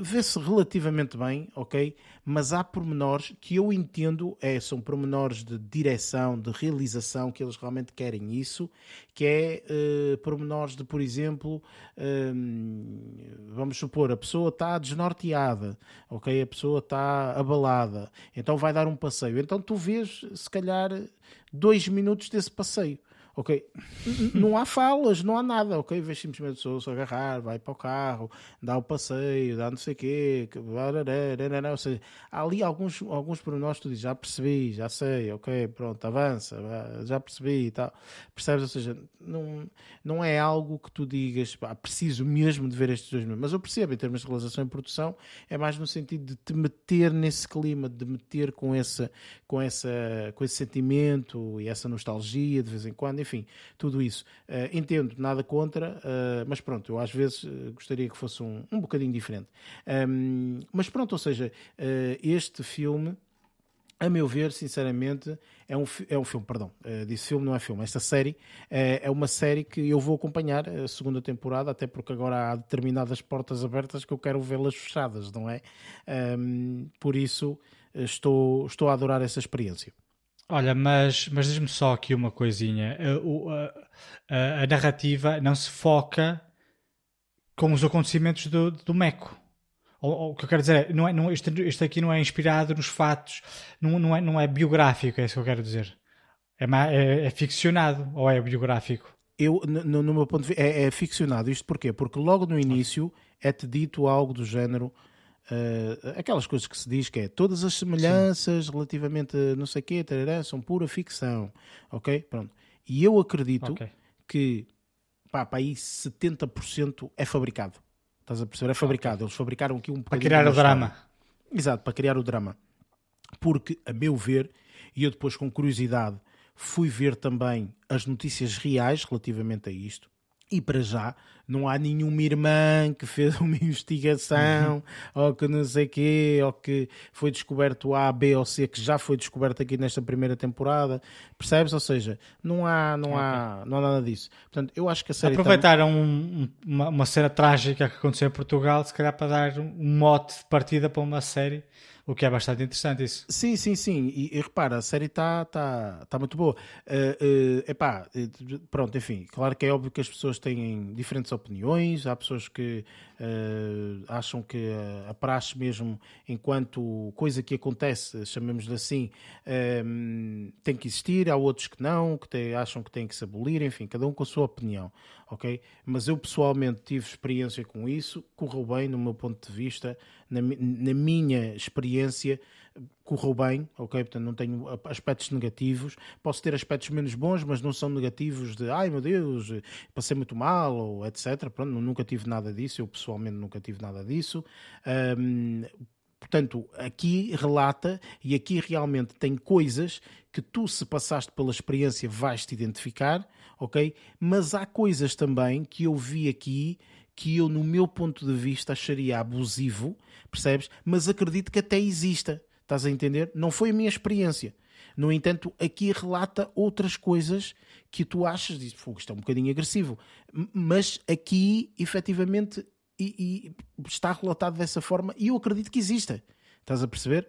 vê-se relativamente bem, ok? Mas há pormenores que eu entendo, é, são pormenores de direção, de realização, que eles realmente querem isso, que é uh, pormenores de, por exemplo, uh, vamos supor, a pessoa está desnorteada, ok? A pessoa está abalada, então vai dar um passeio. Então tu vês, se calhar, dois minutos desse passeio ok? não há falas, não há nada, ok? Vês simplesmente pessoas se agarrar, vai para o carro, dá o passeio, dá não sei o quê, ou seja, há ali alguns, alguns pormenores tu dizes, já percebi, já sei, ok, pronto, avança, já percebi e tal, percebes? Ou seja, não, não é algo que tu digas, pá, preciso mesmo de ver estes dois mas eu percebo, em termos de realização e produção, é mais no sentido de te meter nesse clima, de meter com, essa, com, essa, com esse sentimento e essa nostalgia de vez em quando, enfim, tudo isso. Uh, entendo, nada contra, uh, mas pronto, eu às vezes uh, gostaria que fosse um, um bocadinho diferente. Um, mas pronto, ou seja, este filme a meu ver, sinceramente, é um, é um filme, perdão, uh, disse filme, não é filme. Esta série uh, é uma série que eu vou acompanhar a segunda temporada, até porque agora há determinadas portas abertas que eu quero vê-las fechadas, não é? Um, por isso, estou, estou a adorar essa experiência. Olha, mas, mas diz-me só aqui uma coisinha. A, a, a, narrativa não se foca com os acontecimentos do, do Meco. O, o que eu quero dizer é, não é, não, isto, isto aqui não é inspirado nos fatos, não, não, é, não é biográfico, é isso que eu quero dizer. É, é, é ficcionado ou é biográfico? Eu, no, no meu ponto de vista, é, é ficcionado. Isto porquê? Porque logo no início é-te dito algo do género Uh, aquelas coisas que se diz que é todas as semelhanças Sim. relativamente a não sei o quê, tarará, são pura ficção, ok? Pronto. E eu acredito okay. que pá, pá, aí 70% é fabricado. Estás a perceber? É fabricado. Okay. Eles fabricaram aqui um Para criar o drama. Exato, para criar o drama. Porque, a meu ver, e eu depois com curiosidade fui ver também as notícias reais relativamente a isto, e para já não há nenhuma irmã que fez <laughs> uma investigação uhum. ou que não sei quê, ou que foi descoberto A, B ou C, que já foi descoberto aqui nesta primeira temporada. Percebes? Ou seja, não há, não okay. há, não há nada disso. Portanto, eu acho que a série. Aproveitaram tam... um, uma, uma cena trágica que aconteceu em Portugal, se calhar para dar um mote de partida para uma série o que é bastante interessante isso. Sim, sim, sim. E, e repara, a série está tá, tá muito boa. Uh, uh, epá, pronto, enfim, claro que é óbvio que as pessoas têm diferentes opiniões. Há pessoas que uh, acham que a praxe mesmo, enquanto coisa que acontece, chamemos-lhe assim, uh, tem que existir. Há outros que não, que te, acham que tem que se abolir. Enfim, cada um com a sua opinião, ok? Mas eu pessoalmente tive experiência com isso, correu bem no meu ponto de vista na, na minha experiência, correu bem, ok? Portanto, não tenho aspectos negativos. Posso ter aspectos menos bons, mas não são negativos de ai meu Deus, passei muito mal ou etc. Pronto, nunca tive nada disso, eu pessoalmente nunca tive nada disso. Um, Portanto, aqui relata e aqui realmente tem coisas que tu, se passaste pela experiência, vais te identificar, ok? Mas há coisas também que eu vi aqui que eu, no meu ponto de vista, acharia abusivo, percebes? Mas acredito que até exista. Estás a entender? Não foi a minha experiência. No entanto, aqui relata outras coisas que tu achas, diz, fogo, isto é um bocadinho agressivo. Mas aqui, efetivamente, e, e está relatado dessa forma e eu acredito que exista. Estás a perceber?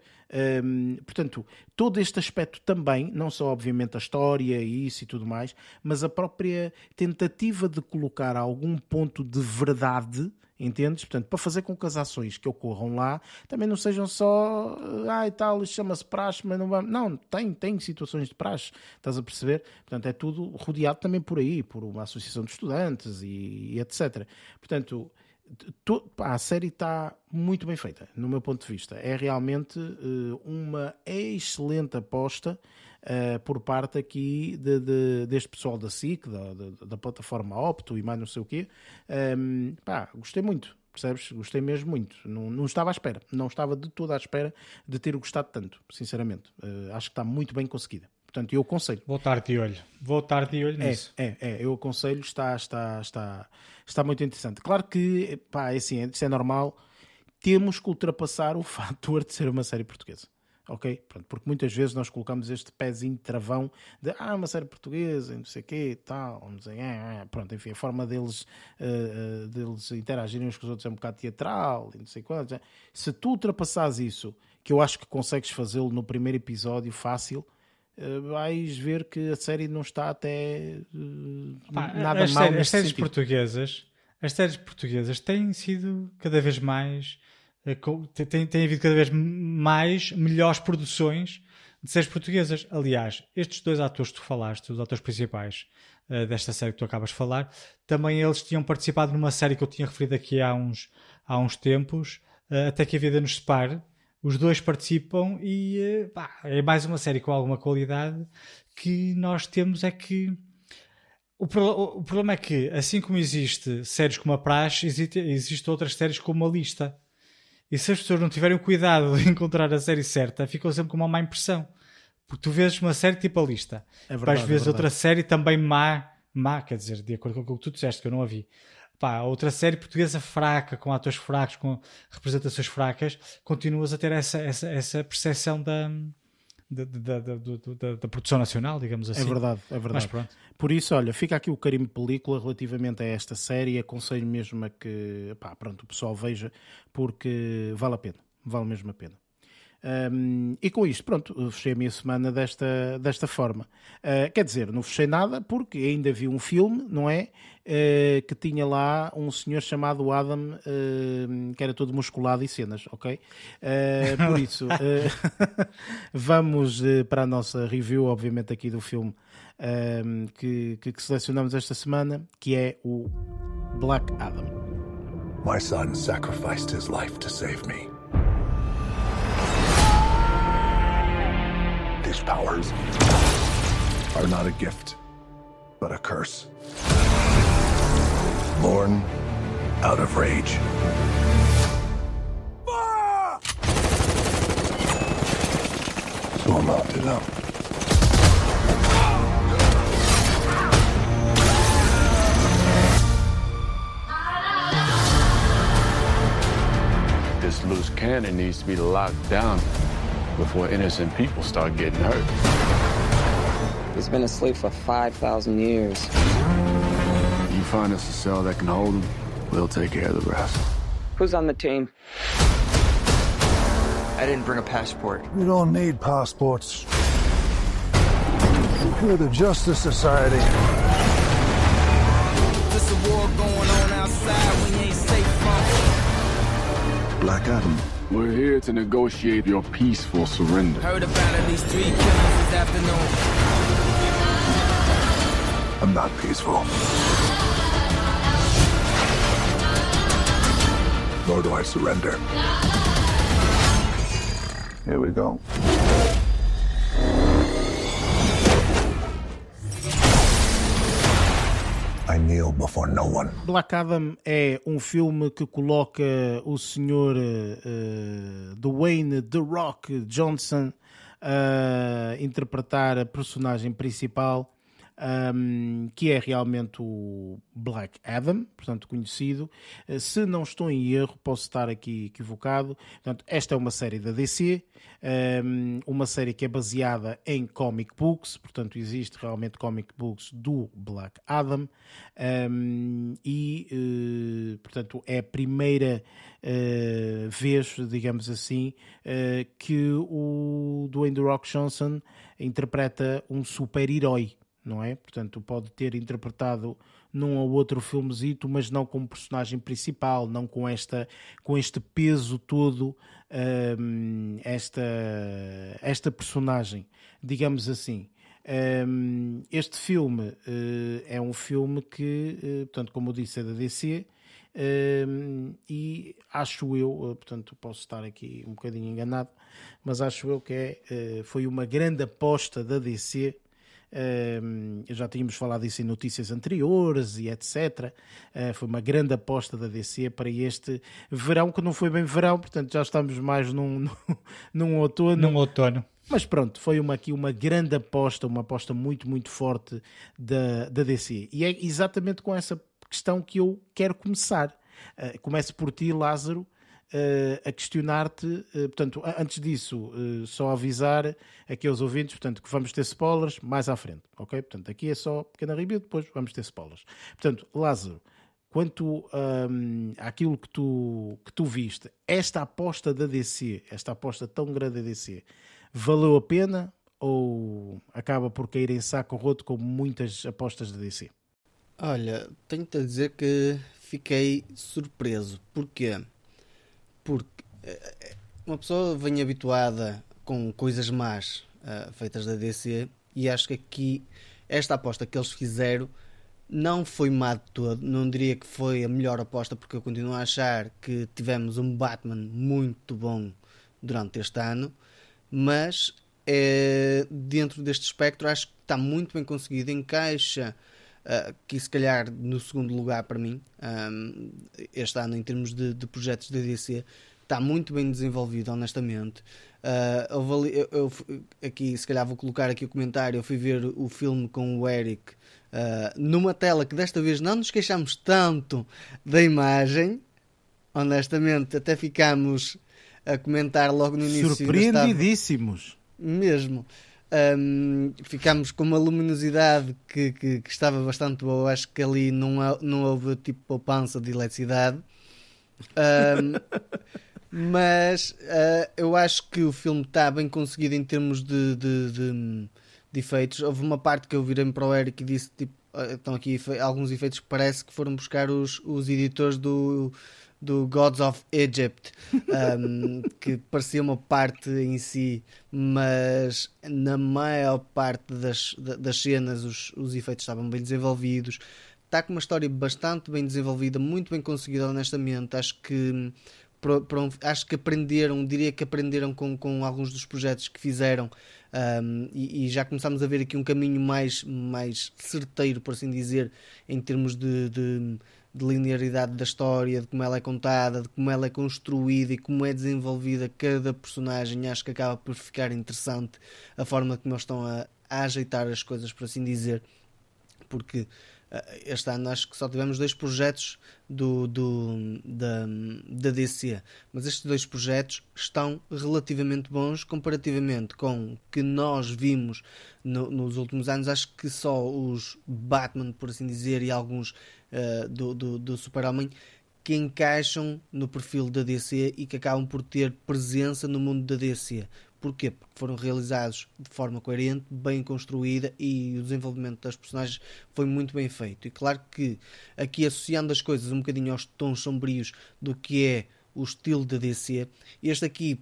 Um, portanto, todo este aspecto também, não só obviamente a história e isso e tudo mais, mas a própria tentativa de colocar algum ponto de verdade, entendes? Portanto, para fazer com que as ações que ocorram lá também não sejam só, ah e tal, isto chama-se praxe, mas não vamos. Não, tem, tem situações de praxe, estás a perceber? Portanto, é tudo rodeado também por aí, por uma associação de estudantes e, e etc. Portanto, a série está muito bem feita, no meu ponto de vista. É realmente uh, uma excelente aposta uh, por parte aqui de, de, deste pessoal da SIC, da, da, da, plataforma Opto e mais não sei o quê. Um, pá, gostei muito, percebes? Gostei mesmo muito. Não, não estava à espera, não estava de toda à espera de ter gostado tanto, sinceramente. Uh, acho que está muito bem conseguida. Portanto, eu aconselho. Vou estar de olho. Vou estar de olho é, nisso. É, é, eu aconselho, está, está, está, está muito interessante. Claro que, pá, é assim, isso é normal. Temos que ultrapassar o <laughs> fator de ser uma série portuguesa. Ok? Pronto, porque muitas vezes nós colocamos este pezinho de travão de ah, uma série portuguesa, não sei o quê, tal, não sei, ah, ah. pronto, enfim, a forma deles, uh, deles interagirem uns com os outros é um bocado teatral, não sei quanto. Se tu ultrapassares isso, que eu acho que consegues fazê-lo no primeiro episódio fácil, vais ver que a série não está até uh, Pá, nada as mal séries, As séries portuguesas, as séries portuguesas têm sido cada vez mais uh, tem, tem havido cada vez mais melhores produções de séries portuguesas. Aliás, estes dois atores que tu falaste, os atores principais uh, desta série que tu acabas de falar, também eles tinham participado numa série que eu tinha referido aqui há uns, há uns tempos, até que a vida nos separe os dois participam e eh, pá, é mais uma série com alguma qualidade que nós temos é que o, pro, o, problema é que assim como existe séries como a Praxe existe, existe outras séries como a lista. E se as pessoas não tiverem o cuidado <laughs> de encontrar a série certa ficam sempre com uma má impressão. Porque tu vês uma série tipo a lista. É verdade, ver é outra série também má má, quer dizer, de acordo com o que tu disseste que eu não a vi pá, outra série portuguesa fraca, com atores fracos, com representações fracas, continuas a ter essa, essa, essa percepção da, da, da, da, da, produção nacional, digamos assim. É verdade, é verdade. Por isso, olha, fica aqui o carimbo película relativamente a esta série aconselho mesmo a que pá, pronto, o pessoal veja, porque vale a pena, vale mesmo a pena. Um, e com isto, pronto, fechei a minha semana desta, desta forma. Uh, quer dizer, não fechei nada porque ainda vi um filme, não é? Uh, que tinha lá um senhor chamado Adam, uh, que era todo musculado e cenas, ok? por isso, <laughs> vamos para a nossa review, obviamente, aqui do filme que, que, que selecionamos esta semana, que é o Black Adam. My son sacrificed his life to save me. These powers are not a gift, but a curse. Born out of rage. know about it, huh? This loose cannon needs to be locked down before innocent people start getting hurt. He's been asleep for 5,000 years. You find us a cell that can hold him, we'll take care of the rest. Who's on the team? I didn't bring a passport. We don't need passports. We're the Justice Society. There's a war going on outside we ain't safe from. Black Adam. We're here to negotiate your peaceful surrender. Heard about at least three killings this afternoon. I'm not peaceful. Nor do I surrender. Here we go. I kneel before no one. Black Adam é um filme que coloca o senhor uh, Dwayne The Rock Johnson a interpretar a personagem principal, um, que é realmente o Black Adam, portanto conhecido. Uh, se não estou em erro, posso estar aqui equivocado. Portanto, esta é uma série da DC, um, uma série que é baseada em comic books, portanto existe realmente comic books do Black Adam um, e uh, portanto é a primeira uh, vez, digamos assim, uh, que o Dwayne The Rock Johnson interpreta um super-herói, não é? Portanto pode ter interpretado num ou outro filmezito, mas não como personagem principal, não com, esta, com este peso todo, um, esta, esta personagem, digamos assim. Um, este filme uh, é um filme que, uh, portanto, como eu disse, é da DC. Um, e acho eu, uh, portanto, posso estar aqui um bocadinho enganado, mas acho eu que é, foi uma grande aposta da DC Uh, já tínhamos falado isso em notícias anteriores e etc. Uh, foi uma grande aposta da DC para este verão, que não foi bem verão, portanto já estamos mais num, <laughs> num, num outono. Num outono. Mas pronto, foi uma, aqui uma grande aposta, uma aposta muito, muito forte da, da DC. E é exatamente com essa questão que eu quero começar. Uh, começo por ti, Lázaro, a questionar-te. Uh, portanto, antes disso, uh, só avisar aqui aos ouvintes portanto, que vamos ter spoilers mais à frente, ok? Portanto, aqui é só pequena review, depois vamos ter spoilers. Portanto, Lázaro, quanto um, àquilo que tu, que tu viste, esta aposta da DC, esta aposta tão grande da DC, valeu a pena ou acaba por cair em saco roto como muitas apostas da DC? Olha, tenho-te a dizer que fiquei surpreso. Porquê? Porque uma pessoa vem habituada com coisas más uh, feitas da DC e acho que aqui esta aposta que eles fizeram não foi má de todo. Não diria que foi a melhor aposta porque eu continuo a achar que tivemos um Batman muito bom durante este ano, mas é, dentro deste espectro acho que está muito bem conseguido, encaixa uh, que se calhar no segundo lugar para mim um, este ano em termos de, de projetos da DC está muito bem desenvolvido, honestamente. Uh, ali, eu, eu, aqui, se calhar vou colocar aqui o comentário. Eu fui ver o filme com o Eric uh, numa tela que desta vez não nos queixamos tanto da imagem. Honestamente, até ficámos a comentar logo no início. Surpreendidíssimos. Mesmo. Um, ficámos com uma luminosidade que, que, que, estava bastante boa. Acho que ali não, não houve tipo poupança de eletricidade. Um, <laughs> mas uh, eu acho que o filme está bem conseguido em termos de, de, de, de, efeitos. Houve uma parte que eu virei para o Eric e disse: tipo, uh, estão aqui alguns efeitos que parece que foram buscar os, os editores do, do Gods of Egypt, um, que parecia uma parte em si, mas na maior parte das, das cenas os, os efeitos estavam bem desenvolvidos. Está com uma história bastante bem desenvolvida, muito bem conseguida, honestamente. Acho que para, para um, acho que aprenderam, diria que aprenderam com, com alguns dos projetos que fizeram um, e, e, já começámos a ver aqui um caminho mais, mais certeiro, por assim dizer, em termos de, de, de linearidade da história, de como ela é contada, de como ela é construída e como é desenvolvida cada personagem. Acho que acaba por ficar interessante a forma como eles estão a, a ajeitar as coisas, por assim dizer, porque eh, este ano acho que só tivemos dois projetos do, do, da, da DC, mas estes dois projetos estão relativamente bons comparativamente com o que nós vimos no- nos últimos anos. Acho que só os Batman, por assim dizer, e alguns eh, do, do, do Super-Homem que encaixam no perfil da DC e que acabam por ter presença no mundo da DC. Porquê? Porque foram realizados de forma coerente, bem construída e o desenvolvimento das personagens foi muito bem feito. E claro que aqui associando as coisas um bocadinho aos tons sombrios do que é o estilo da DC, este aqui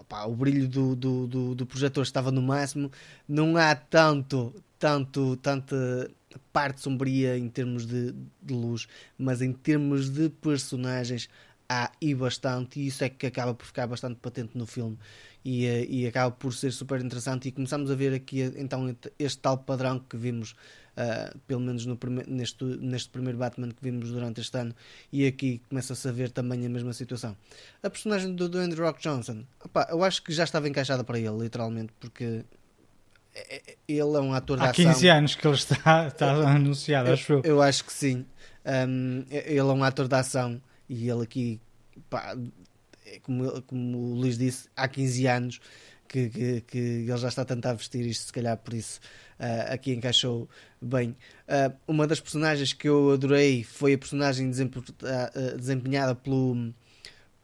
opá, o brilho do, do, do, do projetor estava no máximo, não há tanto, tanto, tanta parte sombria em termos de, de luz, mas em termos de personagens há e bastante, e isso é que acaba por ficar bastante patente no filme. E, eh, e acaba por ser super interessante. E começamos a ver aqui eh, então este tal padrão que vimos ah, pelo menos no prime- neste, neste primeiro Batman que vimos durante este ano. E aqui começa-se a ver também a mesma situação. A personagem do Dwayne The Rock Johnson opá, eu acho que já estava encaixada para ele literalmente porque ele é um ator de Há ação 15 anos que ele está, <laughs> está anunciado, acho eu. eu acho que sim. Um, ele é um ator de ação e ele aqui, pá, é como, como o Luís disse, há 15 anos que, que, que ele já está a tentar vestir isto, se calhar por isso uh, aqui encaixou bem. Uh, uma das personagens que eu adorei foi a personagem uh, desempenhada pelo,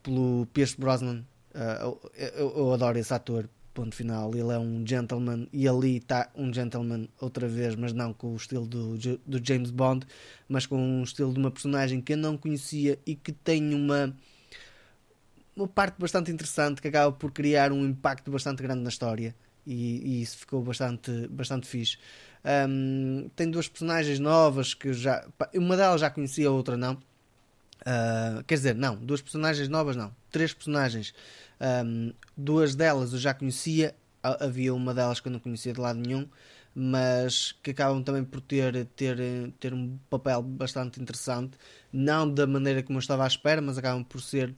pelo Pierce Brosnan. Uh, eu, eu- eu adoro esse ator. Ponto final. Ele é um gentleman e ali está um gentleman outra vez, mas não com o estilo do, do James Bond, mas com um estilo de uma personagem que eu não conhecia e que tem uma uma parte bastante interessante que acaba por criar um impacto bastante grande na história e, e isso ficou bastante, bastante fixe. Um, tem duas personagens novas que já. Uma delas já conhecia, a outra não. Uh, quer dizer, não, duas personagens novas não. Três personagens. Um, duas delas eu já conhecia, ha- havia uma delas que eu não conhecia de lado nenhum, mas que acabam também por ter, ter, ter um papel bastante interessante. Não da maneira como eu estava à espera, mas acabam por ser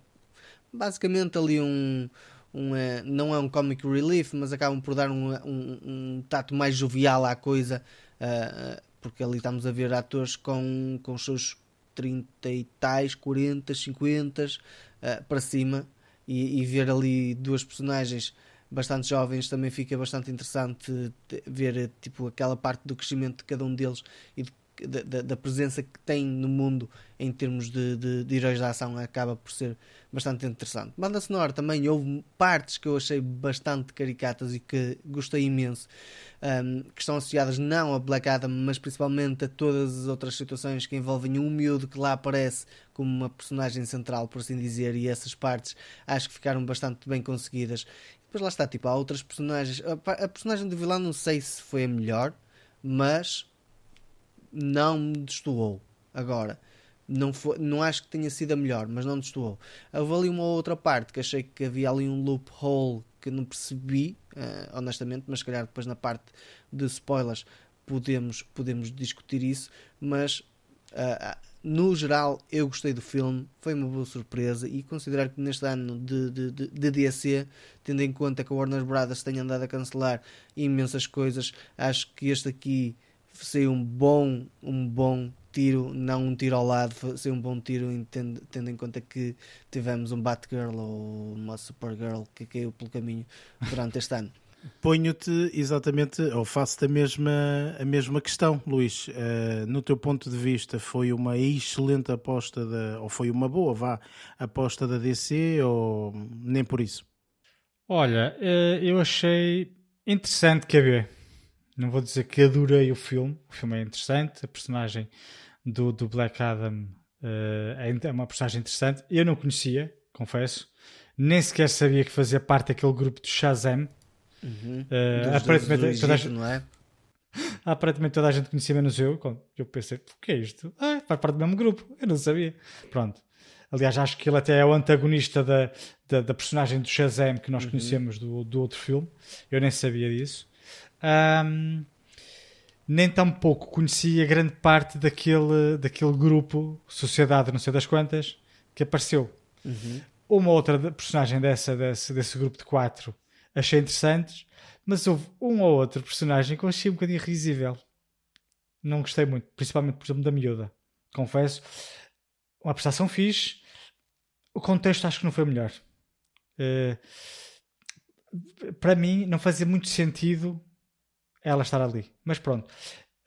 basicamente ali um, um eh, não é um comic relief, mas acabam por dar um, um, um tato mais jovial à coisa, ah, porque ali estamos a ver atores com, com os seus 30 e tais, 40, 50 ah, para cima, e, e ver ali duas personagens bastante jovens também fica bastante interessante te- ver tipo aquela parte do crescimento de cada um deles e de- da, da- presença que tem no mundo em termos de, de, de heróis da ação acaba por ser bastante interessante. Banda sonora também houve partes que eu achei bastante caricatas e que gostei imenso, um, que estão associadas não a Black Adam, mas principalmente a todas as outras situações que envolvem um miúdo que lá aparece como uma personagem central, por assim dizer, e essas partes acho que ficaram bastante bem conseguidas. Depois lá está, tipo, há outras personagens. A, a personagem do vilão não sei se foi a melhor, mas não me destoou. Agora, não, foi, não acho que tenha sido a melhor, mas não destoou. Houve ali uma outra parte que achei que havia ali um loophole que não percebi, eh, honestamente, mas se calhar depois na parte de spoilers podemos, podemos discutir isso. Mas ah, no geral, eu gostei do filme, foi uma boa surpresa e considerar que neste ano de, de, de, de DC, tendo em conta que a Warner Brothers tem andado a cancelar imensas coisas, acho que este aqui saiu um bom, um bom tiro, não um tiro ao lado, foi- saiu um bom tiro tendo, tendo em conta que tivemos um Batgirl ou uma Supergirl que caiu pelo caminho durante este ano. <laughs> Ponho-te exatamente, ou faço-te a mesma, a mesma questão, Luís. Eh, no teu ponto de vista, foi uma excelente aposta, da, ou foi uma boa, vá, aposta da DC, ou nem por isso? Olha, eh, eu achei interessante quer ver. Não vou dizer que adorei o filme. O filme é interessante. A personagem do, do Black Adam eh, é uma personagem interessante. Eu não conhecia, confesso. Nem sequer sabia que fazia parte daquele grupo de Shazam. Eh, Dos- aparentemente, do toda a Egito, gente- não é? <laughs> aparentemente toda a gente conhecia menos eu. Eu pensei, o que é isto? Ah, faz parte do mesmo grupo. Eu não sabia. Pronto. Aliás, acho que ele até é o antagonista da, da, da personagem do Shazam que nós conhecemos do, do outro filme. Eu nem sabia disso. Ahm, nem tampouco conhecia grande parte daquele, daquele grupo, Sociedade não sei das quantas, que apareceu. Uma outra personagem dessa, desse, desse grupo de quatro achei interessantes, mas houve um ou outro personagem que eu achei um bocadinho risível. Não gostei muito, principalmente, por exemplo, da miúda. Confesso. Uma prestação fixe, o contexto acho que não foi o melhor. Eh, para mim, não fazia muito sentido ela estar ali. Mas pronto.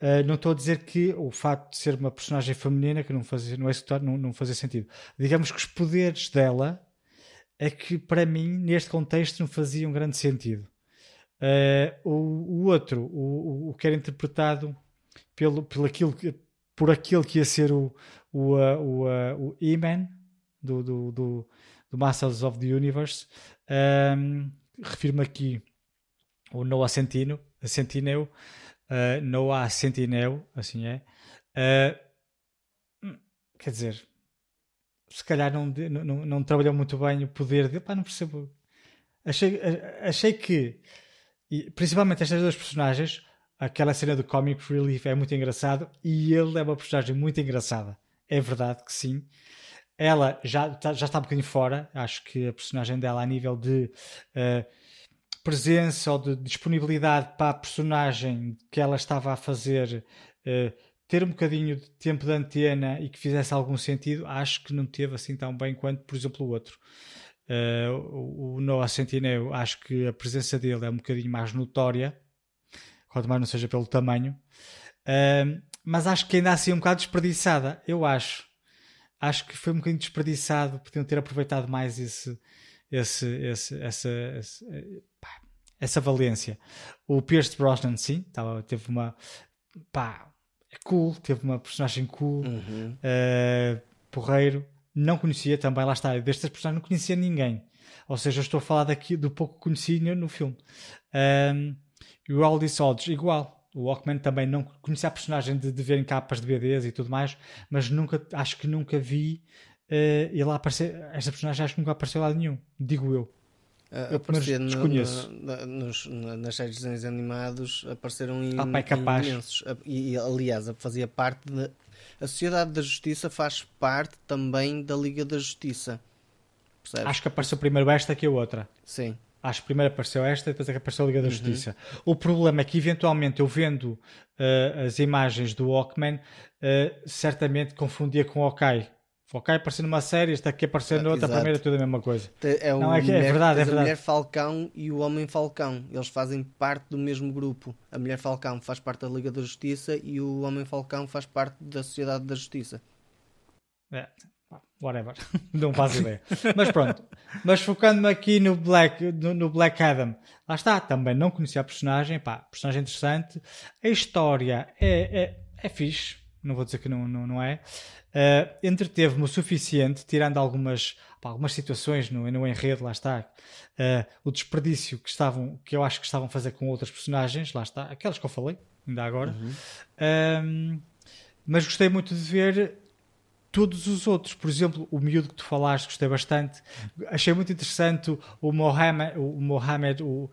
Uh, não estou a dizer que o facto de ser uma personagem feminina que não fazia, não, é executar, não, não fazia sentido. Digamos que os poderes dela é que para mim, neste contexto, não faziam grande sentido. Uh, o, o outro, o, o, que era interpretado pelo, pelo aquilo que, por aquele que ia ser o, o, uh, o, o E-Man do, do, do, do Masters of the Universe, um, refiro-me aqui o Noah Centino, Centineo, uh, Noah Centineo, assim é. Uh, quer dizer, se calhar não, não, não trabalhou muito bem o poder de. Pá, não percebo. Achei, achei que, principalmente estas duas personagens, aquela cena do Comic Relief é muito engraçado e ele é uma personagem muito engraçada. É verdade que sim. Ela já, já está um bocadinho fora. Acho que a personagem dela, a nível de. Uh, presença ou de disponibilidade para a personagem que ela estava a fazer uh, ter um bocadinho de tempo de antena e que fizesse algum sentido, acho que não teve assim tão bem quanto, por exemplo, o outro. Uh, o Noah Centineo, acho que a presença dele é um bocadinho mais notória, quanto mais não seja pelo tamanho, uh, mas acho que ainda assim é um bocado desperdiçada, eu acho. Acho que foi um bocadinho desperdiçado, podiam ter aproveitado mais esse, esse, esse, essa, essa, pá, essa valência. O Pierce Brosnan, sim, tava, teve uma pá, é cool, teve uma personagem cool, Uhum. uh, porreiro. Não conhecia também, lá está, destas personagens não conhecia ninguém. Ou seja, eu estou a falar daqui do pouco que conheci no, filme. Um, e o Aldis Hodge, igual. O Walkman também não conhecia a personagem de, de ver em capas de BDs e tudo mais, mas nunca, acho que nunca vi Uh, e lá aparecer, esta personagem acho que nunca apareceu lá nenhum, digo eu. Uh, aparecer no, desconheço. no, nos, nas séries de desenhos animados apareceram ah, pai, capaz. imensos. E, aliás, fazia parte de. A Sociedade da Justiça faz parte também da Liga da Justiça. Percebes? Acho que apareceu primeiro esta que a outra. Sim. Acho que primeiro apareceu esta e depois é que apareceu a Liga da uhum. Justiça. O problema é que, eventualmente, eu vendo uh, as imagens do Walkman, certamente confundia com o Okai. Ok, aparecendo numa série, está aqui aparecendo outra, Exato. a primeira é tudo a mesma coisa. É, o não, é, que, mulher, é verdade, é a verdade. Mulher Falcão e o Homem Falcão, eles fazem parte do mesmo grupo. A Mulher Falcão faz parte da Liga da Justiça e o Homem Falcão faz parte da Sociedade da Justiça. É, whatever, <laughs> não faço ideia. Mas pronto, mas focando-me aqui no Black, no, no, Black Adam, lá está, também não conhecia a personagem, pá, personagem interessante. A história é, é, é fixe, não vou dizer que não, não, não é. Uh, entreteve-me o suficiente, tirando algumas, pá, algumas situações no, no enredo, lá está. Uh, o desperdício que, estavam, que eu acho que estavam a fazer com outras personagens, lá está, aquelas que eu falei, ainda agora. Uhum. Um, mas gostei muito de ver todos os outros. Por exemplo, o miúdo que tu falaste, gostei bastante. Achei muito interessante o Mohamed, o, Mohamed, o,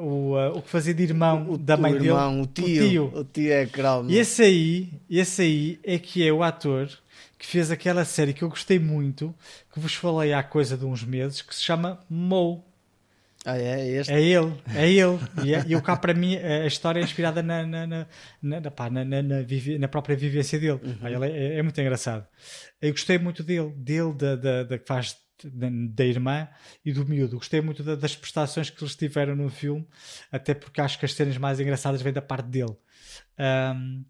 o, uh, o que fazia de irmão o, da mãe irmão, dele. O tio, o tio. O tio é cromo. E esse aí, esse aí é que é o ator que fez aquela série que eu gostei muito, que vos falei há coisa de uns meses, que se chama Mo. Ah, é, este? é ele, é ele. E, é, o cá para mim a história é inspirada na, na, na, na, pá, na, na, na, vivi, na, própria vivência dele. Uhum. Ele é, é, muito engraçado. Eu gostei muito dele, dele, da, da, da que faz da, irmã e do miúdo. Gostei muito da, das prestações que eles tiveram no filme, até porque acho que as cenas mais engraçadas vêm da parte dele. Um,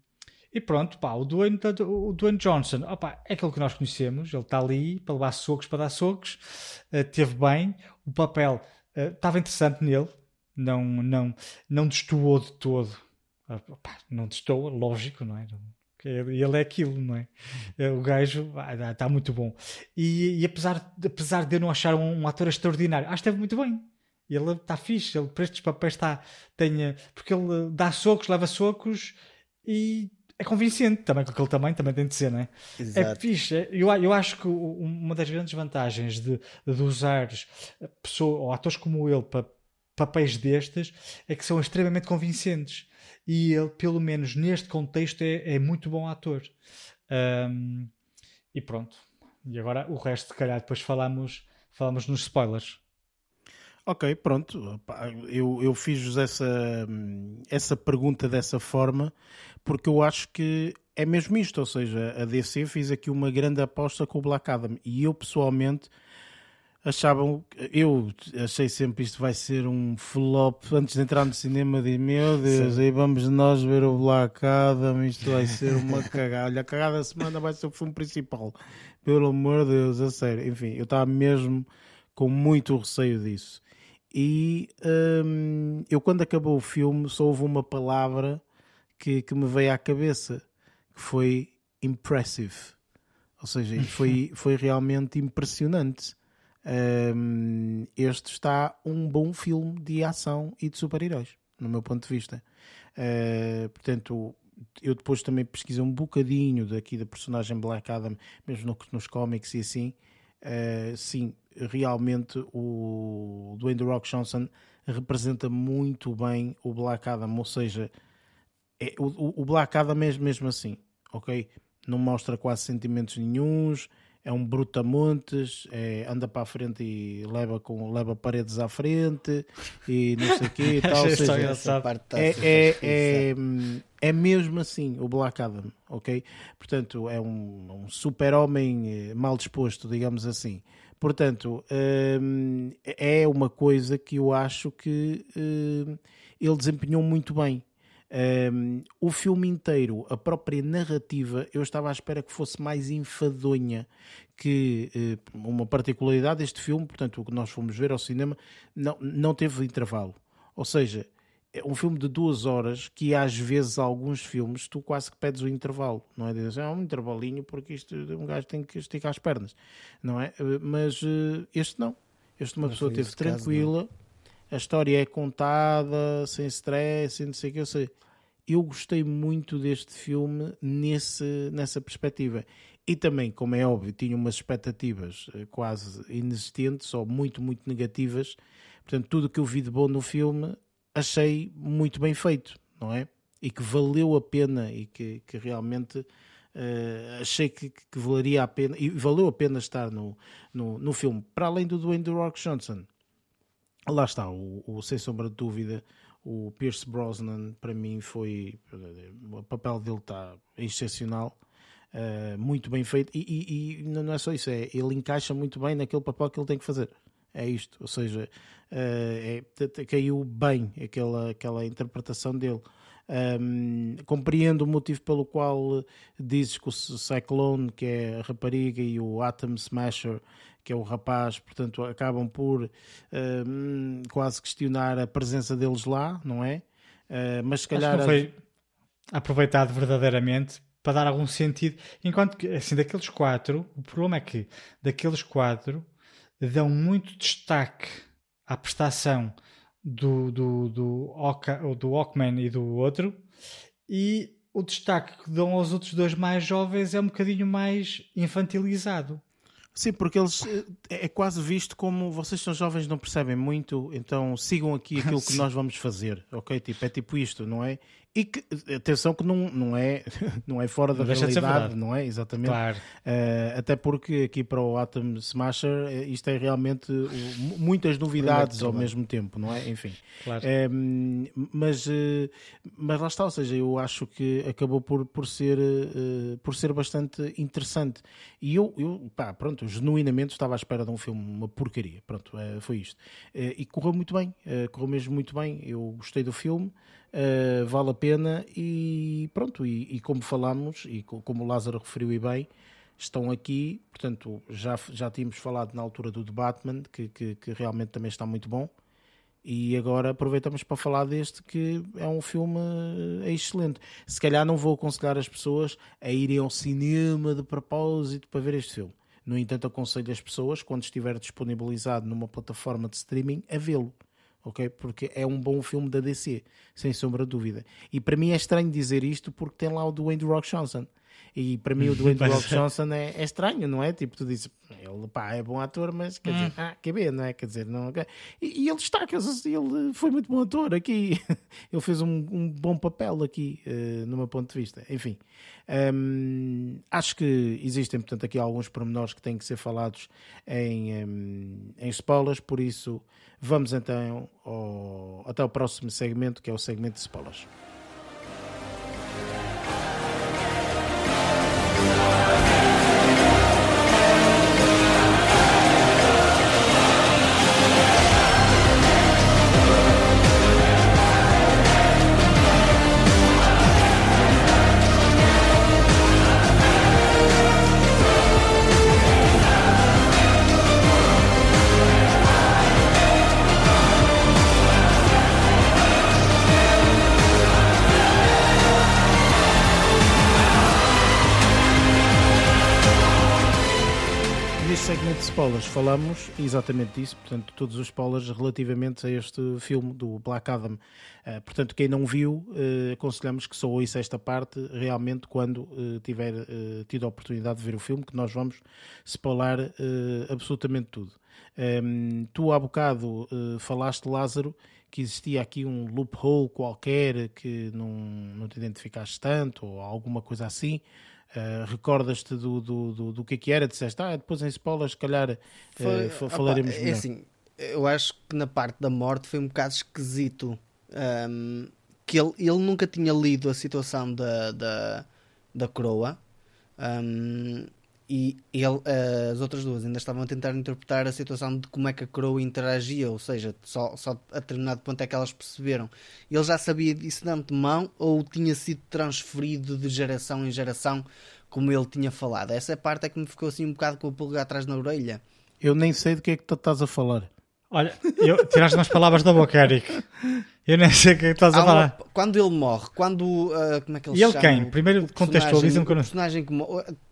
e pronto, pá, o Dwayne, o Dwayne Johnson opa, é aquele que nós conhecemos, ele está ali para levar socos, para dar socos, uh, teve bem, o papel uh, estava interessante nele, não, não, não destoou de todo. Opa, não destoa, lógico, não é? Ele é aquilo, não é? O gajo está muito bom. E, e apesar, apesar de eu não achar um, um ator extraordinário, acho que esteve muito bem. Ele está fixe, ele para estes papéis está. Tem, porque ele dá socos, leva socos e é convincente também, com aquele tamanho também tem de ser, não é? Exato. É fixe. Eu, eu acho que uma das grandes vantagens de, de usar pessoa, ou atores como ele para papéis destes é que são extremamente convincentes. E ele, pelo menos neste contexto, é, é muito bom ator. Um, e pronto. E agora o resto, se calhar, depois falamos, falamos nos spoilers. Ok, pronto. Eu, eu fiz-vos essa, essa pergunta dessa forma porque eu acho que é mesmo isto. Ou seja, a DC fez aqui uma grande aposta com o Black Adam e eu pessoalmente achavam, eu achei sempre isto vai ser um flop antes de entrar no cinema de meu Deus, Sim. aí vamos nós ver o Black Adam, isto vai ser uma <laughs> cagada, olha, a cagada da semana vai ser o filme principal, pelo amor de Deus, a sério, enfim, eu estava mesmo com muito receio disso. E hum, eu quando acabou o filme só houve uma palavra que, que me veio à cabeça, que foi impressive. Ou seja, foi, <laughs> foi realmente impressionante um, este está um bom filme de ação e de super-heróis, no meu ponto de vista. Uh, portanto, eu depois também pesquisei um bocadinho daqui da personagem Black Adam, mesmo no, nos cómics e assim. Uh, sim, realmente o Dwayne The Rock Johnson representa muito bem o Black Adam, ou seja, é, o, o Black Adam é mesmo assim, ok? Não mostra quase sentimentos nenhums, é um brutamontes, é, anda para a frente e leva, com, leva paredes à frente e não sei o quê e <laughs> tal. seja, é, é, é, é, mesmo assim o Black Adam, ok? Portanto, é um, um super-homem eh, mal disposto, digamos assim. Portanto, hum, é uma coisa que eu acho que hum, ele desempenhou muito bem. Um, o filme inteiro, a própria narrativa, eu estava à espera que fosse mais enfadonha. Que uh, uma particularidade deste filme, portanto, o que nós fomos ver ao cinema, não, não teve intervalo. Ou seja, é um filme de duas horas que às vezes alguns filmes tu quase que pedes o intervalo, não é? Dizes, ah, um intervalinho porque isto um gajo tem que esticar as pernas, não é? Eh, mas uh, este não. Este uma pessoa esteve tranquila. Caso, a história é contada, sem stress, sem não sei o que, eu sei. Eu gostei muito deste filme nesse, nessa perspectiva. E também, como é óbvio, tinha umas expectativas eh, quase inexistentes ou muito, muito negativas. Portanto, tudo o que eu vi de bom no filme achei muito bem feito, não é? E que valeu a pena e que, que realmente uh, achei que, que, valeria a pena e valeu a pena estar no, no, no filme. Para além do Dwayne The Rock Johnson, lá está, o, o, sem sombra de dúvida, o Pierce Brosnan para mim foi o papel dele está excepcional, uh, muito bem feito e, e, e, não é só isso, é ele encaixa muito bem naquele papel que ele tem que fazer. É isto, ou seja, uh, é, caiu bem aquela, aquela interpretação dele. Um, compreendo o motivo pelo qual dizes que o Cyclone, que é a rapariga, e o Atom Smasher, que é o rapaz, portanto, acabam por uh, quase questionar a presença deles lá, não é? Uh, mas se calhar. não foi aproveitado verdadeiramente para dar algum sentido. Enquanto que, assim, daqueles quatro, o problema é que daqueles quatro dão muito destaque à prestação do, do, do, Oca, do Ockman e do outro, e o destaque que dão aos outros dois mais jovens é um bocadinho mais infantilizado. Sim, porque eles é, é quase visto como vocês são jovens, não percebem muito, então sigam aqui <laughs> aquilo que nós vamos fazer, ok? Tipo, é tipo isto, não é? E que, atenção que não, não, é, <laughs> não é fora da realidade, não é? Exatamente. Claro. Uh, até porque aqui para o Atom Smasher eh, isto é realmente muitas novidades ao mesmo tempo, não é? Enfim. Claro. Uh, mas, uh, mas lá está, ou seja, eu acho que acabou por, por, ser, por ser bastante interessante. E eu, eu pá, pronto, genuinamente estava à espera de um filme, uma porcaria. Pronto, foi isto. e correu muito bem, correu mesmo muito bem. Eu gostei do filme uh, vale a pena e pronto, e, e, como falámos, e como o Lázaro referiu e bem, estão aqui, portanto, já, já tínhamos falado na altura do The Batman, que, que, que realmente também está muito bom, e agora aproveitamos para falar deste que é um filme eh, excelente. Se calhar não vou aconselhar as pessoas a irem ao cinema de propósito para ver este filme. No entanto, aconselho as pessoas, quando estiver disponibilizado numa plataforma de streaming, a vê-lo ok? Porque é um bom filme da DC, sem sombra de dúvida. E para mim é estranho dizer isto porque tem lá o Dwayne Rock Johnson. E para mim o Dwayne The Pois Rock. Johnson é, é estranho, não é? Tipo, tu dizes, ele pá, é bom ator, mas quer Hum. dizer, ah, quer ver, não é? Quer dizer, não. E, e ele está, quer dizer, ele foi muito bom ator aqui. <laughs> ele fez um, um bom papel aqui, eh, no meu ponto de vista. Enfim, hum, acho que existem, portanto, aqui alguns pormenores que têm que ser falados em, hum, em spoilers, por isso vamos então ao- até o próximo segmento, que é o segmento de spoilers. Neste segmento de spoilers falamos exatamente disso, portanto, todos os spoilers relativamente a este filme do Black Adam. Eh, portanto, quem não viu, eh, aconselhamos que só ouça esta parte realmente quando eh, tiver tido a oportunidade de ver o filme, que nós vamos spoiler absolutamente tudo. Ehm, tu há bocado falaste, Lázaro, que existia aqui um loophole qualquer que não, não te identificaste tanto, ou alguma coisa assim. Uh, recordas-te do, do, do, do que é que era? Disseste, ah, depois em spoilers, se calhar uh, Foi- opa, falaremos é melhor. assim, eu acho que na parte da morte foi um bocado esquisito. ahm, que ele, ele nunca tinha lido a situação da, da, da coroa. ahm, e ele, as outras duas ainda estavam a tentar interpretar a situação de como é que a coroa interagia, ou seja, só, só a determinado ponto é que elas perceberam. Ele já sabia disso de antemão ou tinha sido transferido de geração em geração, como ele tinha falado. Essa parte é que me ficou assim um bocado com o pulgar atrás na orelha. Eu nem sei do que é que tu estás a falar. Olha, eu, tiraste umas palavras da boca, Eric. Eu nem sei o que é estás a falar. uma- quando ele morre, quando. ah, como é que ele E ele se quem? chama? Primeiro O contextualiza-me que eu o não- personagem que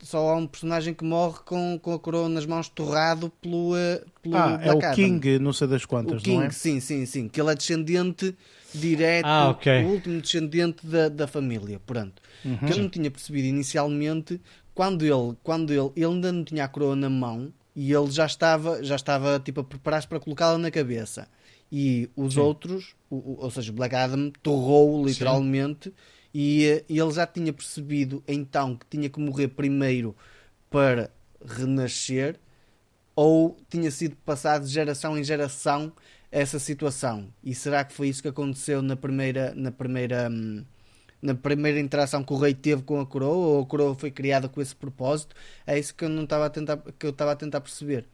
Só há um personagem que morre com, com a coroa nas mãos, torrado pelo. ah, pelo Ah, é o. King, não sei das O quantas, King, não é? sim, sim, sim. Que ele é descendente direto, Ah, ok. o último descendente da, da família, pronto. Uhum. Que eu não tinha percebido inicialmente quando ele, quando ele, ele ainda não tinha a coroa na mão e ele já estava, já estava tipo a preparar-se para colocá-la na cabeça. E os outros, o- ou seja, o Black Adam torrou literalmente e, eh, ele já tinha percebido então que tinha que morrer primeiro para renascer ou tinha sido passado de geração em geração essa situação? E será que foi isso que aconteceu na primeira, na primeira, hum, na primeira interação que o rei teve com a coroa? Ou a coroa foi criada com esse propósito? É isso que eu não estava a tentar, que eu estava a tentar perceber.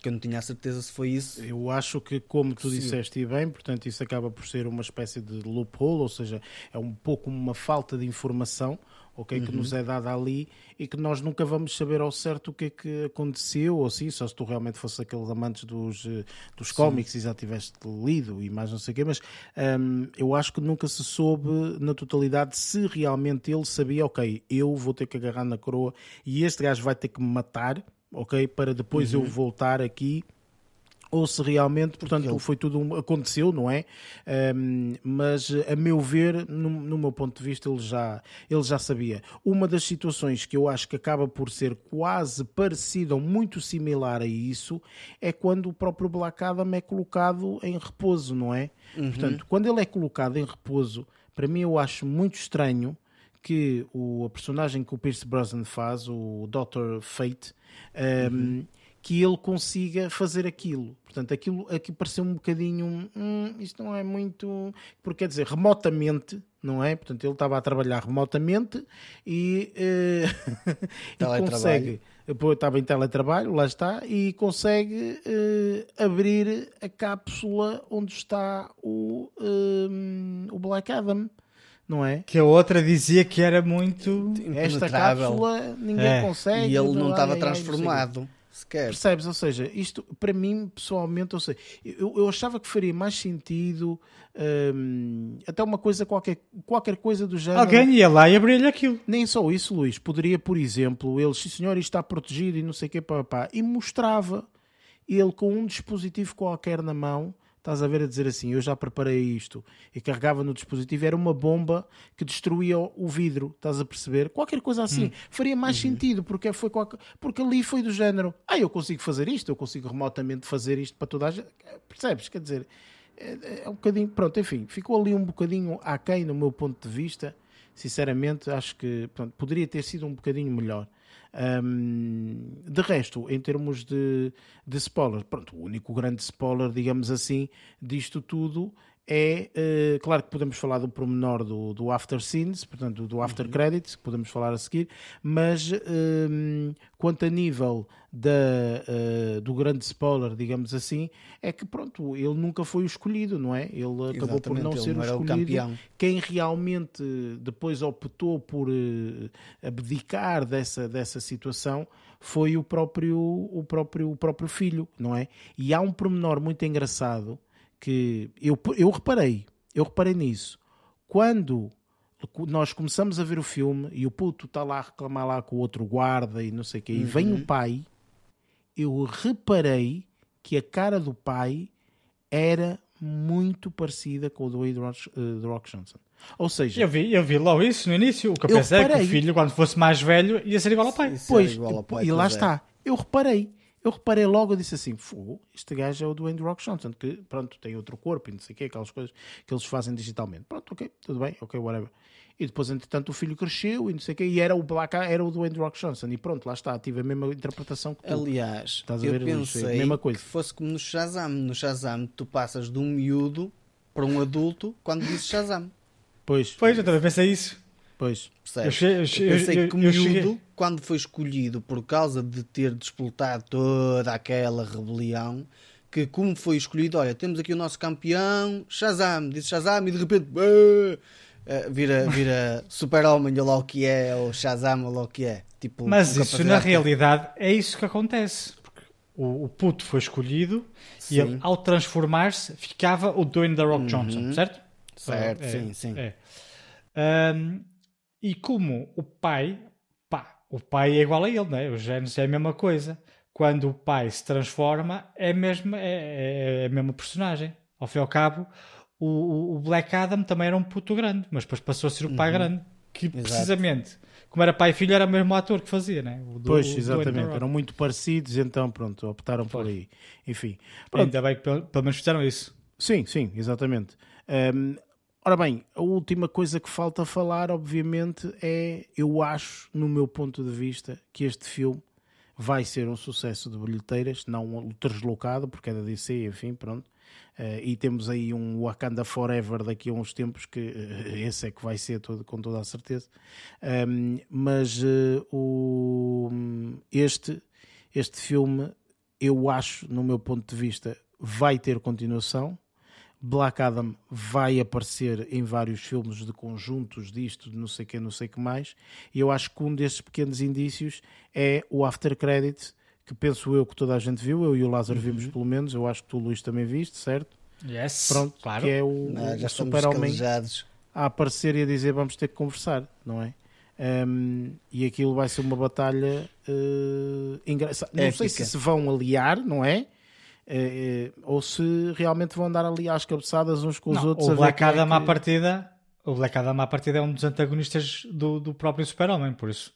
Que eu não tinha a certeza se foi isso. Eu acho que, como tu Sim. disseste e bem, portanto, isso acaba por ser uma espécie de loophole, ou seja, é um pouco uma falta de informação, ok, que nos é dada ali e que nós nunca vamos saber ao certo o que é que aconteceu, ou sim, só se tu realmente fosse aqueles amantes dos, eh, dos cómics e já tiveste lido e mais não sei o quê, mas hum, eu acho que nunca se soube na totalidade se realmente ele sabia, ok, eu vou ter que agarrar na coroa e este gajo vai ter que me matar, ok, para depois eu voltar aqui ou se realmente, portanto, foi tudo um- aconteceu, não é? Ahm, mas a meu ver, no, no meu ponto de vista, ele já, ele já sabia. Uma das situações que eu acho que acaba por ser quase parecida ou muito similar a isso é quando o próprio Black Adam é colocado em repouso, não é? Portanto, quando ele é colocado em repouso, para mim eu acho muito estranho que o, a personagem que o Pierce Brosnan faz, o Dr. Fate, um, que ele consiga fazer aquilo. Portanto, aquilo aqui pareceu um bocadinho. Hum, isto não é muito. Porque quer dizer, remotamente, não é? Portanto, ele estava a trabalhar remotamente e, eh, <laughs> e Teletrabalho. consegue. Estava em teletrabalho, lá está, e consegue eh, abrir a cápsula onde está o, hum, o Black Adam, não é? Que a outra dizia que era muito. Esta cápsula ninguém É. consegue. E ele não estava transformado sequer. Percebes? Ou seja, isto para mim, pessoalmente, eu, sei, eu, eu achava que faria mais sentido hum, até uma coisa, qualquer, qualquer coisa do género. Alguém ia lá e abria-lhe aquilo. Nem só isso, Luís. Poderia, por exemplo, ele, sim senhor, isto está protegido e não sei o que, pá, pá, e mostrava ele com um dispositivo qualquer na mão estás a ver a dizer assim, eu já preparei isto e carregava no dispositivo, era uma bomba que destruía o vidro, estás a perceber? Qualquer coisa assim faria mais sentido, porque foi qualquer... porque ali foi do género, ah, eu consigo fazer isto, eu consigo remotamente fazer isto para toda a gente, percebes? Quer dizer, é, é um bocadinho, pronto, enfim, ficou ali um bocadinho aquém no meu ponto de vista, sinceramente, acho que pronto, poderia ter sido um bocadinho melhor. Hum, de resto, em termos de, de spoiler, pronto, o único grande spoiler, digamos assim, disto tudo é, eh, claro que podemos falar do pormenor do, do after scenes, portanto do after credits, que podemos falar a seguir, mas hum, quanto a nível da, eh, do grande spoiler, digamos assim, é que pronto, ele nunca foi o escolhido, não é? Ele acabou por Exatamente, não ser não o o escolhido. campeão. Quem realmente depois optou por eh, abdicar dessa, dessa situação foi o próprio, o, próprio, o próprio filho, não é? E há um pormenor muito engraçado que eu, eu reparei, eu reparei nisso. Quando nós começamos a ver o filme e o puto está lá a reclamar lá com o outro guarda e não sei o quê, e vem o pai, eu reparei que a cara do pai era muito parecida com o do Wade Rock, eh, do Rock Johnson. Ou seja, Eu vi, eu vi logo isso no início. O que eu, Eu pensei é que reparei. o filho, quando fosse mais velho, ia ser igual ao pai. Pois, igual ao pai, e lá é. está. Eu reparei. Eu reparei logo, eu disse assim, Fogo, este gajo é o Dwayne Rock Johnson, que pronto, tem outro corpo e não sei o quê, aquelas coisas que eles fazem digitalmente. Pronto, ok, tudo bem, ok, whatever. E depois, entretanto, o filho cresceu e não sei o quê, e era o Black era o Dwayne Rock Johnson. E pronto, lá está, tive a mesma interpretação que tu. Aliás, Estás a eu ver, pensei É a mesma coisa. que fosse como no Shazam. No Shazam, tu passas de um miúdo para um adulto quando dizes Shazam. Pois, Pois, eu também pensei isso. Pois. Percebes? Eu cheguei- eu pensei eu- que o eu cheguei- miúdo, quando foi escolhido por causa de ter disputado toda aquela rebelião, que como foi escolhido, olha, temos aqui o nosso campeão, Shazam, disse Shazam e de repente! Eh, vira, <laughs> vira super-homem, ou lá o que é, ou Shazam, ou lá o que é. Tipo, Mas isso, na de- realidade, é isso que acontece. Porque o, o puto foi escolhido Sim. e ele, ao transformar-se, ficava o Dwayne The Rock Uhum. Johnson, certo? Certo, É, sim, sim. é. Ahm, e como o pai, pá, o pai é igual a ele, não é? Os genes é a mesma coisa. Quando o pai se transforma, é a mesma, é, é a mesma personagem. Ao fim e ao cabo, o, o- Black Adam também era um puto grande, mas depois passou a ser o Uhum. pai grande. Que precisamente, como era pai e filho, era o mesmo ator que fazia, né? O do- Pois, exatamente. Eram muito parecidos, então pronto, optaram por aí. Enfim. Pronto, Ainda bem que pelo, pelo menos fizeram isso. Sim, sim, exatamente. Hum, ora bem, a última coisa que falta falar, obviamente, é, eu acho, no meu ponto de vista, que este filme vai ser um sucesso de bilheteiras, não o deslocado, porque é da DC, enfim, pronto. Eh, e temos aí um Wakanda Forever daqui a uns tempos, que eh, esse é que vai ser todo, com toda a certeza. Hum, mas eh, o, este, este filme, eu acho, no meu ponto de vista, vai ter continuação. Black Adam vai aparecer em vários filmes de conjuntos disto, de não sei o que, não sei o que mais. E eu acho que um desses pequenos indícios é o After Credits, que penso eu que toda a gente viu, eu e o Lázaro vimos pelo menos, eu acho que tu, Luís, também viste, certo? Yes, Pronto, claro. que é o, já o super-homem a aparecer e a dizer vamos ter que conversar, não é? Um, e aquilo vai ser uma batalha uh, engraçada. Não sei se se vão aliar, não é? Eh, eh, ou se realmente vão andar ali às cabeçadas uns com os Não, outros. o Black é Adam à que- partida o Black Adam à partida é um dos antagonistas do, do próprio Super-Homem, por isso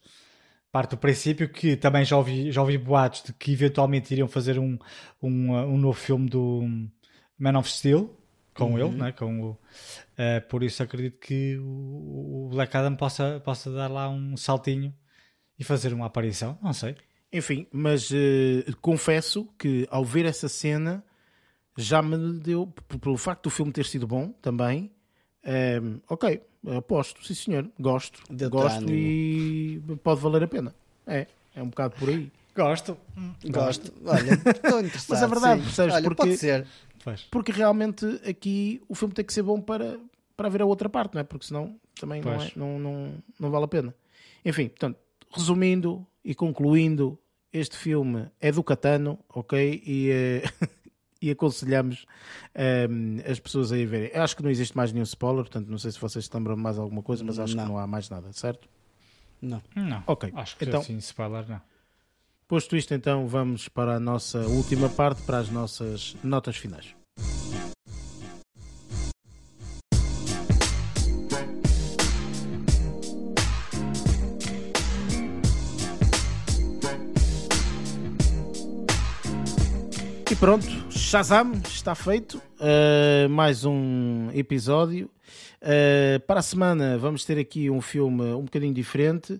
parte do princípio que também já ouvi, já ouvi boatos de que eventualmente iriam fazer um, um, uh, um novo filme do Man of Steel com Uhum. ele, né? com o, uh, por isso acredito que o, o Black Adam possa, possa dar lá um saltinho e fazer uma aparição, não sei. Enfim, mas eh, confesso que ao ver essa cena já me deu, pelo facto do filme ter sido bom também, ehm, ok, aposto, sim senhor, gosto, gosto ânimo. e pode valer a pena. É, é um bocado por aí. Gosto. Gosto. Olha, estou interessado. <laughs> Mas é verdade, sim. percebes? Olha, Porque- pode ser. Pois. Porque realmente aqui o filme tem que ser bom para, para ver a outra parte, não é? Porque senão também não, é, não, não, não vale a pena. Enfim, portanto, resumindo e concluindo, este filme é do Catano, ok? E, eh, <laughs> e aconselhamos ehm, as pessoas a ir verem. Eu Acho que não existe mais nenhum spoiler, portanto, não sei se vocês se lembram de mais alguma coisa, mas acho Não. que não há mais nada, certo? Não. Não. Ok, Acho que então- assim, spoiler não. Posto isto, então, vamos para a nossa última parte, para as nossas notas finais. E pronto, Shazam está feito. Uh, mais um episódio. Uh, para a semana vamos ter aqui um filme um bocadinho diferente.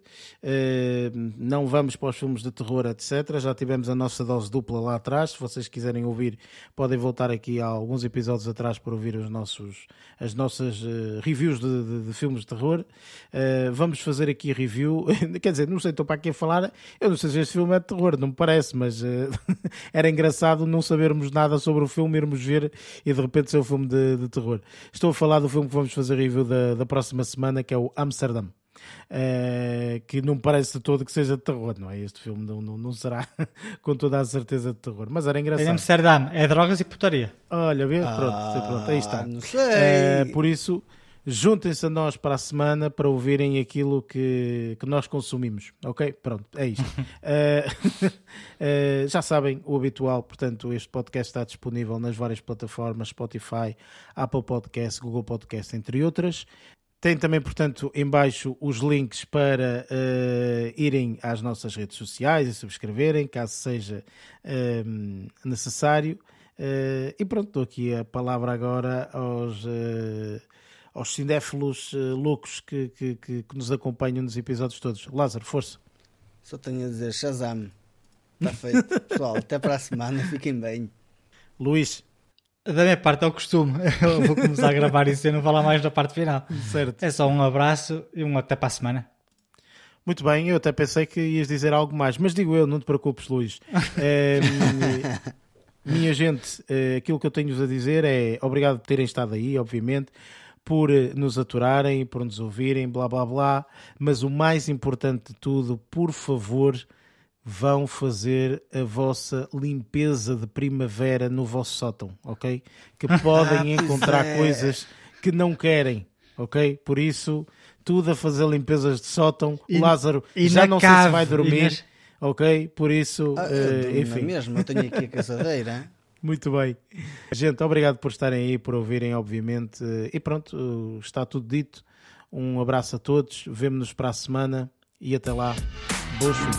Uh, não vamos para os filmes de terror, etc. Já tivemos a nossa dose dupla lá atrás. Se vocês quiserem ouvir, podem voltar aqui a alguns episódios atrás para ouvir os nossos, as nossas uh, reviews de, de, de, filmes de terror. vamos fazer aqui review. <laughs> Quer dizer, não sei, estou para aqui a falar. Eu não sei se este filme é de terror, não me parece, mas <laughs> era engraçado não sabermos nada sobre o filme, irmos ver e de repente ser um filme de, de terror. Estou a falar do filme que vamos fazer fazer review da, da próxima semana, que é o Amsterdam. Uh, que não parece de todo que seja de terror, não é? Este filme não, não, não será <laughs> com toda a certeza de terror, mas era engraçado. Em Amsterdam é drogas e putaria. Olha, vê, ah, pronto, pronto, aí está. Não sei. Uh, por isso, juntem-se a nós para a semana para ouvirem aquilo que, que nós consumimos, ok? Pronto, é isto. uh, <laughs> uh, <laughs> já sabem o habitual, portanto, este podcast está disponível nas várias plataformas: Spotify, Apple Podcast, Google Podcast, entre outras. Tem também, portanto, em baixo os links para uh, irem às nossas redes sociais e subscreverem, caso seja necessário. e pronto, dou aqui a palavra agora aos aos cinéfilos uh, loucos que, que, que, que, nos acompanham nos episódios todos. Lázaro, força. Só tenho a dizer Shazam. Está feito. <laughs> Pessoal, até para a semana. Fiquem bem. Luís. Da minha parte é o costume. <laughs> Eu vou começar a gravar isso e não falar mais da parte final. Certo. É só um abraço e um até para a semana. Muito bem, eu até pensei que ias dizer algo mais, mas digo eu, não te preocupes, Luís. É, <laughs> minha gente, eh, aquilo que eu tenho a dizer é obrigado por terem estado aí, obviamente por eh, nos aturarem, por nos ouvirem, blá blá blá. Mas o mais importante de tudo, por favor, vão fazer a vossa limpeza de primavera no vosso sótão, ok? Que <laughs> podem encontrar é. coisas que não querem, ok? Por isso, tudo a fazer limpezas de sótão. E, Lázaro e já não cave, sei se vai dormir. Ok? Por isso, ah, uh, enfim. mesmo, eu tenho aqui a <laughs> caçadeira. Muito bem. Gente, obrigado por estarem aí, por ouvirem, obviamente. E pronto, está tudo dito. Um abraço a todos. Vemo-nos para a semana e até lá. Boas chutes.